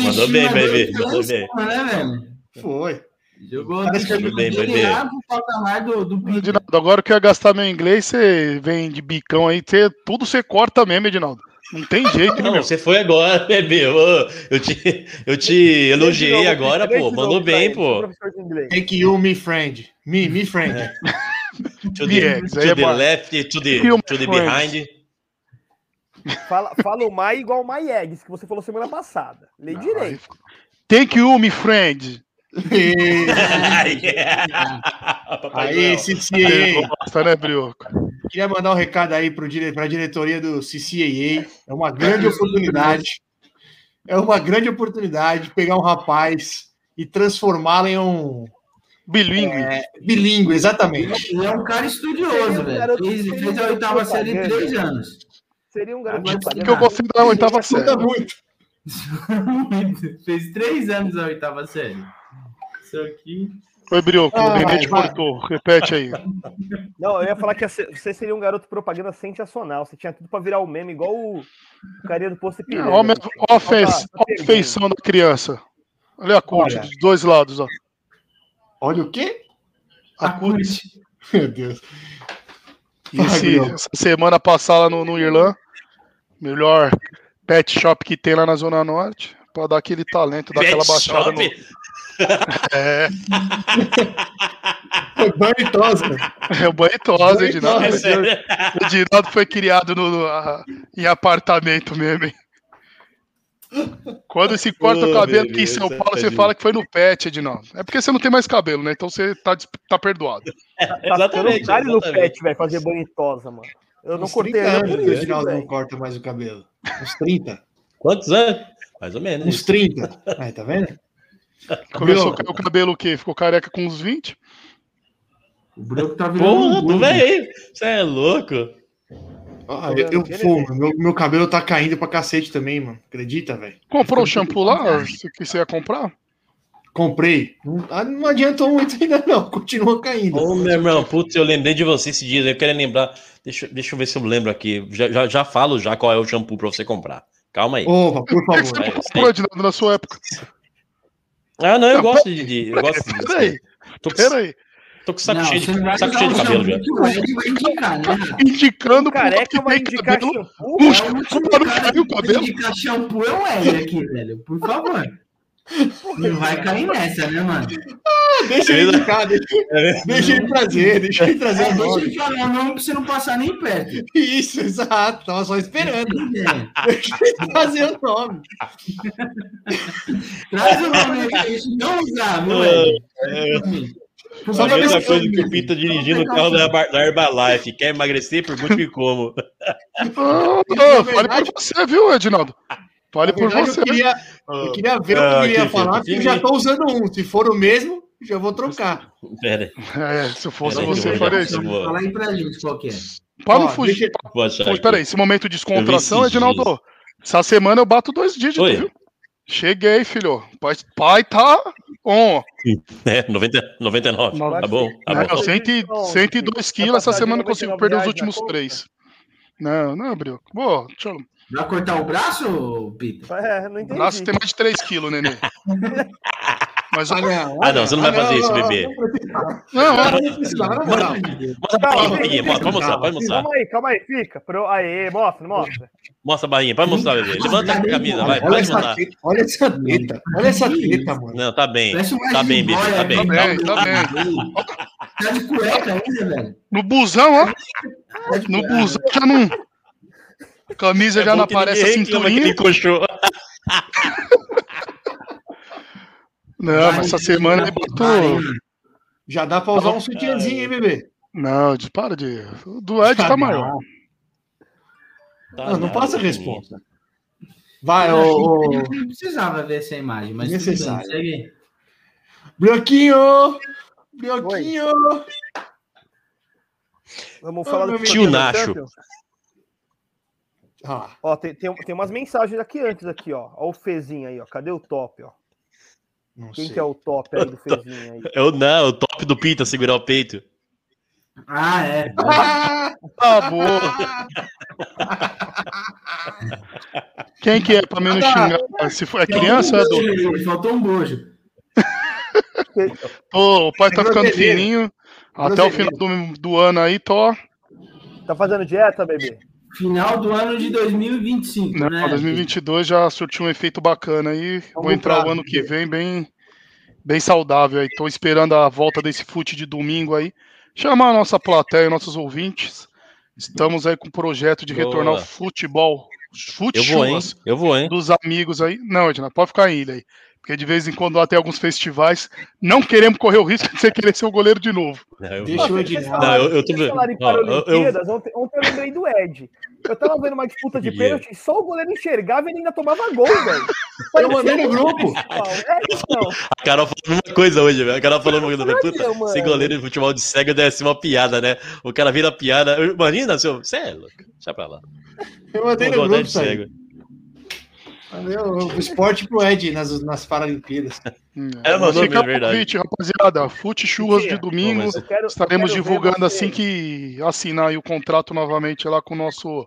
Mandou bem, baby, foi lá mandou em bem. né? Foi. Jogou Parece que bem, lá patamar do, do. Edinaldo, agora que eu ia gastar meu inglês, você vem de bicão aí, você, tudo você corta mesmo, Edinaldo. Não tem jeito, Não, meu? você foi agora, bebê. Ô, Eu te, eu te elogiei agora, pô. Mandou bem, pô. Thank you, me friend. Me, me friend. To Viegas, the, aí é to the left, to the, to the behind. Fala, fala o Mai igual o Mai Eggs, que você falou semana passada. Lê direito. Thank you, my friend. Aí, CCAA. gosta, né, Brioco? Queria mandar um recado aí para a diretoria do CCAA. É uma grande oportunidade. É uma grande oportunidade pegar um rapaz e transformá-lo em um Bilingue. é, bilíngue, exatamente. Ele é um cara estudioso, velho. Fez, fez a oitava série em três anos. Seria um garoto que eu gostei da oitava série. Muito. Fez três anos a oitava série. Isso aqui. Oi, Brioco, Ah, o Nenê te cortou. Repete aí. Não, eu ia falar que você seria um garoto propaganda sensacional. Você tinha tudo pra virar o meme, igual o, o carinha do posto Ipiranga. Olha a feição da criança. Olha a Olha. dos dois lados, ó. Olha o quê? A A cut. Meu Deus. Esse- essa semana passada no, no Irlã, melhor pet shop que tem lá na Zona Norte, pra dar aquele talento, dar Pet aquela baixada shop? no. É, Foi banho e tosa. é o banho tosa, Banho Edinaldo. É. Edinaldo foi criado no, no- a- em apartamento mesmo, hein? Quando se corta Ô, o cabelo aqui em São Paulo, você fala que foi no pet, Edinaldo. É porque você não tem mais cabelo, né? Então você tá, tá perdoado. Tá Exatamente. caro no pet, velho, fazer bonitosa, mano. Eu não Uns cortei 30 ainda anos por que o Edinaldo não corta mais o cabelo. Uns 30. Quantos anos? Mais ou menos. Uns 30. Aí, tá vendo? Começou a cair o cabelo o quê? Ficou careca com uns 20? O Broco tá virando Porra, um tu velho. Você é louco. Ah, eu, eu fumo. Meu, meu cabelo tá caindo pra cacete também, mano. Acredita, velho? Comprou o shampoo lá? Você que você ia comprar? Comprei. Não, ah, não adiantou muito ainda, não. Continua caindo. Ô, meu irmão, putz, eu lembrei de você esse dia. Eu quero lembrar. Deixa, deixa eu ver se eu lembro aqui. Já, já, já falo já qual é o shampoo pra você comprar. Calma aí. Opa, por favor. você É, comprou, Edinaldo, na sua época? Ah, não, eu gosto de. de- eu gosto disso. Peraí, Tô com, peraí. tô com saco Não, cheio de, saco cheio de cabelo já. né? Indicando O careca vai indicar cabelo. shampoo. Puxa, É o não cara caiu o cabelo? indicar shampoo é o Ed aqui, velho. Por favor. Não vai cair nessa, né, mano? Deixa ele indicar, deixa, deixa ele trazer, deixa ele trazer É, deixa nome. ele falar o nome pra você não passar nem perto. Isso, exato. Tava só esperando. É. Deixa ele trazer o nome. Traz o nome aí pra gente não usar. Por Só a mesma coisa que o. Pita dirigindo o carro da, Bar- da Herbalife. Quer emagrecer? Pergunte-me como. Ah, ah, fale por você, viu, Edinaldo? Fale Na por verdade, você. Eu queria, eu queria ver Ah, o que ele ia que falar, porque eu já tô usando um. Se for o mesmo, já vou trocar. Pera aí, É, se eu fosse Peraí, você, eu faria vou isso. Fala aí pra gente qual que é. Para não fugir. deixa- Pô, aqui. Peraí, esse momento de descontração, Edinaldo. Essa semana eu bato dois dígitos, Oi. viu? Cheguei, filho. Pai, pai tá on. É, 90, 99. Não, Tá bom, tá bom. cento e- Não, 102 quilos. Essa semana eu consigo 99 perder os últimos três. Não, não, Brioco. Boa, deixa eu... Vai cortar o braço, Pita? É, não O entendi. braço tem mais de 3 quilos, nenê. Mas ó, Ah, não, você não vai fazer isso, bebê. não, Não mostra, pode mostrar, pode mostrar. Calma aí, calma aí, fica. Pro... Aê, mostra, mostra. Mostra a barrinha, pode mostrar, bebê. Levanta a camisa, vai, Olha pode essa mandar. treta, olha essa treta, olha essa treta, mano. Não, tá bem. Um Tá bem, bebê, tá bem. tá bem, tá Tá de cueca ainda, velho. no busão, ó. Tá No busão já não. Camisa já É bom não aparece a ele cinturinha. encoxou. Não, mas essa semana eu boto. Já dá pra usar um sutiãzinho, hein, bebê? Não, para de. O do Ed tá Já maior. Tá Não, não passa a resposta. Vai, Eu ô, que Não precisava ver essa imagem, mas bem, Necessário. segue. Brioquinho! Brioquinho! Vamos falar do Tio Nacho. Ah, Ó, tem, tem, tem umas mensagens aqui antes, aqui, ó. Ó o Fezinho aí, ó. Cadê o top, ó? não Quem sei. que é o top aí do Fezinho aí? Eu não, o top do Pita segurar o peito. Ah, é. Ah, Tá bom. Quem que é pra mim não xingar? Se for, é criança, Faltou um Edu? bojo, ele Faltou um bojo. Ô, o pai tá É ficando fininho. Até o final do, do ano aí, tô. Tá fazendo dieta, bebê? Final do ano de 2025, Não, né? 2022 já surtiu um efeito bacana aí. Vou Vamos entrar pra- o ano que vem bem, bem saudável aí. Tô esperando a volta desse fute de domingo aí. Chamar a nossa plateia, nossos ouvintes. Estamos aí com o projeto de Boa. retornar ao futebol. Fute Eu vou, hein? Eu vou, hein? dos amigos aí. Não, Edna, pode ficar em ilha aí. Porque de vez em quando lá tem alguns festivais. Não queremos correr o risco de você querer ser o goleiro de novo. Não, eu Deixa Não, eu- tô Ó, eu- eu- Paralimpíadas, ontem, ontem eu lembrei do Ed. Eu tava vendo uma disputa de pênalti e só o goleiro enxergava e ele ainda tomava gol, velho. Eu mandei no grupo. É, então. A Carol falou uma coisa hoje, velho. A Carol falou uma coisa. Puta, ser goleiro de futebol de cego deve ser uma piada, né? O cara vira piada. Imagina, seu. Você é louco. Deixa pra lá. Eu mandei no goleiro grupo cego. O esporte pro Ed nas, nas Paralimpíadas. É, mandou Fica mesmo, é verdade. convite, rapaziada. Fute churras de Tia, domingo. Quero- Estaremos divulgando assim que assinar aí o contrato novamente lá com o nosso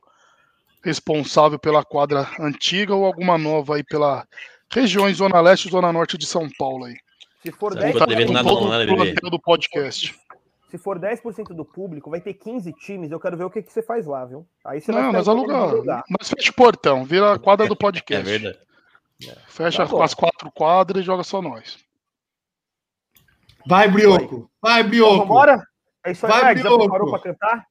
responsável pela quadra antiga ou alguma nova aí pela regiões Zona Leste e Zona Norte de São Paulo aí. Se for Não 10%, tô devendo nada não, né, do podcast. Se for 10% do público, vai ter 15 times. Eu quero ver o que, que você faz lá, viu? Aí você vai Não, nós todo alugamos. lugar. Nós fecha o portão, vira a quadra do É podcast. verdade. Fecha Tá as quatro quadras e joga só nós. Vai, Brioco. Vai, Brioco. vambora? É isso aí, Vai. Já Brioco. preparou pra cantar?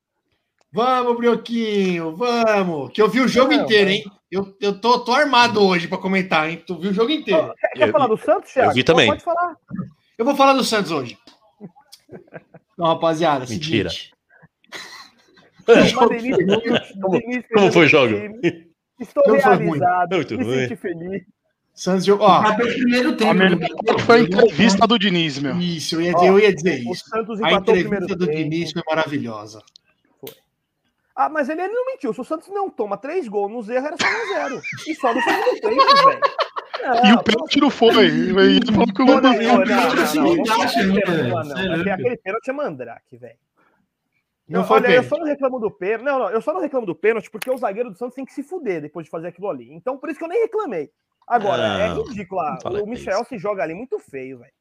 Vamos, Brioquinho. Vamos. Que eu vi o jogo Não, inteiro, não. hein? Eu, eu tô, tô armado hoje pra comentar, hein? Tu viu o jogo inteiro. Quer, quer Eu- falar do Santos, Thiago? vi Então também. Pode falar. Eu vou falar do Santos hoje. Não, rapaziada. Mentira. seguinte. Como- foi o jogo? Estou Não foi realizado. Muito me ruim. senti feliz. Santos jogou. Ó, o primeiro tempo. A né? parte foi a entrevista do Diniz, meu. isso, eu ia, Ó, eu ia dizer O isso. Santos A empatou o primeiro entrevista do tempo. Diniz foi maravilhosa. Ah, mas ele, ele não mentiu. Se o Santos não toma três gols nos erros, era só 1x0. E só no segundo tempo, velho. E o pênalti não foi. Ele falou que o gol não, não, né, é. Aquele pênalti é mandrake, velho. Não Eu- foi Olha, eu só não reclamo do pênalti. Não, não, eu só não reclamo do pênalti porque o zagueiro do Santos tem que se fuder depois de fazer aquilo ali. Então, por isso que eu nem reclamei. Agora, é ridículo. ah, O Michel isso. se joga ali muito feio, velho.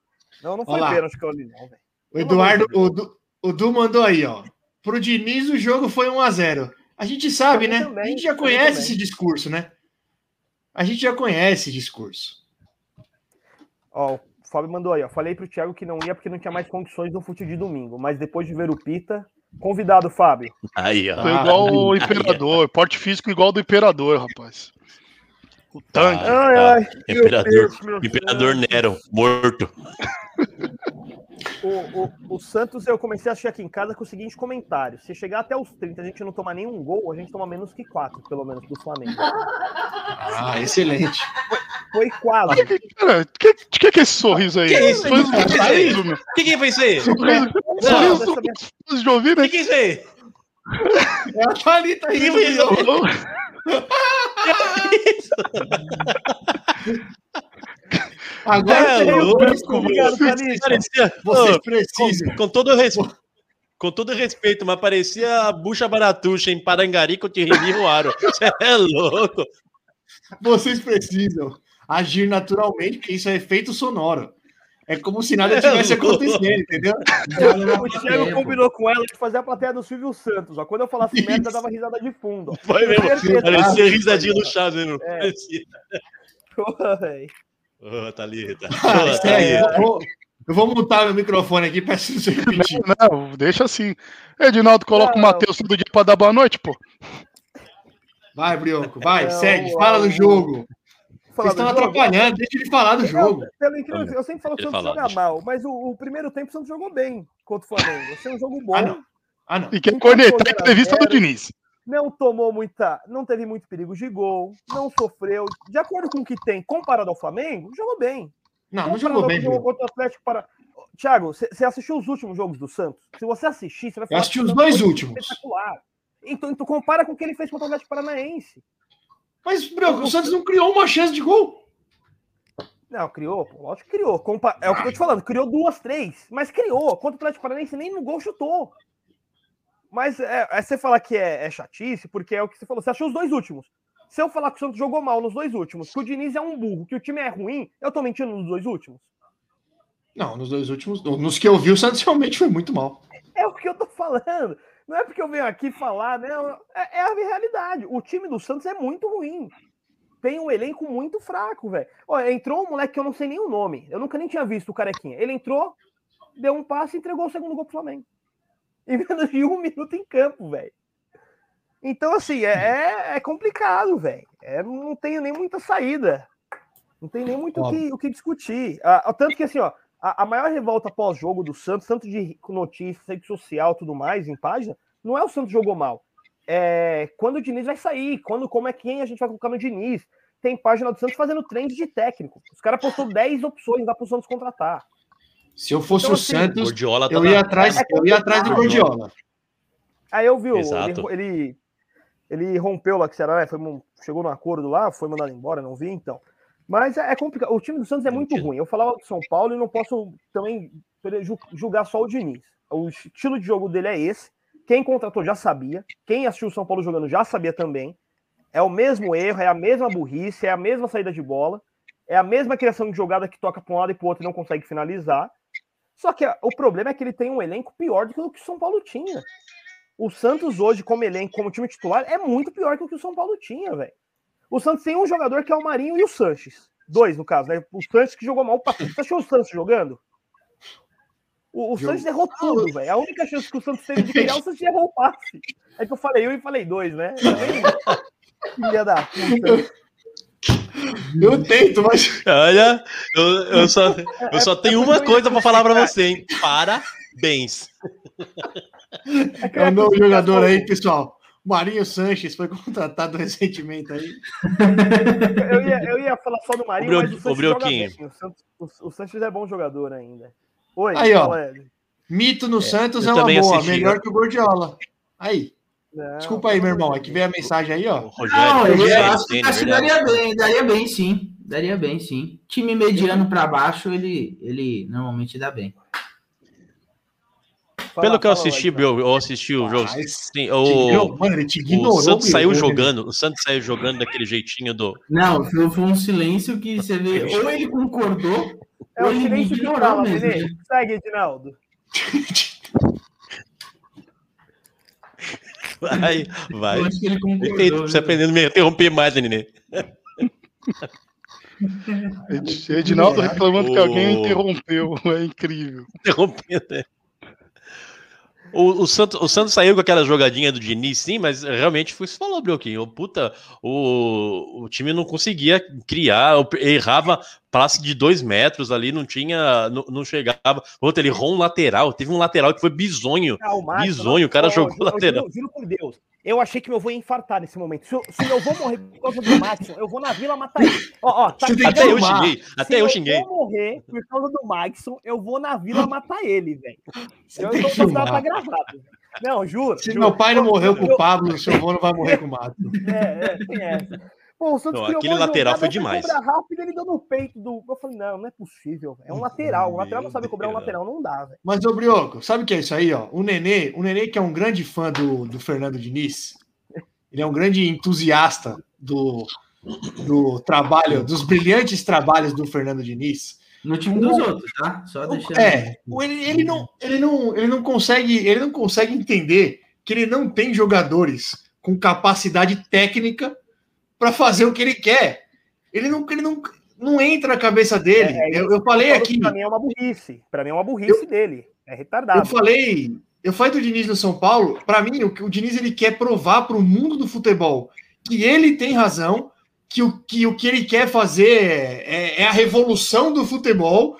Não, não foi pênalti que eu ali, não, velho. O Eduardo, o Du, o Du mandou aí, ó. Pro Diniz o jogo foi 1x0. A gente sabe, né? também, a gente já conhece esse discurso, né? A gente já conhece esse discurso. Ó, o Fábio mandou aí, ó. Falei pro Thiago que não ia porque não tinha mais condições no fute de domingo. Mas depois de ver o Pita, convidado, Fábio. Aí, ó. Foi Ah, igual o aí, Imperador. Porte físico igual do Imperador, rapaz. O tanque. Ah, Ai, tá. ai, Imperador, Deus, meu Imperador Deus. Nero, morto. O, o, o Santos, eu comecei a assistir aqui em casa com o seguinte comentário: se chegar até os 30 a gente não tomar nenhum gol, a gente toma menos que 4, pelo menos, do Flamengo. Ah, excelente. Foi quase. Que, cara, que, de que, que é esse sorriso aí? Que isso? Sorriso Que sorriso, meu. O que, que foi isso aí? O Sorriso, Não, sorriso minha- de ouvir, que, né? que é isso aí? É a Thalita Que aí. que foi isso? Agora É louco. Parecia, vocês precisam. com, com todo respeito. Com todo respeito, mas parecia a bucha baratuxa em Parangari com o Tirrini Ruaro. Você é louco. Vocês precisam agir naturalmente, porque isso é efeito sonoro. É como se nada É tivesse louco. acontecendo, entendeu? O Thiago combinou com ela de fazer a plateia do Silvio Santos. Ó. Quando eu falasse merda, dava risada de fundo. ó. Foi mesmo. Parecia risadinha no chá mesmo. É. Parecia. Porra, velho. Ô, Thalita. Ah, sério, Thalita. eu, vou, eu vou mutar meu microfone aqui pra você repetir. Não, deixa assim. Edinaldo coloca o Não. Matheus todo dia pra dar boa noite, pô. Vai, Brioco, vai, Não, segue, não. fala do jogo. Vocês estão do jogo? atrapalhando, deixa ele falar do jogo. Não, pelo incrível, eu sempre falo que o Santos joga mal, mas o, o primeiro tempo o Santos jogou bem contra o Flamengo. É um jogo bom. Ah, não. Ah, não. E quer cornetar a entrevista do. Diniz. Não tomou muita. Não teve muito perigo de gol. Não sofreu. De acordo com o que tem comparado ao Flamengo, jogou bem. Não, não jogou bem, jogou contra o Atlético para. Thiago, você assistiu os últimos jogos do Santos? Se você assistir, você vai Eu falar. assisti que o os dois últimos. Espetacular. Então, então compara com o que ele fez contra o Atlético Paranaense. Mas, Brioco, o Santos não criou uma chance de gol. Não, criou, pô, lógico que criou. Compa- É o que eu tô te falando, criou duas, três, mas criou. Contra o Atlético Paranaense nem no gol chutou. Mas é, é você falar que é, é chatice, porque é o que você falou. Você achou os dois últimos. Se eu falar que o Santos jogou mal nos dois últimos, que o Diniz é um burro, que o time é ruim, eu tô mentindo nos dois últimos? Não, nos dois últimos. Nos que eu vi, o Santos realmente foi muito mal. É o que eu tô falando. Não é porque eu venho aqui falar, não. É, é a realidade. O time do Santos é muito ruim. Tem um elenco muito fraco, velho. Entrou um moleque que eu não sei nem o nome. Eu nunca nem tinha visto o carequinha. Ele entrou, deu um passe e entregou o segundo gol pro Flamengo. Em menos de um minuto em campo, velho. Então, assim, é, é- é complicado, velho. É, não tem nem muita saída. Não tem nem muito o que, o que discutir. Ah, tanto que, assim, ó, a, a maior revolta pós-jogo do Santos, tanto de notícias, rede social tudo mais, em página, não é o Santos jogou mal. É quando o Diniz vai sair, quando, como é quem a gente vai colocar no Diniz. Tem página do Santos fazendo trend de técnico. Os caras postou 10 opções lá pro Santos contratar. Se eu fosse Então, o assim, Santos, Gordiola tá eu ia atrás, eu ia atrás do Gordiola. Aí eu vi, o- Exato. ele, ele, ele rompeu lá que será, né? Foi, chegou num acordo lá, foi mandado embora, não vi, então. Mas é, é complicado. O time do Santos é muito Entendi. ruim. Eu falava do São Paulo e não posso também ju- julgar só o Diniz. O estilo de jogo dele é esse. Quem contratou já sabia. Quem assistiu o São Paulo jogando já sabia também. É o mesmo erro, é a mesma burrice, é a mesma saída de bola, é a mesma criação de jogada que toca para um lado e para o outro e não consegue finalizar. Só que o problema é que ele tem um elenco pior do que o que o São Paulo tinha. O Santos hoje, como elenco, como time titular, é muito pior que o que o São Paulo tinha, velho. O Santos tem um jogador que é o Marinho e o Sanches. Dois, no caso, né? O Sanches que jogou mal. pra- Você achou o Santos jogando? O, o Sanches errou tudo, velho. A única chance que o Santos teve de criar, o Santos errou o passe. É que eu falei eu e falei dois, né? Filha da puta. Eu tento, mas. Olha, eu, eu só, eu só tenho uma coisa pra falar pra você, hein? Parabéns. É o novo jogador aí, pessoal. Marinho Sanches foi contratado recentemente aí. Eu ia, eu ia falar só do Marinho, Ô, mas o Sanches ô, Breuquinho. joga bem. O, Santos, o, o Sanches é bom jogador ainda. Oi, Aí, ó. Mito no Santos eu é uma boa, assisti, melhor eu- que o Gordiola. Aí, Não, desculpa aí, meu irmão. É que veio a mensagem aí, ó. Não, Rogério, eu Rogério acho acho que daria bem, daria bem sim. Daria bem sim. Time mediano para baixo, ele, ele normalmente dá bem. Fala, Pelo que eu assisti, eu assisti o jogo. Sim, o, Mano, ele te ignorou. o Santos saiu jogando. O Santos saiu jogando daquele jeitinho do. Não, foi, um silêncio que você vê. Ou ele concordou, É ou o ele ignorou fala, mesmo. Segue, Edinaldo. Vai, vai. Eu acho que ele concordou. Perfeito, a me interromper mais, né, Nenê? Ed- Edinaldo reclamando que alguém O- interrompeu. É incrível. Interrompendo, né? O, o, Santos, o Santos saiu com aquela jogadinha do Diniz, sim, mas realmente foi o que você falou, Brioquinho. O, puta, o, o time não conseguia criar, errava passe de dois metros ali, não tinha, não, não chegava. Outro, ele errou um lateral, teve um lateral que foi bizonho. Ah, o Max, Bizonho, o cara ó, jogou eu- eu lateral. Juro, juro por Deus. Eu achei que meu avô ia infartar nesse momento. Se eu, se eu vou morrer por causa do Max, eu vou na vila matar ele. Ó, ó, tá Até eu xinguei, até Se eu xinguei. vou morrer por causa do Maxson, eu vou na vila matar ele, velho. Eu tem tô tá gravado. Não, juro. Se juro. meu pai não Eu- morreu com eu- o Pablo, seu avô não vai morrer com o Mato. É, é, tem essa. Pô, o Santos Não, criou aquele lateral foi demais. cobrar rápido, ele deu no peito do. Eu falei, não, não é possível. É um lateral. Um lateral não sabe cobrar um lateral, não dá, velho. Mas, ô Brioco, sabe o que é isso aí, ó? O Nenê, o Nenê que é um grande fã do, do Fernando Diniz, ele é um grande entusiasta do, do trabalho, dos brilhantes trabalhos do Fernando Diniz. No time dos outros, tá? Só deixando. É, o- ele, ele, não, ele, não, ele não consegue, ele não consegue entender que ele não tem jogadores com capacidade técnica para fazer o que ele quer. Ele não, ele não, não entra na cabeça dele. É, é eu, eu falei aqui, Pra mim é uma burrice. Pra mim é uma burrice dele. É eu retardado. falei, eu falei do Diniz no São Paulo. Para mim, o que o Diniz ele quer provar para o mundo do futebol que ele tem razão, que o que, o que ele quer fazer é, é a revolução do futebol.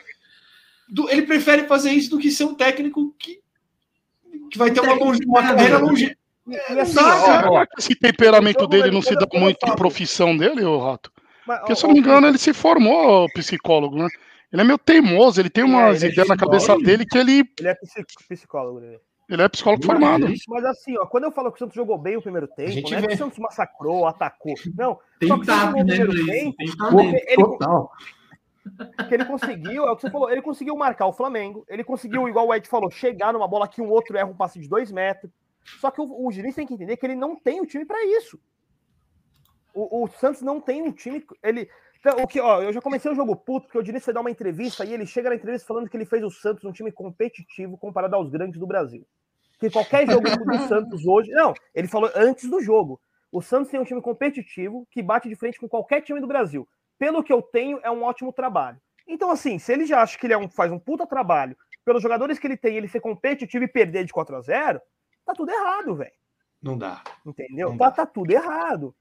Do- ele prefere fazer isso do que ser um técnico que, que vai ter uma, uma carreira longe. E assim, Não, ó, cara. ó, Esse temperamento dele não se dá muito à profissão dele, ô Rato? mas, Porque, ó, se eu não me engano, ele se formou psicólogo, né? Ele é meio teimoso, ele tem umas ele é ideias na cabeça dele que ele, Ele é psic- psicólogo. Ele. ele é psicólogo formado. Mas assim, ó, quando eu falo que o Santos jogou bem o primeiro tempo, não é que o Santos massacrou, atacou. Não, Tem Só que o né, primeiro tempo, Tem ele, Total. que ele conseguiu, é o que você falou, ele conseguiu marcar o Flamengo, ele conseguiu, igual o Ed falou, chegar numa bola que um outro erra um passe de dois metros. Só que o, o Diniz tem que entender que ele não tem o time para isso. O, o Santos não tem um time. Ele. então, o que, ó, eu já comecei o jogo puto, porque o Diniz foi dar uma entrevista e ele chega na entrevista falando que ele fez o Santos um time competitivo comparado aos grandes do Brasil. Que qualquer jogo do Santos hoje. Não, ele falou antes do jogo. O Santos tem um time competitivo que bate de frente com qualquer time do Brasil. Pelo que eu tenho, é um ótimo trabalho. Então, assim, se ele já acha que ele é um, faz um puta trabalho, pelos jogadores que ele tem, ele ser competitivo e perder de 4 a 0 tá tudo errado, velho. Não dá. Entendeu? Não Tá, tá tudo errado.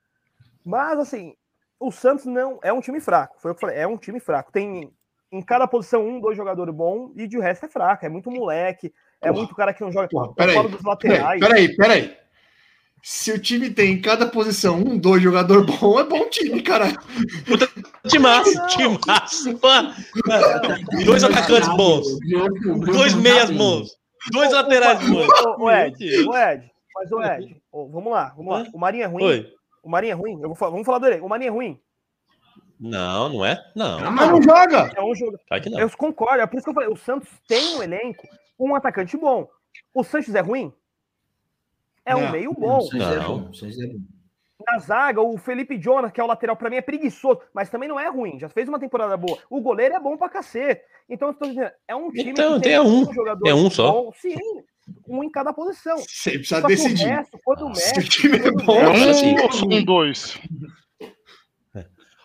Mas, assim, o Santos não é um time fraco. Foi o que eu falei, é um time fraco. Tem em cada posição um, dois jogadores bons e de resto é fraco. É muito moleque, é Porra. muito cara que não joga. Porra, eu peraí, falo dos laterais. Peraí, peraí, peraí. Se o time tem em cada posição um, dois jogador bom, é bom time, cara. Timaço, Não. timaço. pô. Dois atacantes bons, dois meias bons, dois laterais bons. Ô, ô, Ed, ô, Ed, mas o Ed, vamos lá, vamos lá. O Marinho é ruim? Oi. O Marinho é ruim? Eu vou falar, vamos falar dele. O Marinho é ruim? Não, não é? Não, Mas não joga. É um jogo. claro não. Eu concordo, é por isso que eu falei, o Santos tem um elenco, um atacante bom. O Sanches é ruim? É um Não. meio bom. É Não. bom, vocês é bom. Na zaga, o Felipe Jonas, que é o lateral, pra mim é preguiçoso, mas também não é ruim. Já fez uma temporada boa. O goleiro é bom pra cacete. Então, eu tô dizendo, é um time Então, que tem um. jogadores É um só. bons. Sim, um em cada posição. Você precisa Só decidir. o resto, quando Se o mexe, time é bom, É um assim. ou dois?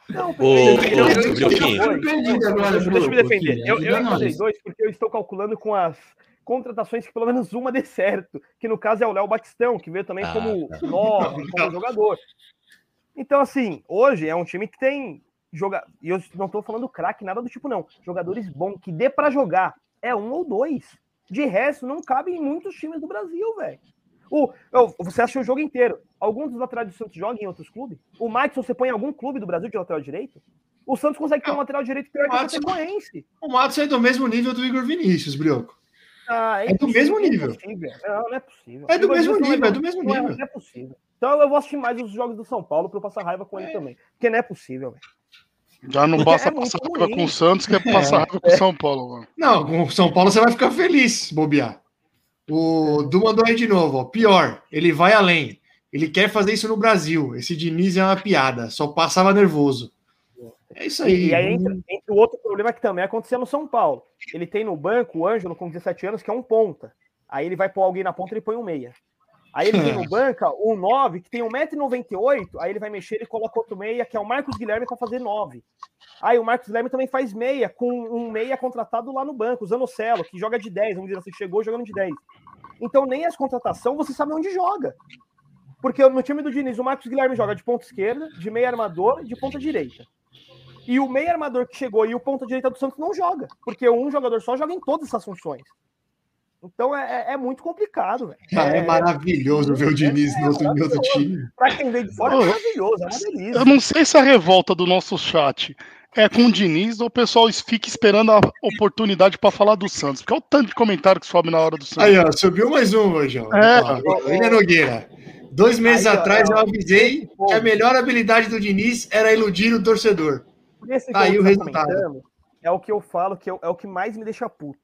Não, eu- eu- eu- eu- Deixa, eu me defender. Eu, eu encontrei nós. dois porque eu estou calculando com as contratações que pelo menos uma dê certo, que no caso é o Léo Batistão, que veio também Ah, como tá. nove, como jogador. Então, assim, hoje é um time que tem joga e eu não estou falando craque, nada do tipo, não. Jogadores bons, que dê para jogar. É um ou dois. De resto, não cabe em muitos times do Brasil, velho. O, você assistiu o jogo inteiro. Alguns dos laterais do Santos jogam em outros clubes? O Maxson, você põe em algum clube do Brasil de lateral direito? O Santos consegue ter um lateral direito pior que o Madison- Chapecoense. o Matos é do mesmo nível do Igor Vinícius, Brioco. Ah, É do mesmo nível. impossível. Não, não é possível. É do Igor mesmo nível, é do mesmo não nível. Não é possível. Então eu vou assistir mais os jogos do São Paulo para eu passar raiva com ele também. Porque não é possível, velho. Já não Porque basta é passar raiva ruim. com o Santos, que é passar raiva com o São Paulo. Mano. Não, com o São Paulo você vai ficar feliz, bobear. O Du mandou aí de novo, ó. Pior, ele vai além. Ele quer fazer isso no Brasil. Esse Diniz é uma piada, só passava nervoso. É isso aí. E aí entra, entra o outro problema que também aconteceu no São Paulo. Ele tem no banco o Ângelo com 17 anos, que é um ponta. Aí ele vai pôr alguém na ponta e põe um meia. Aí ele tem no banca um 9 que tem 1,98m, aí ele vai mexer e coloca outro meia, que é o Marcos Guilherme, para fazer 9. Aí o Marcos Guilherme também faz meia, com um meia contratado lá no banco, o Zanocelo, que joga de 10, vamos dizer assim, chegou jogando de 10. Então nem as contratações você sabe onde joga. Porque no time do Diniz, o Marcos Guilherme joga de ponta esquerda, de meia armador e de ponta direita. E o meio armador que chegou e o ponta direita do Santos não joga, porque um jogador só joga em todas essas funções. Então é, é- é muito complicado, velho. Cara, é maravilhoso ver o Diniz no outro, outro time. Pra quem vem de fora é maravilhoso, é uma delícia. Eu não sei se a revolta do nosso chat é com o Diniz ou o pessoal fica esperando a oportunidade pra falar do Santos. Porque é o tanto de comentário que sobe na hora do Santos. Aí, ó, subiu mais um hoje, ó. É. Ó, William Nogueira. Dois meses Aí, atrás ó, eu avisei que a melhor habilidade do Diniz era iludir o torcedor. Esse Tá aí que o tá resultado. É o que eu falo, que é o- é o que mais me deixa puto.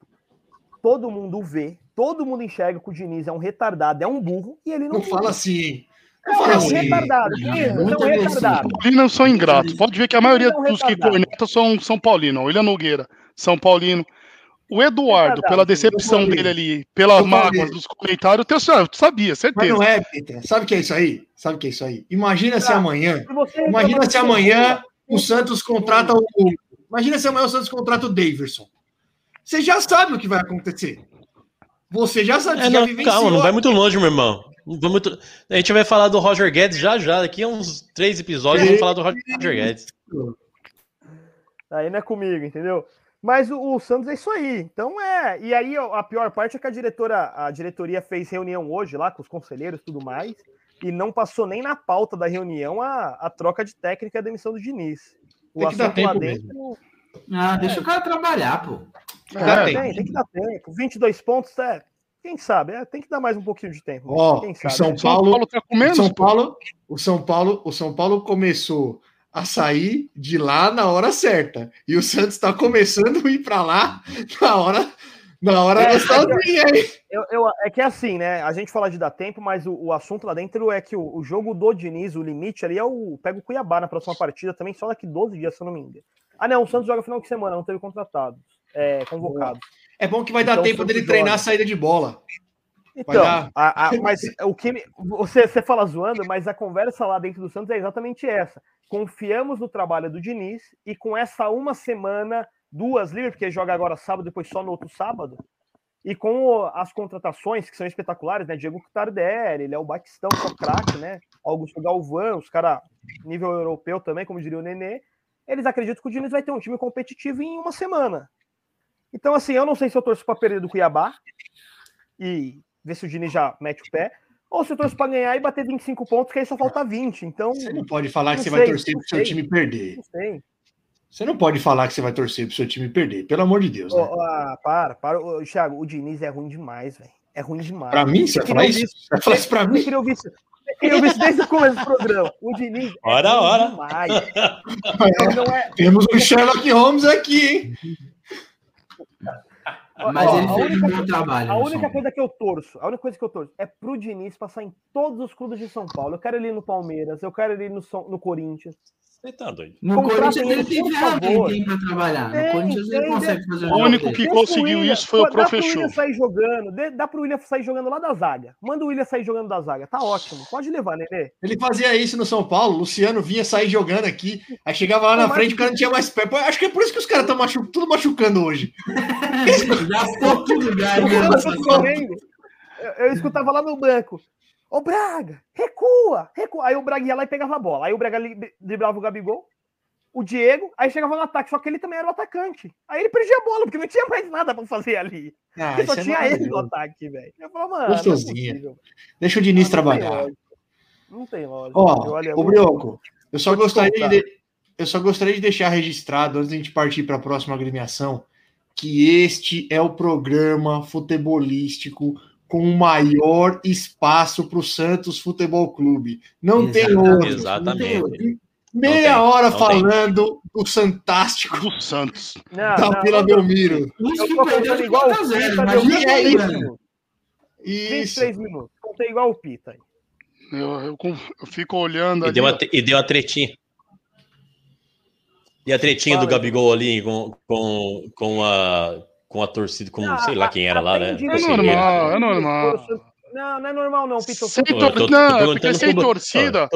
Todo mundo vê, todo mundo enxerga que o Diniz é um retardado, é um burro, e ele não, Não fala assim, hein? É um fala assim. retardado. É um retardado. Paulinos são ingratos. Pode ver que a maioria Não, dos que cornetam são São Paulino. William Nogueira, São Paulino. O Eduardo, Retardado, pela decepção dele ali, pelas mágoas dos comentários, eu eu sabia, Mas certeza. não é, Peter. Sabe o que é isso aí? Sabe o que é isso aí? Imagina se Ah, amanhã. Se Imagina se amanhã o Santos contrata o. Imagina se amanhã o Santos contrata o Daverson. Você já sabe o que vai acontecer. Você já sabe, É, já não, calma, não vai muito longe, meu irmão. Muito- A gente vai falar do Roger Guedes já já. Daqui a uns três episódios vamos falar do Roger Guedes. Aí não é comigo, entendeu? Mas o, o Santos é isso aí. Então é. E aí a pior parte é que a diretora, a diretoria fez reunião hoje lá com os conselheiros e tudo mais, e não passou nem na pauta da reunião a, a troca de técnica e a demissão do Diniz. O Tem que dar assunto lá tempo dentro. Ah, deixa o cara trabalhar, pô. Dá É, tempo. Tem, tem que dar tempo. 22 pontos, é. Quem sabe? É, tem que dar mais um pouquinho de tempo. Ó, quem o sabe? São São Paulo, Paulo tá com o menos. São. Paulo, o São Paulo, o São Paulo começou a sair de lá na hora certa. E o Santos está começando a ir para lá na hora, na hora É, gostosinha, hein? Eu, eu- é que é assim, né? A gente fala de dar tempo, mas o, o assunto lá dentro é que o, o jogo do Diniz, o limite ali é o. Pega o Cuiabá na próxima partida também, só daqui 12 dias, se eu não me engano. Ah, não, o Santos joga final de semana, não teve contratado. É, convocado. É bom que vai dar Então, tempo Santos dele treinar joga. a saída de bola. Então, dar. a- a- mas o que me- você, você fala zoando, mas a conversa lá dentro do Santos é exatamente essa. Confiamos no trabalho do Diniz e com essa uma semana, duas livres, porque joga agora sábado, depois só no outro sábado, e com o- as contratações que são espetaculares, né? Diego Tardelli, ele é o Batistão, que é o craque, né? Augusto Galvão, os caras nível europeu também, como diria o Nenê. Eles acreditam que o Diniz vai ter um time competitivo em uma semana. Então, assim, eu não sei se eu torço para perder do Cuiabá e ver se o Diniz já mete o pé, ou se eu torço para ganhar e bater 25 pontos, que aí só falta 20. Então, Você não pode falar que Não você sei, vai torcer não pro seu time perder. não sei. Você não pode falar que você vai torcer pro seu time perder, pelo amor de Deus. Né? ô, ah, para, para. Ô, Thiago, o Diniz é ruim demais, velho. É ruim demais. Pra mim, você vai Eu falar isso? Você vai falar isso pra Eu mim? queria ouvir isso. Eu queria ouvir isso desde o começo do programa. O Diniz é Ora, ruim ora. demais. Não, não é, Temos um Sherlock Holmes aqui, hein? Mas Ó, ele a fez única- um bom trabalho. A única coisa que eu torço, a única coisa que eu torço é pro Diniz passar em todos os clubes de São Paulo. Eu quero ele no Palmeiras, eu quero ele no, São- no Corinthians. Você tá doido. No Corinthians ele ele, tem por ferramenta pra trabalhar. Tem, no Corinthians ele tem, consegue fazer o único que conseguiu William- isso foi o Pô, Dá pro Professor. William sair jogando, dê- dá pro William sair jogando lá da zaga. Manda o William sair jogando da zaga, tá ótimo. Pode levar, Nenê. Ele fazia isso no São Paulo. Luciano vinha sair jogando aqui. Aí chegava lá na Mas- frente, o cara não tinha mais pé. Acho que é por isso que os caras estão machu... tudo machucando hoje. Já ficou tudo. Eu, eu escutava lá no banco. Ô Braga, recua, recua. Aí o Braga ia lá e pegava a bola. Aí o Braga driblava o Gabigol, o Diego, aí chegava no ataque, só que ele também era o atacante. Aí ele perdia a bola, porque não tinha mais nada pra fazer ali. Ah, só é tinha ele no ataque, velho. Eu falava, mano, é Gostosinha. possível. Deixa o Diniz Não tem trabalhar. lógica. Não tem lógica. Ó, Eu, olha, o vou- Brioco, eu só gostaria de- eu só gostaria de deixar registrado antes de a gente partir para a próxima agremiação que este é o programa futebolístico com o maior espaço para o Santos Futebol Clube. Não tem Exatamente. outro. Exatamente. Meia tem, hora não tem. falando do Fantástico Do Santos. Não, da não, Vila Belmiro. Isso Eu que perdeu de igual 4 a o 0. Pita, deu Imagina 23 aí, mano. minutos. Isso. 23 minutos. Contei igual o Pita. aí. Eu, eu eu fico olhando E ali. deu, uma, e deu uma tretinha. E a tretinha do Fala, Gabigol ali com, com, com, a, com a torcida, com Ah, sei lá quem era lá, né? É normal, é normal. Não, não é normal, não. Sem tor- tô- tô Não, perguntando porque sem pro- torcida,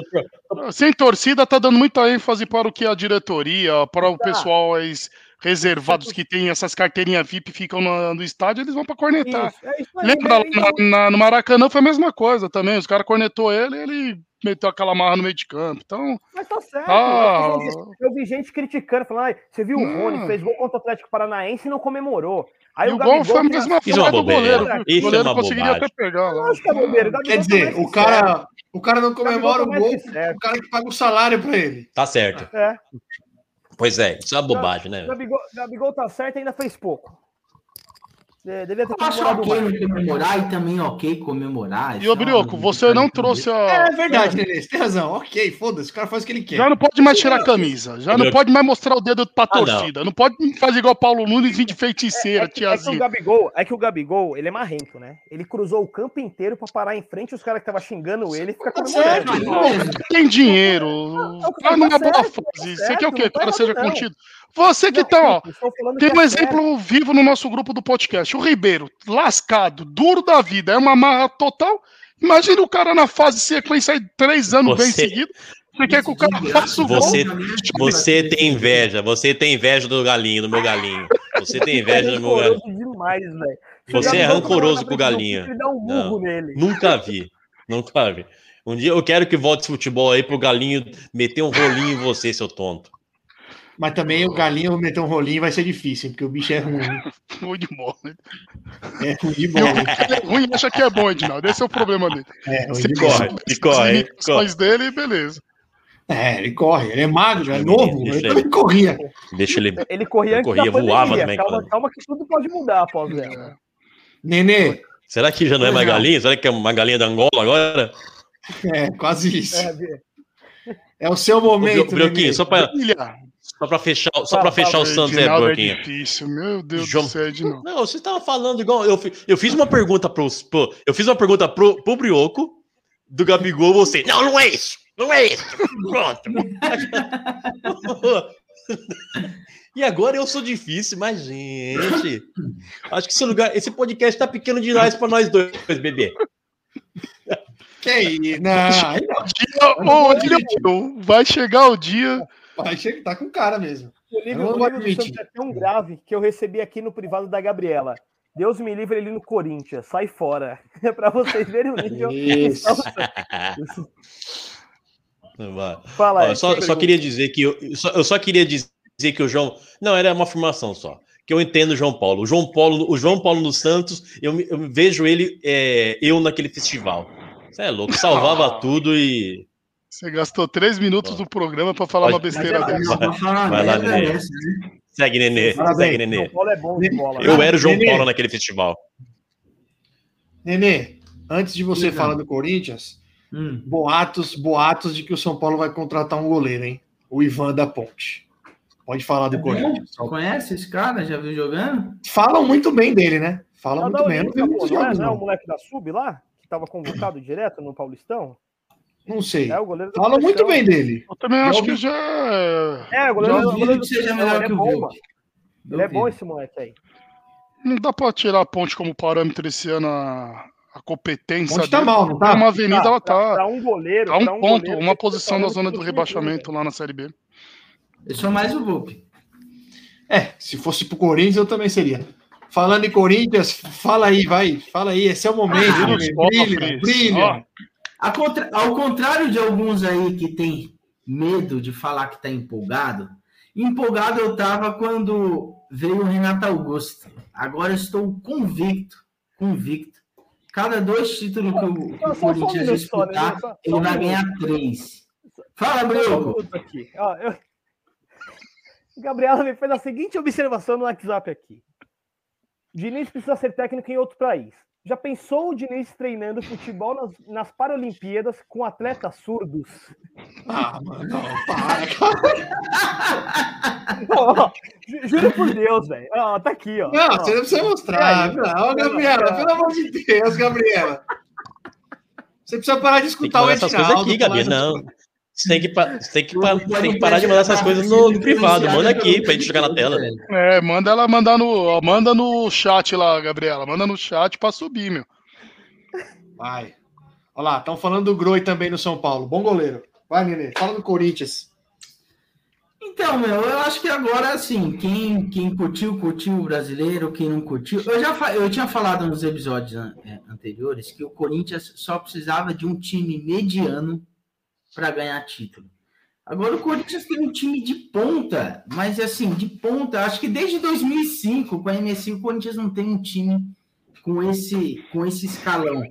Tô- sem torcida tá dando muita ênfase para o que a diretoria, para o Tá. pessoal ex- reservados que tem essas carteirinhas VIP ficam no, no estádio, eles vão pra cornetar. Isso, é isso aí, Lembra lá né? Então, na- na- no Maracanã foi a mesma coisa também. Os caras cornetou ele ele meteu aquela marra no meio de campo. Então, Mas tá certo. Ah. eu, vi gente, eu vi gente criticando, falando, "Ai, você viu o Não. Rony, fez gol contra o Atlético Paranaense e não comemorou. Aí e o Gabigol gol foi a mesma Isso é uma do goleiro. Isso O goleiro é uma conseguiria bobagem. até pegar lá. Lógico é o Quer dizer, o cara, o cara não comemora o mais gol, o cara que paga o salário pra ele. Tá certo. certo. É, Pois é, isso é uma bobagem, né? Gabigol, Gabigol tá certo e ainda fez pouco. É, devia ter Eu acho ok comemorar e também ok comemorar. E ô é Brioco, você não trouxe a. É verdade, Nenê, você tem razão. Ok, foda-se, o cara faz o que ele quer. Já não pode mais tirar a camisa. Já não pode mais mostrar o dedo pra Ah, não. torcida. Não pode fazer igual o Paulo Nunes vir de É feiticeira, que, é que o tiazinha. Gabigol, é que o Gabigol, ele é marrento, né? Ele cruzou o campo inteiro pra parar em frente os caras que estavam xingando ele e ficar certo, comemorando. Tem dinheiro. Não, O cara não tá é boa fase. tá Você quer o quê? o cara tá seja contido? Você que Não, tá, ó. Tem um é exemplo vivo no nosso grupo do podcast. O Ribeiro, lascado, duro da vida, é uma marra total. Imagina o cara na fase sequência aí três anos bem Você- seguidos. Você quer que o cara faça o gol? Você, você tem inveja, você tem inveja do galinho, do meu galinho. Você tem inveja do meu galinho. demais, Você é rancoroso com o dá um. Nunca vi. Nunca vi. Um dia eu quero que volte esse futebol aí pro galinho meter um rolinho em você, seu tonto. Mas também o galinho meter um rolinho vai ser difícil, porque o bicho é ruim. Ruim de bola. É ruim de bola. é ruim acha que é bom, Edinaldo. Esse é o problema dele. É ruim de corre, bola. e corre, As limitações dele, beleza. É, ele corre, ele é magro, é Deixa novo, ele, ele deixa também corria. Deixa ele. Ele corria Eu antes corria, da pandemia. voava também, calma, calma que tudo pode mudar após ela. Nenê, Será que já não é mais Não. galinha? Será que é uma galinha da Angola agora? é quase isso. É. É o seu momento, Brio- Brioquinho, só Brilha. Só pra fechar, só pra fechar o Santos aí, Edinaldo é difícil. Meu Deus João- do céu, Edinaldo. Não, você tava falando igual. Eu, eu fiz uma pergunta pro, pro- Eu fiz uma pergunta pro, pro Brioco, do Gabigol, você. Não, não é isso! Não é isso! Pronto! e agora eu sou difícil, mas, gente. Acho que esse lugar, esse podcast tá pequeno demais pra nós dois, bebê. Que aí? Não, não. Vai chegar o dia. Vai chegar, tá com cara mesmo. O não o nível do. Santos é tão grave que eu recebi aqui no privado da Gabriela. Deus me livre ele no Corinthians, sai fora. É pra vocês verem o nível. Isso. Fala eu só, só queria dizer que eu, eu só, eu só queria dizer que o João. Não, era uma afirmação só. Que eu entendo o João Paulo. O João Paulo, o João Paulo no Santos, eu, eu vejo ele, é, eu naquele festival. Você é louco, salvava tudo e. Você gastou três minutos do programa pra falar Pode- uma besteira é- dessa. Vai, lá, Nenê. Segue, Nenê. Parabéns. Segue, Nenê. Paulo é bom de bola. Eu era o João Nenê. Paulo naquele festival. Nenê, antes de você falar do Corinthians, Hum. boatos, boatos de que o São Paulo vai contratar um goleiro, hein? O Ivan da Ponte. Pode falar do Corinthians. Conhece esse cara? Já viu jogando? Falam muito bem dele, né? Falam da muito bem. Eu não vi Olímpia, muitos pô, não, é, não é o não. moleque da Sub lá? Que tava convocado direto no Paulistão? Não sei. É o goleiro da Falam muito bem dele. Eu também Já acho que já. É, o Já goleiro, o ouvi goleiro que seja melhor seleção, que ele é o mano. Ele é bom esse moleque aí. Não dá pra tirar a ponte como parâmetro esse ano a, a competência. Onde tá dele. mal, não Tá tá? uma avenida, ela Pra, tá. pra um goleiro. Tá um pra ponto, goleiro, uma posição ser na zona do rebaixamento lá na Série B. Eu sou mais o Volpe. É, se fosse pro Corinthians, eu também seria. Falando em Corinthians, fala aí, vai. Fala aí, esse é o momento. Cofres. brilha, brilha. Contra- Ao contrário de alguns aí que tem medo de falar que tá empolgado, empolgado eu tava quando veio o Renato Augusto. Agora estou convicto, convicto. Cada dois títulos que o, que o um Corinthians só, né? disputar, Só- só ele um vai ganhar três. Fala, um Brioco. eu- Gabriela me fez a seguinte observação no WhatsApp aqui. Diniz precisa ser técnico em outro país. Já pensou o Diniz treinando futebol nas, nas Paralimpíadas com atletas surdos? Ah, mano, não, para. Ó, ju- juro por Deus, velho. Ó, tá aqui, ó. Não, Ó. você não precisa É mostrar. aí. Não, Gabriela, pelo amor de Deus, Gabriela. Você precisa parar de escutar o mandar essas coisas Edinaldo. aqui, Gabi. Não. Você tem que, você tem que, pa- você tem que parar de mandar essas coisas no, no privado. Manda aqui pra gente jogar na tela. É, manda ela mandar no. ó, Manda no chat lá, Gabriela. Manda no chat pra subir, meu. Vai. Olha lá, estão falando do Groi também no São Paulo. Bom goleiro. Vai, Nenê. Fala do Corinthians. Então, meu, eu acho que agora, assim, quem, quem curtiu, curtiu o brasileiro, quem não curtiu. Eu já eu tinha falado nos episódios an- é, anteriores que o Corinthians só precisava de um time mediano para ganhar título. Agora o Corinthians tem um time de ponta, mas assim, de ponta, acho que desde 2005, com a MSI, o Corinthians não tem um time com esse, com esse escalão.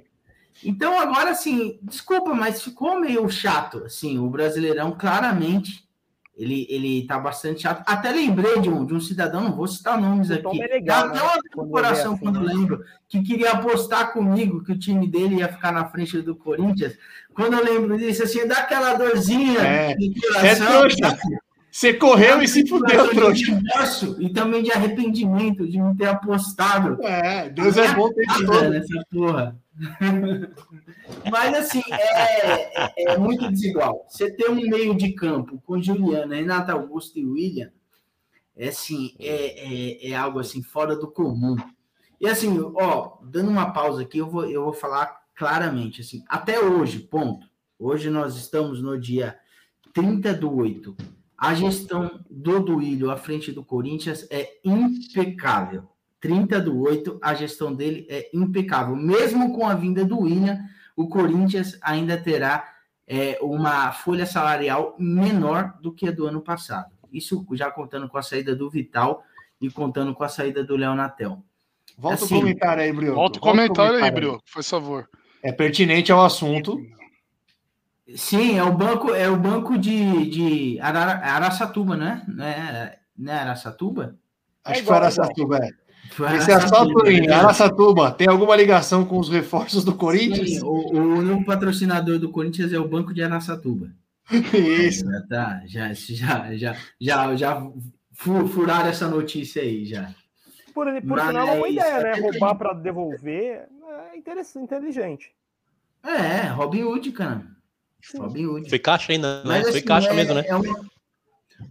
Então, agora, assim, desculpa, mas ficou meio chato, assim, o Brasileirão, claramente, ele, ele tá bastante chato. Até lembrei de um, de um cidadão, não vou citar nomes aqui, é legal, dá né? até Quando no coração vê assim, quando né? lembro, que queria apostar comigo que o time dele ia ficar na frente do Corinthians. Quando eu lembro disso, assim, dá aquela dorzinha É, no é coração, trouxa. sabe? Você correu e se fudeu, de trouxa. E também de arrependimento de não ter apostado É, Deus é bom nada todo. nessa porra. Mas assim, é, é- é muito desigual. Você ter um meio de campo com Juliana, Renato Augusto e William, é assim, é, é, é algo assim fora do comum. E assim, ó, dando uma pausa aqui, eu vou, eu vou falar claramente, assim, até hoje, ponto. Hoje nós estamos no dia 30 do 8. A gestão do Duílio à frente do Corinthians é impecável. 30 do 8, a gestão dele é impecável. Mesmo com a vinda do William, o Corinthians ainda terá é, uma folha salarial menor do que a do ano passado. Isso já contando com a saída do Vital e contando com a saída do Léo Natel. Volta Assim, o comentário aí, Brioco. Volta o Volta comentário aí, Brio, por favor. É pertinente ao assunto. Sim, é o banco, é o banco de, de Arara, Araçatuba, né? Né, né Araçatuba? Acho que igual, foi Araçatuba. É. Foi Esse assalto em né? Araçatuba tem alguma ligação com os reforços do Corinthians? Sim, o, o único patrocinador do Corinthians é o Banco de Araçatuba. Isso. Já tá, já, já, já, já, já fu- furaram essa notícia aí já. Por, por Mas sinal, é uma boa ideia, né? é Roubar para devolver é interessante, inteligente. É, Robin Hood, cara. Robin Hood. Foi caixa ainda, né? Mas, Foi assim, caixa é- mesmo, né? é uma-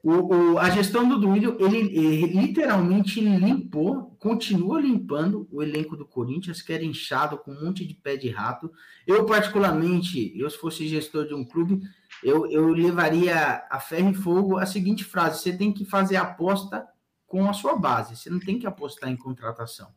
o, o- a gestão do Duílio, ele, ele literalmente limpou, continua limpando o elenco do Corinthians, que era inchado com um monte de pé de rato. Eu, particularmente, eu se fosse gestor de um clube, eu, eu levaria a ferro e fogo a seguinte frase: você tem que fazer aposta com a sua base, você não tem que apostar em contratação.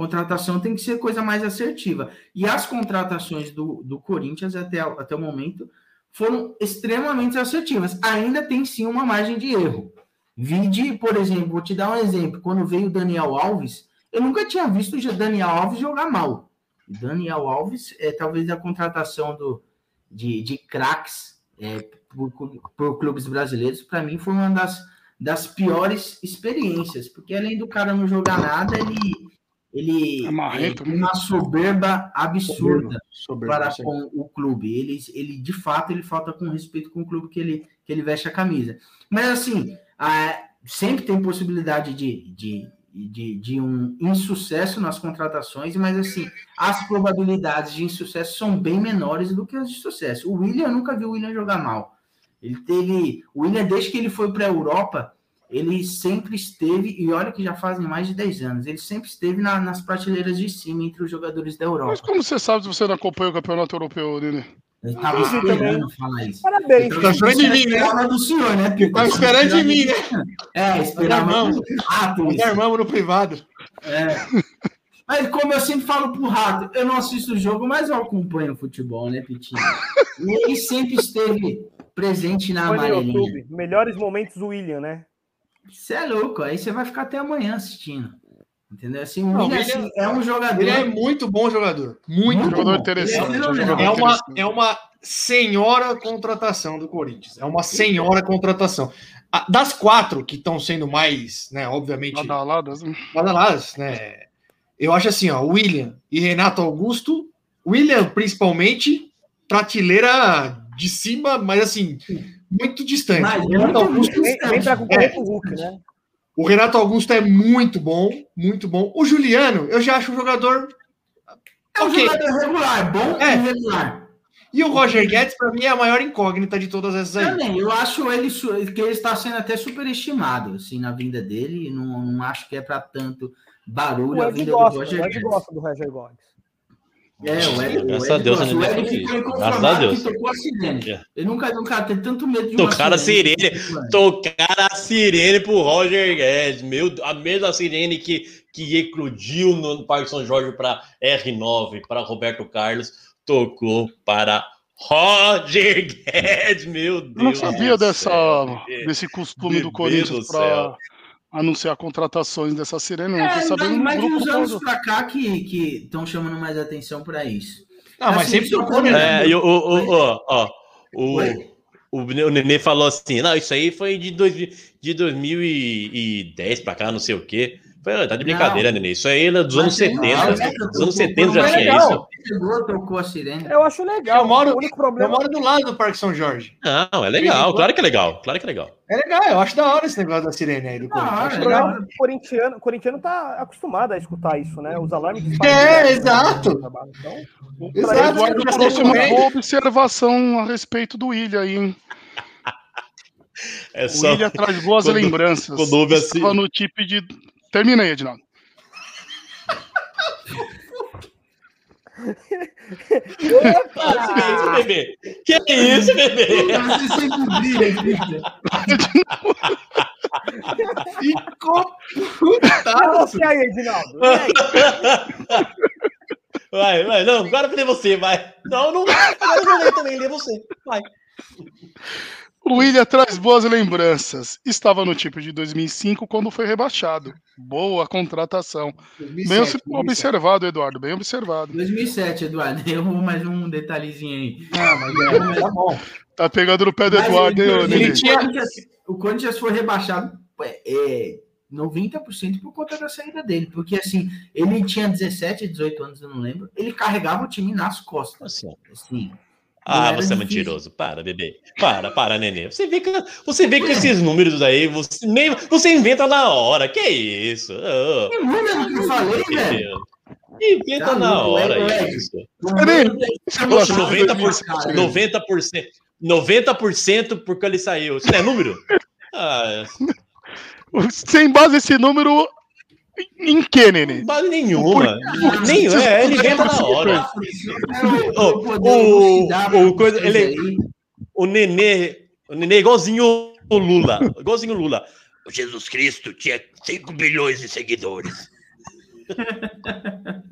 Contratação tem que ser coisa mais assertiva. E as contratações do, do Corinthians até, até o momento foram extremamente assertivas. Ainda tem sim uma margem de erro. Vide, por exemplo, vou te dar um exemplo. Quando veio o Daniel Alves, eu nunca tinha visto o Daniel Alves jogar mal. Daniel Alves é talvez a contratação do, de, de craques é, por, por clubes brasileiros, para mim foi uma das, das piores experiências, porque além do cara não jogar nada, ele, ele É é, tem uma soberba absurda Soberbo, para sim. com o clube. Ele, ele de fato ele falta com respeito com o clube que ele, que ele veste a camisa. Mas assim, ah, sempre tem possibilidade de, de, de, de um insucesso nas contratações, mas assim, as probabilidades de insucesso são bem menores do que as de sucesso. O William, eu nunca vi o William jogar mal. Ele teve. O William, desde que ele foi para a Europa, ele sempre esteve, e olha que já fazem mais de 10 anos, ele sempre esteve na- nas prateleiras de cima entre os jogadores da Europa. Mas como você sabe se você não acompanha o campeonato europeu, Nene? Eu tava Entendi esperando falar isso. Parabéns. Tá esperando de mim, né? do senhor, né, Pedro? Tá esperando de mim, né? É, esperava armamos no privado. Mas como eu sempre falo pro rato, eu não assisto o jogo, mas eu acompanho o futebol, né, Pitinho? E ele sempre esteve presente na Foi amarelinha. Melhores momentos do William, né? Você é louco, aí você vai ficar até amanhã assistindo. Entendeu? Assim, Não, William, William- assim, é um jogador. Ele é muito bom jogador. Muito Muito bom. Jogador bom. interessante. É jogador. É uma, interessante. é uma senhora contratação do Corinthians. É uma senhora contratação. Das quatro que estão sendo mais, né, obviamente, Badaladas, né? badaladas, né? Eu acho assim, ó, William e Renato Augusto, William principalmente, prateleira de cima, mas assim, muito distante. Mas o, Renato Augusto, Vem, vem pra concorrer com o Hulk, né? o Renato Augusto é muito bom, muito bom. O Juliano, eu já acho um jogador. É um ok. jogador regular, bom É. e regular. E o Roger Guedes, para mim, é a maior incógnita de todas essas aí. Também, eu acho ele que ele está sendo até superestimado assim, na vinda dele. Não, não acho que é para tanto barulho O a vinda do Roger Guedes. gosta do Roger Gomes. É, o Hélio. Graças a Deus, eu ficou Graças a Deus. que tocou a sirene. É. Ele nunca, nunca teve tanto medo de uma Tocaram a sirene. Mano. Tocaram a sirene pro Roger Guedes. Meu, a mesma sirene que, que eclodiu no Parque São Jorge para R9, para Roberto Carlos, tocou para Roger Guedes. Meu Deus. Eu não sabia dessa, desse costume Meu do Corinthians para. Anunciar contratações dessa sirene. Não É, sabendo no mais de uns anos todo. pra cá que estão chamando mais atenção pra isso. Não, mas Assim, sempre só tocou, pra- né? É, o, o, o, ó, ó, o, o, o Nenê falou assim: não, isso aí foi de, dois, de 2010 pra cá, não sei o quê. Foi, tá de brincadeira, Nenê. Isso aí é dos anos Mas não, 70. né? Dos anos 70 já tinha isso. Eu acho legal. Eu moro- o único Eu problema moro do lado do Parque São Jorge. Não, é legal, claro que é legal, claro que é legal. É legal, eu acho da hora esse negócio da sirene aí do Corinthians. O é o corintiano, o corintiano tá acostumado a escutar isso, né? Os alarmes É, exato. Então, O Exato. Eduardo Tá trouxe uma boa observação a respeito do William aí, hein? É O só. William traz boas quando- lembranças. quando houve assim- Estava no tipo de. Termina aí, Edinaldo. Que isso, bebê? Que isso, bebê? Você sempre brilha, Victor. Ficou putaço. você aí, Edinaldo. E? Vai, vai, não, agora eu falei você, vai. Não, não. Agora eu falei também, lê você. Vai. O William traz boas lembranças. Estava no tipo de 2005 quando foi rebaixado. Boa contratação. 2007, Bem observado, Eduardo. Bem observado. 2007, Eduardo. Eu vou mais um detalhezinho aí. Ah, mas é, tá bom. Tá pegando no pé do Mas Eduardo, hein, ele- ô, ele tinha- o Corinthians- foi rebaixado é, é, 90% por conta da saída dele. Porque assim, ele tinha 17, 18 anos, eu não lembro. Ele carregava o time nas costas. Assim, Assim, Ah, você é mentiroso. Para, bebê. Para, para, nenê. Você vê que, você vê que esses números aí, você, nem, você inventa na hora. Que isso? Oh, que número que eu falei, velho? Deus. Inventa Tá na hora é, é. isso. De 90%, 2005? 90%, 90% porque ele saiu. Isso não é número? Ah, Sem base esse número em que, Nenê? base nenhuma. Nem, é, ele inventa na hora. O- elucidar o coisa- ele-. O Nenê, o Nenê é igualzinho o Lula. Igualzinho o Lula. O Jesus Cristo tinha 5 bilhões de seguidores.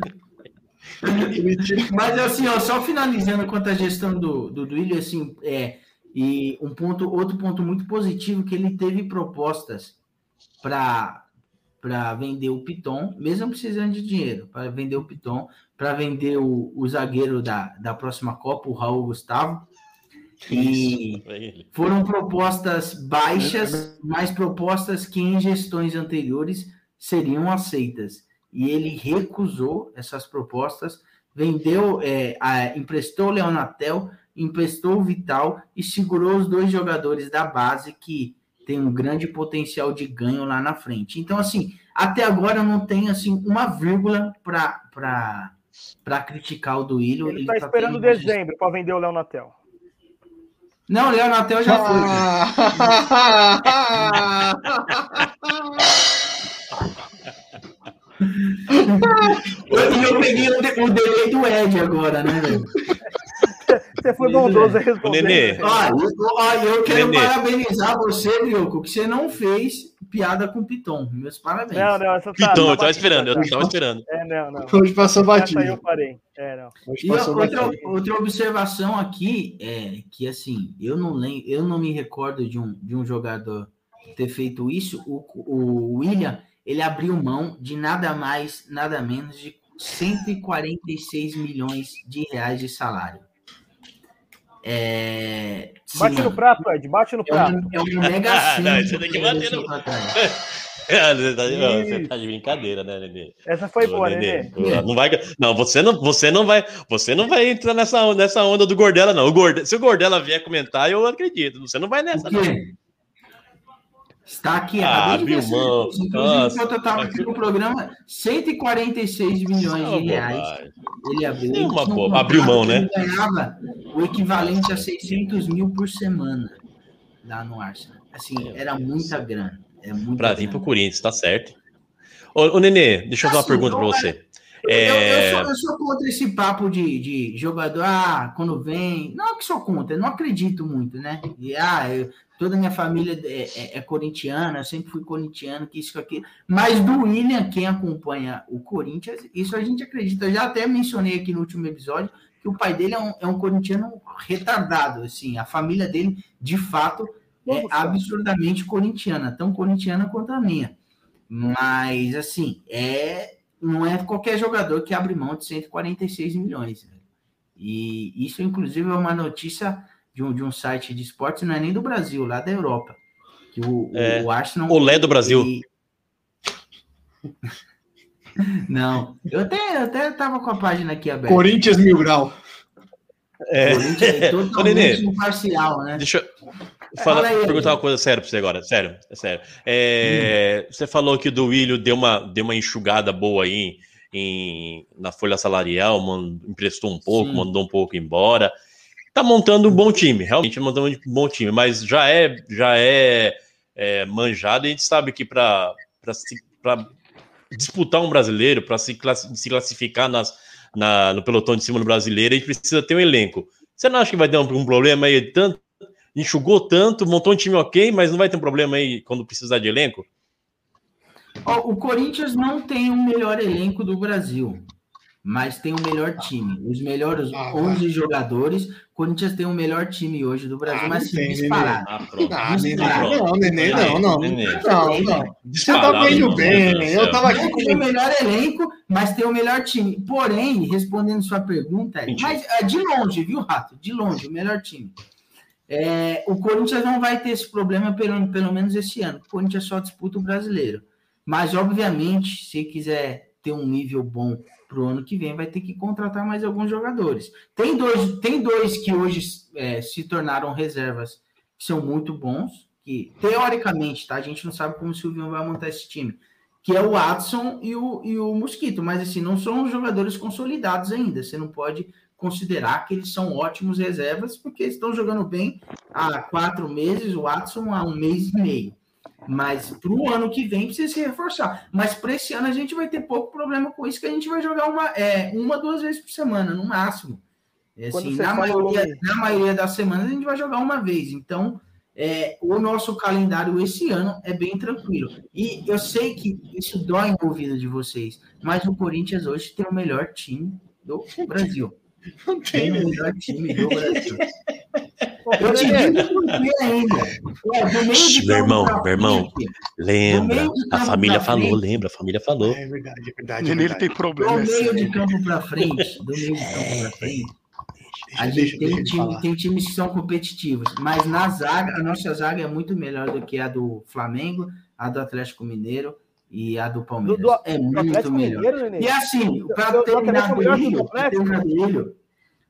Mas assim, ó, só finalizando quanto à gestão do, do Duílio, assim, é, e um ponto, outro ponto muito positivo que ele teve propostas para para vender o Piton, mesmo precisando de dinheiro, para vender o Piton, para vender o, o zagueiro da, da próxima Copa, o Raul Gustavo. E foram propostas baixas, mas propostas que em gestões anteriores seriam aceitas. E ele recusou essas propostas, vendeu, é, a- emprestou o Leonatel, emprestou o Vital e segurou os dois jogadores da base que tem um grande potencial de ganho lá na frente. Então, assim, até agora eu não tenho assim uma vírgula para criticar o Duílio. Ele tá tá esperando tendo- dezembro pra vender o Léo Natel. Não, o Leonatel já foi. Ah, E eu peguei o, de- o delay do Ed agora, né, velho? Você foi bondoso em responder. Nenê. Eu, ó, eu quero Nenê. parabenizar você, Brioco, que você não fez piada com o Piton. Meus parabéns. Não, não, essa tá. Pitão, tá eu tava esperando, eu tá. tava esperando. É, não, não. Hoje passou Essa batido. aí eu parei. É, não. Hoje E passou outra, batido. outra observação aqui é que assim, eu não lembro, eu não me recordo de um, de um jogador ter feito isso. O, o William, ele abriu mão de nada mais, nada menos de 146 milhões de reais de salário. É, Bate sim, no prato, Ed, bate no é prato. um, é um mega Ah, não, você tem que bater no- Ah, Você tá, você tá de brincadeira, né, Nenê? Essa foi Ô, boa, Nenê, Nenê. Não, vai, não, você não, você não vai, você não vai entrar nessa, onda- nessa onda do Gordela, não. O Gorde, se o Gordela vier comentar, eu acredito. Você não vai nessa, não. Está aqui, Ah, mão. isso. Inclusive, eu estava aqui no programa, 146 milhões de reais bobagem. ele abriu. É uma um boa- abriu mão, né? Ganhava o equivalente a 600 mil por semana lá no Arsenal. Assim, era muita grana. É Pra vir grana. pro Corinthians, tá certo. Ô, ô Nenê, deixa eu fazer uma Assim, pergunta pra não você. Eu, É, eu sou, eu sou contra esse papo de, de jogador, ah, quando vem. Não que sou contra, eu não acredito muito, né? E, ah, eu- toda a minha família é, é- é corintiana, eu sempre fui corintiano, que isso, que aquilo. Mas do William, quem acompanha o Corinthians, isso a gente acredita. Eu já até mencionei aqui no último episódio que o pai dele é um, é um corintiano retardado, assim. A família dele, de fato, é absurdamente corintiana, tão corintiana quanto a minha. Mas, assim, é não é qualquer jogador que abre mão de 146 milhões. velho. E isso, inclusive, é uma notícia de um, de um site de esportes, não é nem do Brasil, lá da Europa. Que o, É, o Arsenal. Olé do Brasil. ele- Não, eu até, eu até tava com a página aqui aberta. Corinthians Mil Grau. é, Corinthians é totalmente Nenê. imparcial, né? Deixa eu falar- Fala aí, perguntar Edu. uma coisa séria pra você agora. Sério, é sério. É, Você falou que o do Willio deu uma, deu uma enxugada boa aí em, na folha salarial, man- emprestou um pouco, Sim. mandou um pouco embora. Tá montando um bom time, realmente montando um bom time, mas já é, já é, é, manjado a gente sabe que para disputar um brasileiro, para se, classi- se classificar nas, na- no pelotão de cima do brasileiro, a gente precisa ter um elenco. Você não acha que vai ter um, um problema aí? Tanto, enxugou tanto, montou um time ok, mas não vai ter um problema aí quando precisar de elenco? O Corinthians não tem o melhor elenco do Brasil, mas tem o melhor time. Os melhores Ah, 11 jogadores. O Corinthians tem o melhor time hoje do Brasil, Ah, mas tem, disparado. Ah. Ah, não, Nenê, não, não. Não, não. Você tá vendo não, bem. Eu tava aqui com o melhor elenco, mas tem o melhor time. Porém, respondendo sua pergunta, mas é, de longe, viu, Rato? De longe, o melhor time. É, o Corinthians não vai ter esse problema, pelo, pelo menos esse ano. O Corinthians só disputa o brasileiro. Mas, obviamente, se quiser ter um nível bom para o ano que vem, vai ter que contratar mais alguns jogadores. Tem dois, tem dois que hoje é, se tornaram reservas, que são muito bons, que teoricamente, tá? A gente não sabe como o vai montar esse time que é o Watson e o, e o Mosquito, mas assim, não são jogadores consolidados ainda. Você não pode considerar que eles são ótimos reservas, porque estão jogando bem há quatro meses, o Watson há um mês e meio. Mas para o ano que vem precisa se reforçar. Mas para esse ano a gente vai ter pouco problema com isso, que a gente vai jogar uma, é, uma duas vezes por semana, no máximo. É, Assim, na, maioria, na maioria das semanas a gente vai jogar uma vez. Então, é, o nosso calendário esse ano é bem tranquilo. E eu sei que isso dói no ouvido de vocês, mas o Corinthians hoje tem o melhor time do Brasil. Não Tem tem, o melhor time do Brasil. Eu te Nenê, digo ainda. Do meio Meu campo irmão, pra meu irmão. Lembra, meio a família pra falou, frente. lembra, a família falou. É verdade, é verdade. É ele tem Do problema. meio esse- de campo para frente, do meio de campo para frente, a gente deixa, tem, deixa time- tem times que são competitivos, mas na zaga, a nossa zaga é muito melhor do que a do Flamengo, a do Atlético Mineiro e a do Palmeiras. do- é do muito Atlético melhor. Mineiro. E assim, para terminar do sou melhor que o Willian, pra Atlético. terminar do Willian,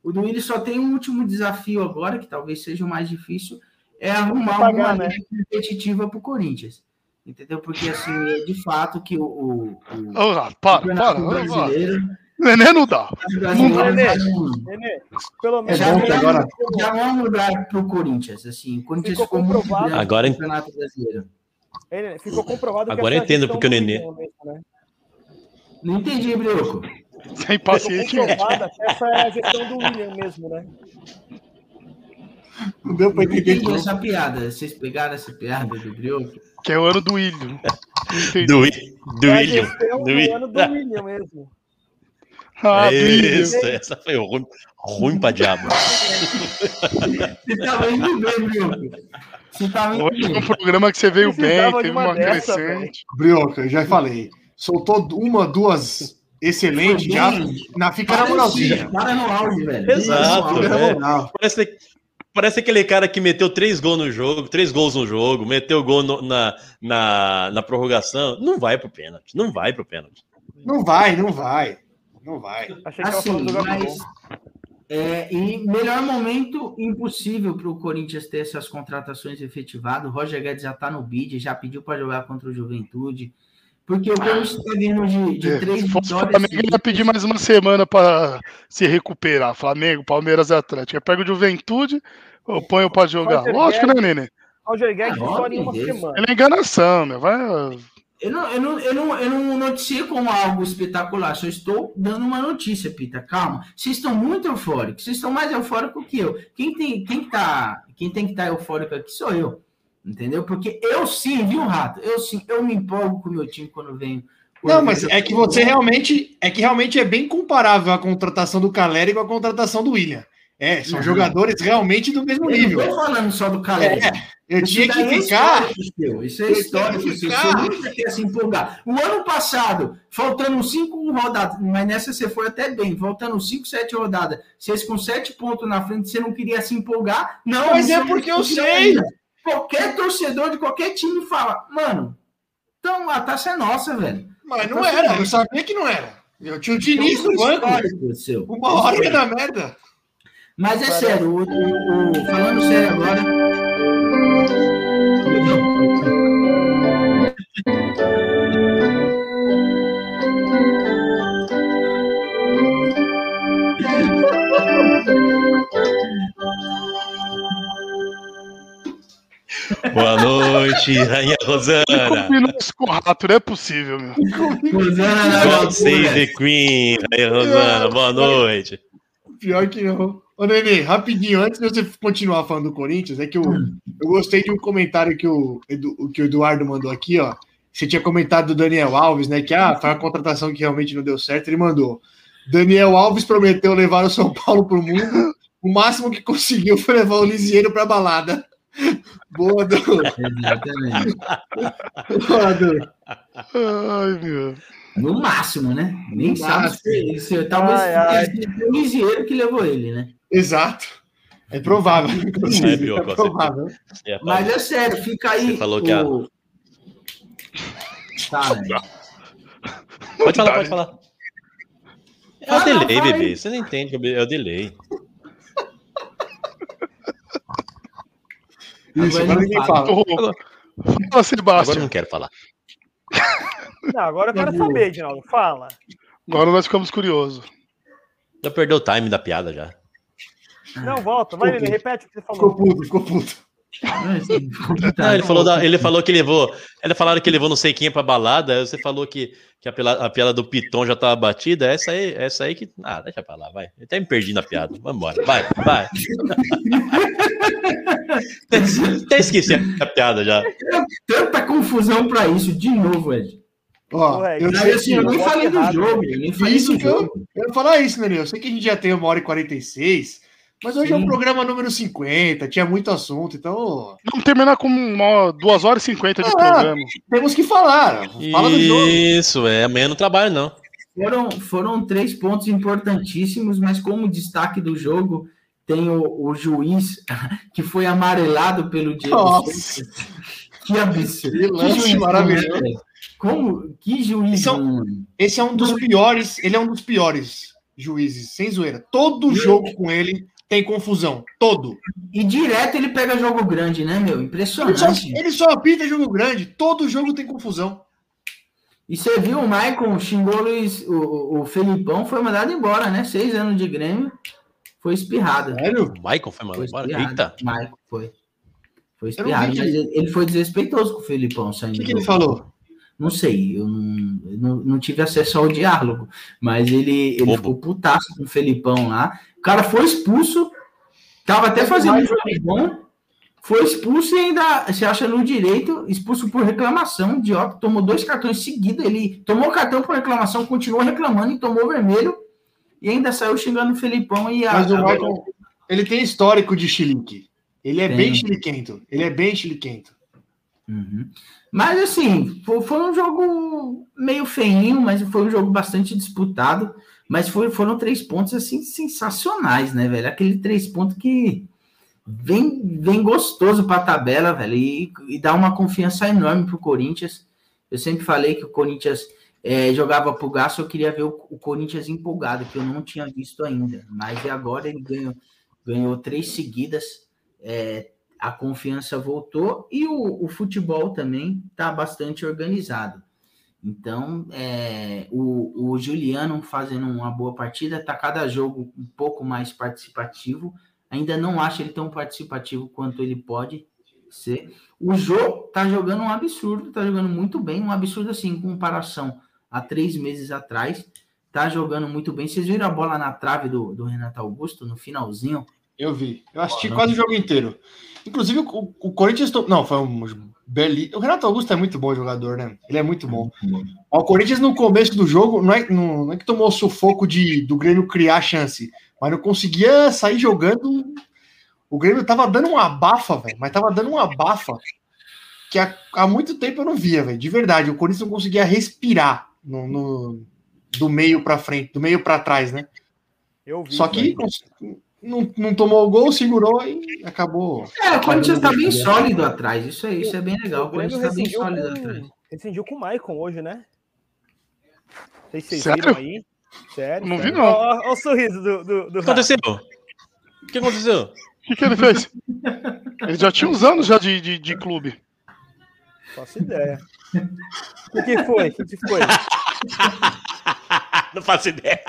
o do Willian só tem um último desafio agora, que talvez seja o mais difícil, é arrumar Pagar, uma né? linha competitiva para o Corinthians. Entendeu? Porque assim, é de fato que o, o, o Ô, Rato, para, para. brasileiro, Nenê não dá. Nenê. Nenê, pelo É menos. já, bom que não, agora- já é um lugar para o Corinthians. Assim, o Corinthians Ficou ficou, muito comprovado. Agora- no Campeonato Brasileiro. Ei, Nenê, Ficou comprovado Agora entendo porque o Nenê- né? Não entendi, Brioco. Sem que essa é a gestão do William mesmo, né? Não deu pra Não entender entendi tudo. essa piada. Vocês pegaram essa piada do Brioco? Que é o ano do William. Não. Do, do é William. Do do William. ano do William mesmo. Ah, William. Isso, essa foi ruim, ruim pra diabo. Você tá vendo bem, Brioco. Você tá Hoje é um bem. programa que você veio bem, Precisava de teve uma uma dessa, crescente. Brioca, eu já falei. Soltou uma, duas excelentes, já na, fica na moralzinha. Para no auge, velho. Exato. Moral. Parece, parece aquele cara que meteu três gols no jogo, três gols no jogo, meteu gol no- na, na, na prorrogação. Não vai pro pênalti, não vai pro pênalti. Não vai, não vai. Não vai. Achei que Assim, mas. É, e melhor momento impossível para o Corinthians ter essas contratações efetivadas. O Roger Guedes já está no bid, já pediu para jogar contra o Juventude. Porque o Corinthians está vindo de, de É, três Se fosse o vitórias. Flamengo, ia pedir mais uma semana para se recuperar. Flamengo, Palmeiras e Atlético. Eu pego o Juventude, eu ponho para jogar. Roger Lógico, né, Guedes. Nenê? Roger Guedes Ah, só em uma óbvio, semana. Ele é enganação, meu. Vai, Eu não, eu, não, eu, não, eu não noticiei como algo espetacular, só estou dando uma notícia, Pita. Calma. Vocês estão muito eufóricos, vocês estão mais eufóricos que eu. Quem tem, quem tá, quem tem que estar eufórico aqui sou eu. Entendeu? Porque eu sim, viu, Rato? Eu sim, eu me empolgo com o meu time quando venho. quando Não, mas é que você realmente é que realmente é bem comparável a contratação do Caleri com a contratação do William. É, são Uhum. jogadores realmente do mesmo Eu nível. não tô falando só do Caleri. É, eu Isso tinha que é ficar. Isso é histórico. seu. Você nunca quer se empolgar. O ano passado, faltando cinco rodadas, mas nessa você foi até bem, faltando cinco, sete rodadas, vocês com sete pontos na frente, você não queria se empolgar? Não, Mas é foi porque eu sei. ainda. Qualquer torcedor de qualquer time fala, mano, então a taça é nossa, velho. Mas não era, eu sabia que não era. Eu tinha o Diniz no banco. Seu. Uma hora ia dar merda. Mas é sério, o, o- o- falando sério agora. Boa noite, Rainha Rosana. Combinou isso com o rato, não é possível, meu. Rosana na God save the Queen, Rainha Rosana. Boa noite. Pior que não. Ô, Nenê, rapidinho, antes de você continuar falando do Corinthians, é que eu, eu gostei de um comentário que o, Edu- que o Eduardo mandou aqui, ó. Você tinha comentado do Daniel Alves, né? Que ah, foi uma contratação que realmente não deu certo. Ele mandou. Daniel Alves prometeu levar o São Paulo pro mundo. O máximo que conseguiu foi levar o Lisieiro pra balada. Boa, Du. Exatamente. Boa, Du. Ai, meu. No máximo, né? Nem No sabe máximo. se, se talvez o Lisieiro que levou ele, né? Exato. É provável. É, Bill, É provável. É, Mas é sério, fica aí. Você falou que a- o... Tá, né? Pode falar, pode falar. É o delay, bebê. Você não entende, que é o delay. Isso, Agora agora ninguém fala. fala. Fala, Agora eu Sebastião. não quero falar. Não, agora eu quero saber, Edinaldo. Fala. Agora nós ficamos curiosos. Já perdeu o time da piada já. Não, volta. Vai, Ficou Nenê, repete o que você Ficou falou. puto, ficou puto. Não, ele falou, da- ele falou que levou. Ele falaram que levou não sei quem pra balada. Você falou que, que a, pela- a piada do Piton já tava batida. Essa aí, essa aí que. Ah, deixa pra lá, vai. Eu até me perdi na piada. Vamos embora. Vai, vai. até, até esqueci a piada já. Tanta confusão pra isso, de novo, Ed. Ó, Ué, eu sei assim, eu nem falei do jogo, eu nem falei Isso do que eu, jogo. eu ia falar isso, Nenê. Eu sei que a gente já tem uma hora e 46, mas hoje é um Sim. programa número 50, tinha muito assunto, então Vamos terminar com uma, 2 horas e 50 de Ah. programa. temos que falar. Fala do jogo. Isso, é. Amanhã não trabalho, não. Foram, foram três pontos importantíssimos, mas como destaque do jogo, tem o, o juiz que foi amarelado pelo Diego Nossa. Que absurdo. Que lance juiz maravilhoso. né? Como? Que juiz Isso é um-. Esse é um dos piores, ele é um dos piores juízes, sem zoeira. Todo jogo com ele tem confusão. Todo. E direto ele pega jogo grande, né, meu? Ele só, Impressionante. ele só apita jogo grande. Todo jogo tem confusão. E você viu o Maicon xingou o Luiz, o, o- o Felipão, foi mandado embora, né? Seis anos de Grêmio, foi espirrado. Sério? O Maicon foi mandado embora. Eita. Maicon foi. Foi espirrado. que- ele, foi desrespeitoso com o Felipão O saindo. que, do que ele falou? Não sei, eu não, não, não tive acesso ao diálogo, mas ele, ele Bobo. ficou putaço com o Felipão lá. O cara foi expulso, tava até fazendo um jogo bom, foi expulso e ainda se acha no direito, expulso por reclamação, idiota, tomou dois cartões seguidos, ele tomou o cartão por reclamação, continuou reclamando e tomou vermelho, e ainda saiu xingando o Felipão e a. Mas o Michael, ele tem histórico de chilique. Ele é Tem. bem chiliquento. Ele é bem chiliquento. Uhum. Mas assim, fo- foi um jogo meio feinho, mas foi um jogo bastante disputado. Mas foi- foram três pontos assim sensacionais, né, velho? Aquele três pontos que vem, vem gostoso para a tabela, velho, e, e dá uma confiança enorme pro Corinthians. Eu sempre falei que o Corinthians é, jogava pro gasto, eu queria ver o, o Corinthians empolgado, que eu não tinha visto ainda. Mas agora ele ganhou, ganhou três seguidas. é, a confiança voltou e o, o futebol também está bastante organizado. Então, é, o, o Juliano fazendo uma boa partida, está cada jogo um pouco mais participativo. Ainda não acho ele tão participativo quanto ele pode, Você- O Jô tá jogando um absurdo, tá jogando muito bem, um absurdo assim, em comparação a três meses atrás. Tá jogando muito bem. Vocês viram a bola na trave do, do Renato Augusto no finalzinho? Eu vi. Eu assisti Ó, quase o jogo inteiro. Inclusive, o, o Corinthians. to- Não, foi um beli... O Renato Augusto é muito bom jogador, né? Ele é muito bom. O Corinthians, no começo do jogo, não é, não, não é que tomou sufoco de, do Grêmio criar chance, mas não conseguia sair jogando. O Grêmio tava dando uma abafa, velho. Mas tava dando uma abafa que há, há muito tempo eu não via, velho. De verdade. O Corinthians não conseguia respirar no, no- do meio pra frente, do meio pra trás, né? Eu vi. Só que não, não tomou o gol, segurou e acabou. É, o Corinthians tá bem sólido atrás. Isso é, isso é bem legal. O Corinthians tá bem sólido com, atrás. rescindiu com o Maicon hoje, né? Não sei se vocês Sério? viram aí. Sério? Não vi, não. Ó o sorriso do, do, do O que aconteceu? O que aconteceu? O que, que ele fez? Ele já tinha uns anos já de, de, de clube. Faço ideia. O que, foi? O que, que foi? Não faço ideia.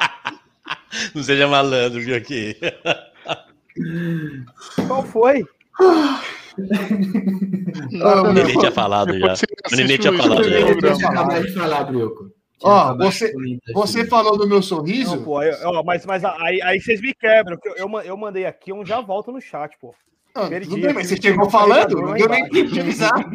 Não seja malandro, viu aqui. Qual foi? O não. Nenê tinha falado já. O Nenê tinha falado já. Eu de falar, Brioco. Ó, de você- Você falou do meu sorriso? Não, pô, aí- ó, mas, mas aí, aí vocês me quebram. que Eu, eu, ma- eu mandei aqui, eu já volto no chat, pô. Ah, Perdi, tudo bem, mas você chegou falando, não deu nem tempo de avisar.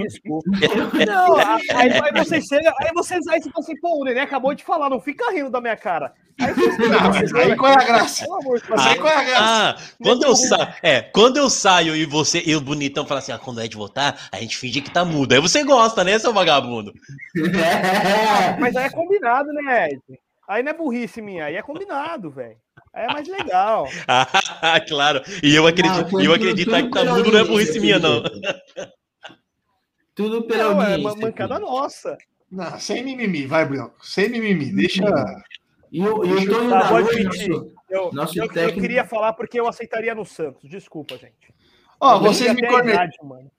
Não, aí, aí vocês chegam, aí vocês aí você fala assim, pô, o Nenê acabou de falar, não fica rindo da minha cara. Aí, Não, mas aí qual é a graça? Amor de aí qual é a graça? Ah, quando eu saio, é, quando eu saio e você e o bonitão fala assim, ah, quando o Ed voltar, a gente finge que tá mudo. Aí você gosta, né, seu vagabundo? É. Mas aí é combinado, né, Ed? Aí não é burrice minha, aí é combinado, velho. É mais legal. Ah, claro. E eu acredito, Ah, eu acreditar que tá mudo não é burrice minha, não. Tudo pela Não, é audiência. uma mancada nossa. Não, sem mimimi, vai, Bruno. Sem mimimi. Deixa. E o, e o Tonho Tá, pode nosso- Eu, Nosso eu, eu técnico- queria falar porque eu aceitaria no Santos. Desculpa, gente. Ó, Eu vocês me, até a corne... idade, mano.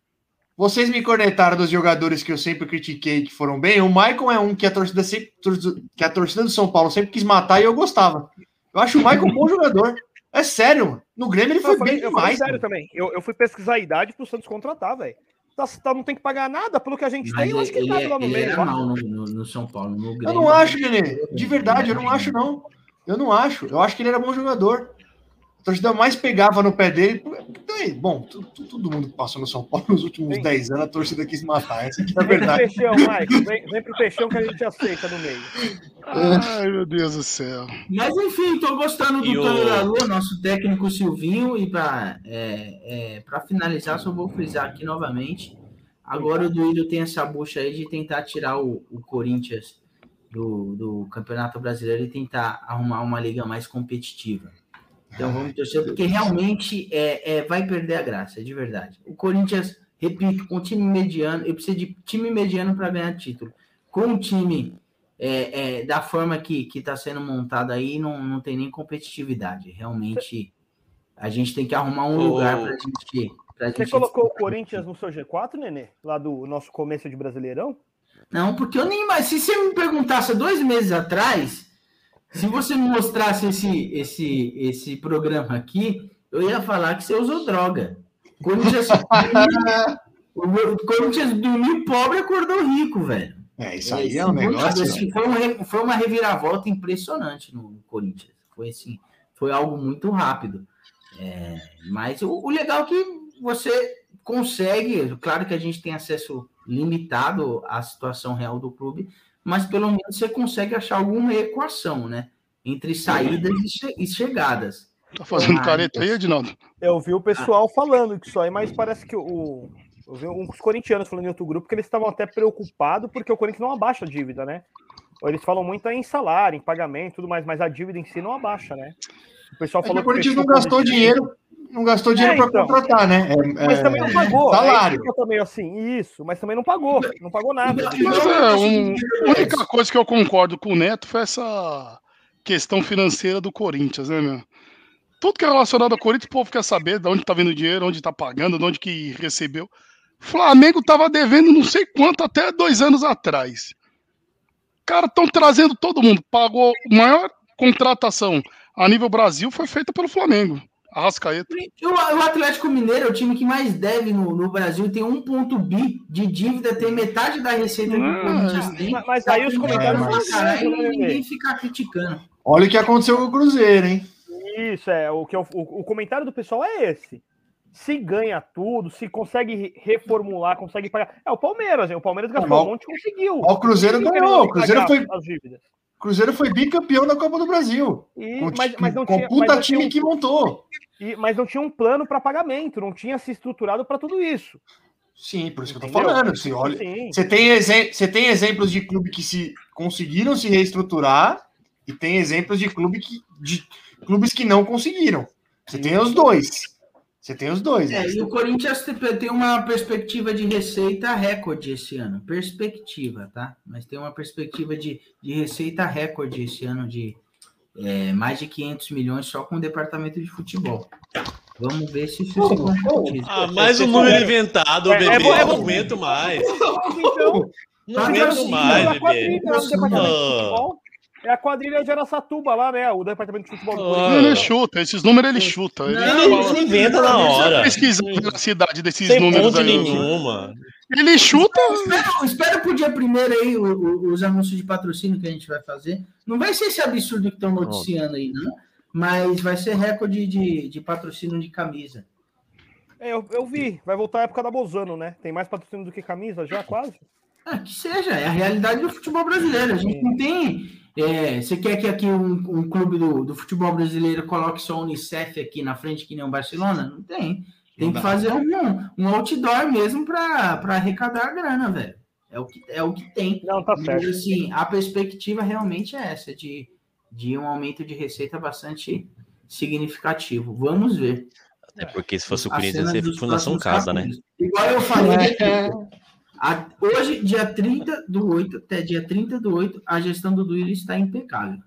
vocês me cornetaram dos jogadores que eu sempre critiquei que foram bem. O Maicon é um que a torcida sempre... que a torcida do São Paulo sempre quis matar e eu gostava. Eu acho o Maicon um bom jogador. É sério, mano. No Grêmio ele Eu foi falei, bem eu demais. sério também. Eu, eu fui pesquisar a idade pro Santos contratar, velho. Tá, tá- não tem que pagar nada pelo que a gente Mas tem. Eu acho que ele ele, cabe lá no ele meio. era mal no, no, no São Paulo. No Eu Grêmio. não acho, Nenê. De verdade, eu não acho, não. Eu não acho. Eu acho que ele era bom jogador. A torcida mais pegava no pé dele. Bom, tu- tu- todo mundo que passou no São Paulo nos últimos Sim. 10 anos, a torcida quis matar. Essa aqui é a Vem pro verdade. peixão, Mike. Vem, vem pro peixão que a gente aceita no meio. Ai, meu Deus do céu. Mas enfim, tô gostando do E o- da Lua, nosso técnico Silvinho. E para é, é, pra finalizar, só vou frisar aqui novamente. Agora o Duílio tem essa bucha aí de tentar tirar o, o Corinthians do, do Campeonato Brasileiro e tentar arrumar uma liga mais competitiva. Então vamos torcer, porque realmente é, é, vai perder a graça, de verdade. O Corinthians, repito, com um time mediano, eu preciso de time mediano para ganhar título. Com um time é, é, da forma que está sendo montado aí, não, não tem nem competitividade. Realmente, a gente tem que arrumar um lugar para gente. Pra Você gente colocou o Corinthians no seu G4, Nenê? Lá do nosso começo de Brasileirão? Não, porque eu nem mais. Se você me perguntasse dois meses atrás, se você me mostrasse esse, esse, esse programa aqui, eu ia falar que você usou droga. Corinthians, Corinthians dormiu pobre e acordou rico, velho. É, isso aí é um Esse negócio. assim, foi, um re- foi uma reviravolta impressionante no Corinthians. Foi assim, foi algo muito rápido. É, mas o, o legal é que você consegue, claro que a gente tem acesso limitado à situação real do clube, mas pelo menos você consegue achar alguma equação, né? Entre saídas e, che- e chegadas. Tá fazendo Ah, careta aí, Edinaldo? Eu vi o pessoal falando isso aí, mas parece que o. Eu vi uns corintianos falando em outro grupo que eles estavam até preocupados porque o Corinthians não abaixa a dívida, né? Eles falam muito em salário, em pagamento e tudo mais, mas a dívida em si não abaixa, né? O pessoal É que falou o Corinthians não gastou dinheiro, não gastou dinheiro É, para então. contratar, né? É, Mas é, também não pagou. Salário. Aí ficou também assim, isso, mas também não pagou. Não pagou nada. Mas é, um- a única coisa que eu concordo com o Neto foi essa questão financeira do Corinthians, né, meu? Tudo que é relacionado ao Corinthians, o povo quer saber de onde tá vindo o dinheiro, onde tá pagando, de onde que recebeu. Flamengo tava devendo não sei quanto até dois anos atrás. Cara, estão trazendo todo mundo. Pagou a maior contratação a nível Brasil foi feita pelo Flamengo. Arrascaeta. O, o Atlético Mineiro é o time que mais deve no, no Brasil, tem um ponto bi de dívida, tem metade da receita que o Corinthians tem. Mas, mas aí os comentários É, mas- Cara, são aí né, ninguém fica criticando. Olha o que aconteceu com o Cruzeiro, hein? Isso, é. O, que eu- o, o comentário do pessoal é esse. Se ganha tudo, se consegue re- reformular, consegue pagar. É o Palmeiras, hein? O Palmeiras gastou um monte e conseguiu. Ó, o Cruzeiro ganhou, o Cruzeiro foi- As dívidas. O Cruzeiro foi bicampeão da Copa do Brasil. E- Com, mas, mas não com tinha, o puta mas time tinha um- que montou. E- mas não tinha um plano para pagamento, não tinha se estruturado para tudo isso. Sim, por isso que eu tô Entendeu? falando. Assim, olha, Sim. você, tem você tem exemplos de clube que se conseguiram se reestruturar e tem exemplos de, clube que, de clubes que não conseguiram. Você tem os dois. Você tem os dois. É, e o Corinthians te- tem uma perspectiva de receita recorde esse ano. Perspectiva, tá? Mas tem uma perspectiva de, de receita recorde esse ano de é, mais de 500 milhões só com o departamento de futebol. Vamos ver se isso se concretiza. Ah, mais um número inventado, É, bebê. é bom- é bom. Não aguento mais. Então, Não Mas aguento assim, mais, é bebê. É a quadrilha de Araçatuba lá, né? O departamento de futebol do Ah. Ele chuta, esses números ele chuta. Ele Não, Ele, inventa na hora. pesquisa a cidade desses Sem números aí. nenhuma. Ele chuta. Espera, espera pro dia primeiro aí o- o- os anúncios de patrocínio que a gente vai fazer. Não vai ser esse absurdo que estão noticiando aí, não. Mas vai ser recorde de, de patrocínio de camisa. É, eu, eu vi. Vai voltar a época da Bozano, né? Tem mais patrocínio do que camisa já, quase. Ah, que seja, é a realidade do futebol brasileiro. A gente não tem. é, você quer que aqui um, um clube do, do futebol brasileiro coloque só o Unicef aqui na frente, que nem o Barcelona? Não tem. Tem que fazer um, um outdoor mesmo para arrecadar a grana, velho. É o que, é o que tem. Não, tá Mas, certo. assim, a perspectiva realmente é essa, de, de um aumento de receita bastante significativo. Vamos ver. É porque se fosse o Corinthians, ia ser Fundação Casa, né? Igual eu falei, a- hoje, dia 30 do 8, até dia 30 do 8, a gestão do Duílio está impecável.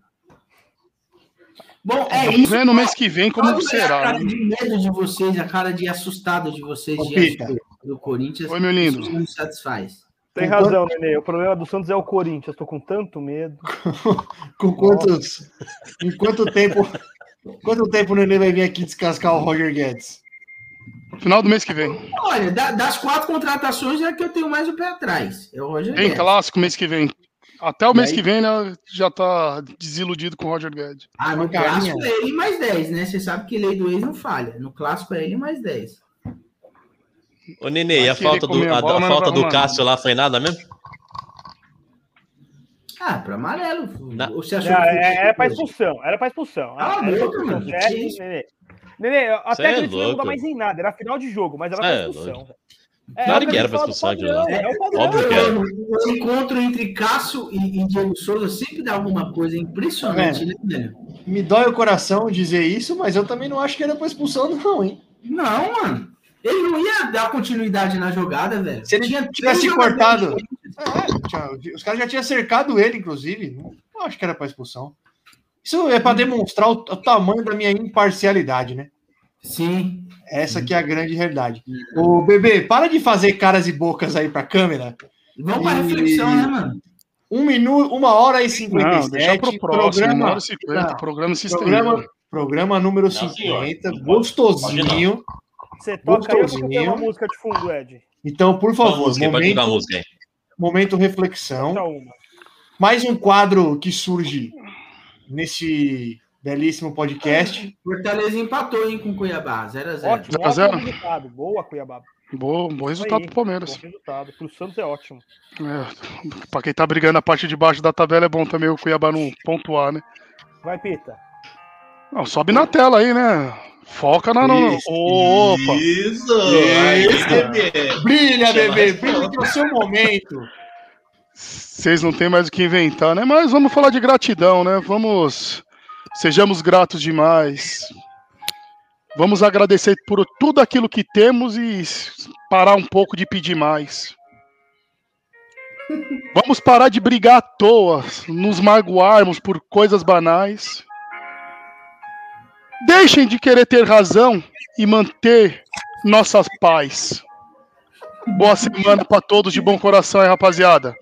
Bom, é Vamos isso. ver no mês que vem como Qual é a será. cara né? de medo de vocês, a cara de assustado de vocês Ô, diante do, do Corinthians. Oi, meu lindo. Isso não me satisfaz. Tem razão, Nenê. O problema do Santos é o Corinthians. Tô com tanto medo. Com quantos. Em quanto tempo. Quanto tempo o Nenê vai vir aqui descascar o Roger Guedes? Final do mês que vem. Olha, da- das quatro contratações é a que eu tenho mais o pé atrás. É o Roger Tem Guedes. clássico mês que vem. Até o E mês aí? que vem, né, já tá desiludido com o Roger Guedes. Ah, no Carinha. clássico é ele mais 10, né? Você sabe que lei do ex não falha. No clássico é ele mais 10. Ô, Nenê, e a falta do, a a, bola, falta do Cássio lá foi nada mesmo? Ah, para amarelo. Na- Você achou Não, que é, era pra coisa? expulsão. Era pra expulsão. Ah, era pra louco, Nenê. Nenê, até Cê é que a gente não louco. mais em nada. Era final de jogo, mas era Cê pra expulsão. É, Claro é que era do expulsão de lá. É o padrão. Óbvio que era. O encontro entre Cássio e, e Diego Souza sempre dá alguma coisa impressionante, É. né, velho? Me dói o coração dizer isso, mas eu também não acho que era pra expulsão, não, hein? Não, mano. Ele não ia dar continuidade na jogada, velho. Se ele Tinha tivesse cortado. É, os caras já tinham cercado ele, inclusive. Não, acho que era pra expulsão. Isso é pra demonstrar o, o tamanho da minha imparcialidade, né? Sim. Essa que é a grande realidade. Ô, bebê, para de fazer caras e bocas aí pra câmera. Vamos pra E- reflexão, né, mano? Um minuto, uma hora e Não, 57. deixa pro próximo. programa, Uma hora e 50, não. programa programa, programa número Não, senhor. 50, Não pode- gostosinho. Você toca Gostosinho. uma música de fundo, Ed. Então, por favor, música? Momento, a música momento reflexão. Mais um quadro que surge nesse belíssimo podcast. Fortaleza empatou, hein, com Cuiabá. 0x0. Ótimo, Zero a zero? ótimo resultado. Boa, Cuiabá. Bom, bom resultado Aí, pro Palmeiras. Bom resultado. Pro Santos é ótimo. É, pra quem tá brigando na parte de baixo da tabela, é bom também o Cuiabá não pontuar, né? Vai, Pita. Não, sobe na tela aí, né? Foca na. Isso. Opa! Isso! Bebê. Brilha, bebê, brilha que é o seu momento. Vocês não tem mais o que inventar, né? Mas vamos falar de gratidão, né? Vamos. Sejamos gratos demais. Vamos agradecer por tudo aquilo que temos e parar um pouco de pedir mais. Vamos parar de brigar à toa, nos magoarmos por coisas banais. Deixem de querer ter razão e manter nossas paz. Boa semana para todos de bom coração aí, rapaziada.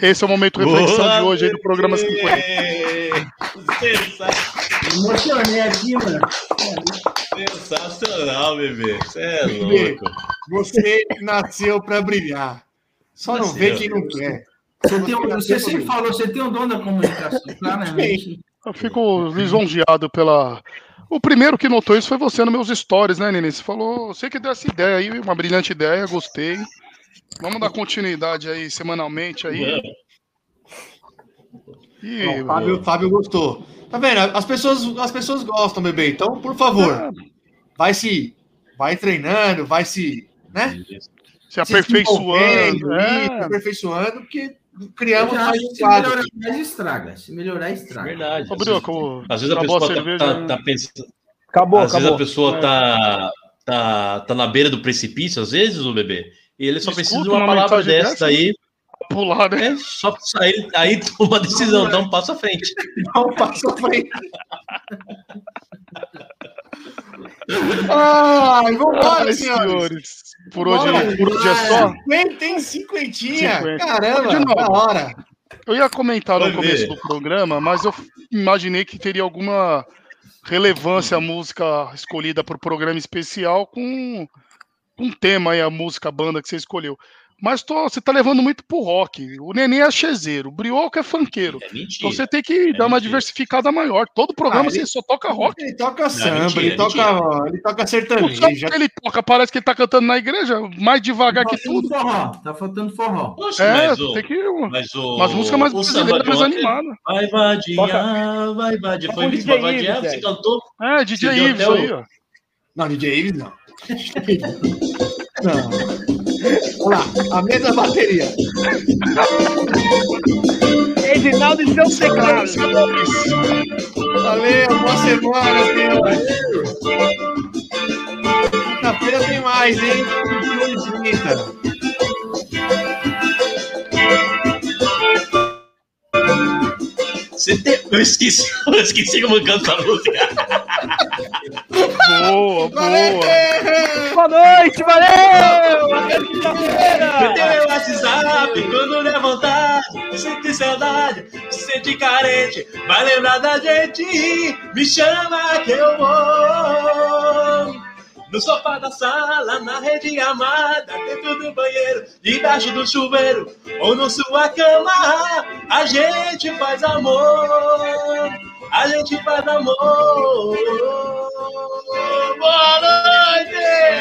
Esse é o momento de reflexão de hoje aí do programa 50. Sensacional. Emocionei aqui, mano. Sensacional, bebê. Você é Bebê. louco. Você nasceu para brilhar. Só não vê quem não quer. Você, tem um- você sempre falou, você tem o dom da comunicação, claramente. Eu fico lisonjeado pela. O primeiro que notou isso foi você nos meus stories, né, Nini? Você falou, você que deu essa ideia aí, uma brilhante ideia, gostei. Vamos dar continuidade aí semanalmente aí. E Ó, o Fábio, Fábio gostou. Tá vendo? As pessoas, as pessoas gostam, bebê. Então, por favor, vai se. Vai treinando, vai se. Né? se aperfeiçoando. desenvolvendo, é. aperfeiçoando, porque criamos mais se melhorar mais, estraga. Se melhorar, estraga. Verdade. Ô, Às vezes, Brioco, às vezes a acabou pessoa a tá, cerveja, tá- né? tá pensando. Acabou, às vezes acabou. a pessoa tá, tá, tá na beira do precipício, às vezes, o bebê. E ele só Escuta precisa de uma uma palavra dessa dessa, daí. pular, né? É só sair, aí toma uma decisão, dá um passo à frente. Dá um passo à frente. Ai, vambora, Ai, senhores. senhores. Por hoje, Bora. por hoje é só. Tem cinquentinha. Cinquenta. Caramba, De novo. da hora. Eu ia comentar no Vai começo ver. do programa, mas eu imaginei que teria alguma relevância a música escolhida para o programa especial com um tema aí, a música, a banda que você escolheu. Mas tô- você tá levando muito pro rock. O Nenê é chezeiro, o Brioco é funkeiro. É mentira. Então você tem que dar uma mentira. diversificada maior. Todo programa Ah, ele- você só toca rock. Ele toca samba, mentira, ele, toca, ele toca O sertanejo. ele toca parece que ele tá cantando na igreja, mais devagar Tá que faltando tudo. forró. Tá faltando forró. Poxa, É, mas o, tem que. mas o, Umas músicas mais o brasileiras, mais animadas. Vai vadiar, Toca- vai vadiar. Toca Foi Vitor DJ Ives, você cantou. É, DJ Ives o- aí, ó. Não, DJ Ives não. Não. Vamos lá, a mesa bateria. Edinaldo e seus teclados. Valeu, boa semana, senhores. Quinta-feira tem mais, hein? 21 Você tem... Eu esqueci, eu esqueci como canta a música. Boa, boa. Boa noite, valeu! Até quinta-feira! tem meu WhatsApp quando levantar, sente saudade, se sente carente, vai lembrar da gente, me chama que eu vou. No sofá da sala, na rede amada, dentro do banheiro, debaixo do chuveiro, ou na sua cama, a gente faz amor, a gente faz amor. Boa noite!